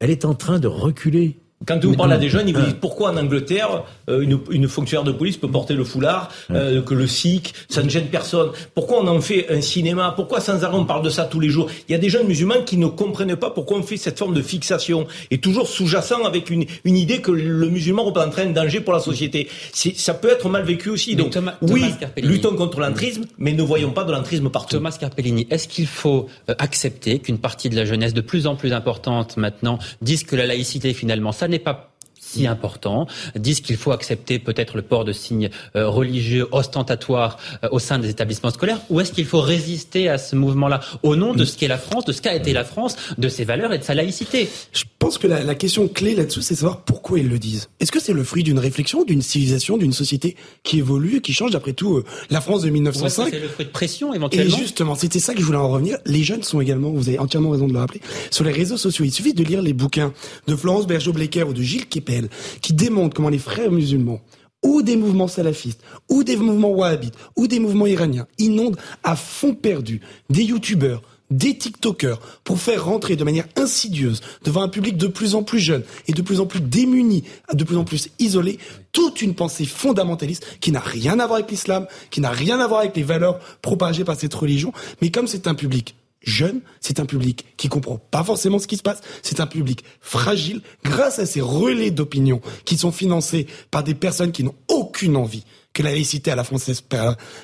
elle est en train de reculer. Quand vous parlez à des jeunes, ils vous disent pourquoi en Angleterre euh, une, une, fonctionnaire de police peut porter le foulard, euh, que le sikh, ça ne gêne personne. Pourquoi on en fait un cinéma? Pourquoi sans arrêt on parle de ça tous les jours? Il y a des jeunes musulmans qui ne comprennent pas pourquoi on fait cette forme de fixation et toujours sous-jacent avec une, une idée que le musulman représente un danger pour la société. Ça peut être mal vécu aussi. Donc oui, luttons contre l'entrisme, mais ne voyons pas de l'entrisme partout. Thomas Carpellini, est-ce qu'il faut euh, accepter qu'une partie de la jeunesse de plus en plus importante maintenant dise que la laïcité finalement ça n'est pas si important, disent qu'il faut accepter peut-être le port de signes euh, religieux ostentatoires euh, au sein des établissements scolaires, ou est-ce qu'il faut résister à ce mouvement-là au nom de ce qu'est la France, de ce qu'a été la France, de ses valeurs et de sa laïcité? Je pense que la, la question clé là-dessous, c'est de savoir pourquoi ils le disent. Est-ce que c'est le fruit d'une réflexion, d'une civilisation, d'une société qui évolue, qui change D'après tout, euh, la France de 1905. C'est le fruit de pression éventuellement? Et justement, c'était ça que je voulais en revenir. Les jeunes sont également, vous avez entièrement raison de le rappeler, sur les réseaux sociaux. Il suffit de lire les bouquins de Florence Bergeau-Blecker ou de Gilles Qui démontrent comment les frères musulmans ou des mouvements salafistes, ou des mouvements wahhabites, ou des mouvements iraniens inondent à fond perdu des youtubeurs, des TikTokers pour faire rentrer de manière insidieuse devant un public de plus en plus jeune et de plus en plus démuni, de plus en plus isolé, toute une pensée fondamentaliste qui n'a rien à voir avec l'islam, qui n'a rien à voir avec les valeurs propagées par cette religion, mais comme c'est un public jeune, c'est un public qui comprend pas forcément ce qui se passe, c'est un public fragile grâce à ces relais d'opinion qui sont financés par des personnes qui n'ont aucune envie que la laïcité à la française,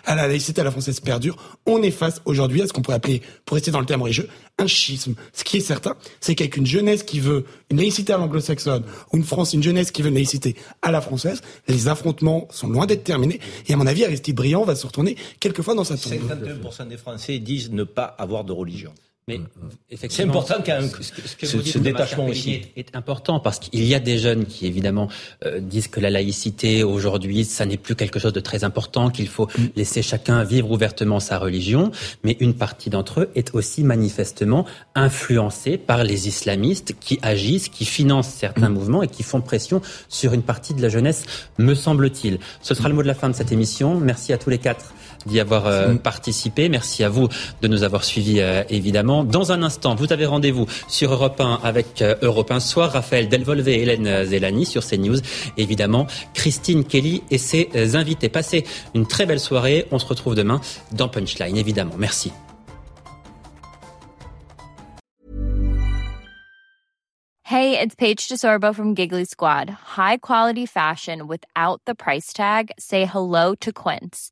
à la française perdure, on est face aujourd'hui à ce qu'on pourrait appeler, pour rester dans le terme religieux, un schisme. Ce qui est certain, c'est qu'avec une jeunesse qui veut une laïcité à l'anglo-saxonne, ou une France, une jeunesse qui veut une laïcité à la française, les affrontements sont loin d'être terminés. Et à mon avis, Aristide Briand va se retourner quelquefois dans sa tombe. 51% des Français disent ne pas avoir de religion. Mais mm, c'est important quand même ce, que ce, ce détachement aussi. est, important parce qu'il y a des jeunes qui évidemment euh, disent que la laïcité aujourd'hui ça n'est plus quelque chose de très important qu'il faut mm. laisser chacun vivre ouvertement sa religion. Mais une partie d'entre eux est aussi manifestement influencée par les islamistes qui agissent qui financent certains mouvements et qui font pression sur une partie de la jeunesse me semble-t-il. Ce sera le mot de la fin de cette émission. Merci à tous les quatre d'y avoir euh, participé. Merci à vous de nous avoir suivis, euh, évidemment. Dans un instant, vous avez rendez-vous sur Europe 1 avec euh, Europe 1 Soir. Raphaël Delvolvé et Hélène Zélani sur CNews. Évidemment, Christine Kelly et ses invités. Passez une très belle soirée. On se retrouve demain dans Punchline, évidemment. Merci. Hey, it's Paige DeSorbo from Giggly Squad. High quality fashion without the price tag. Say hello to Quince.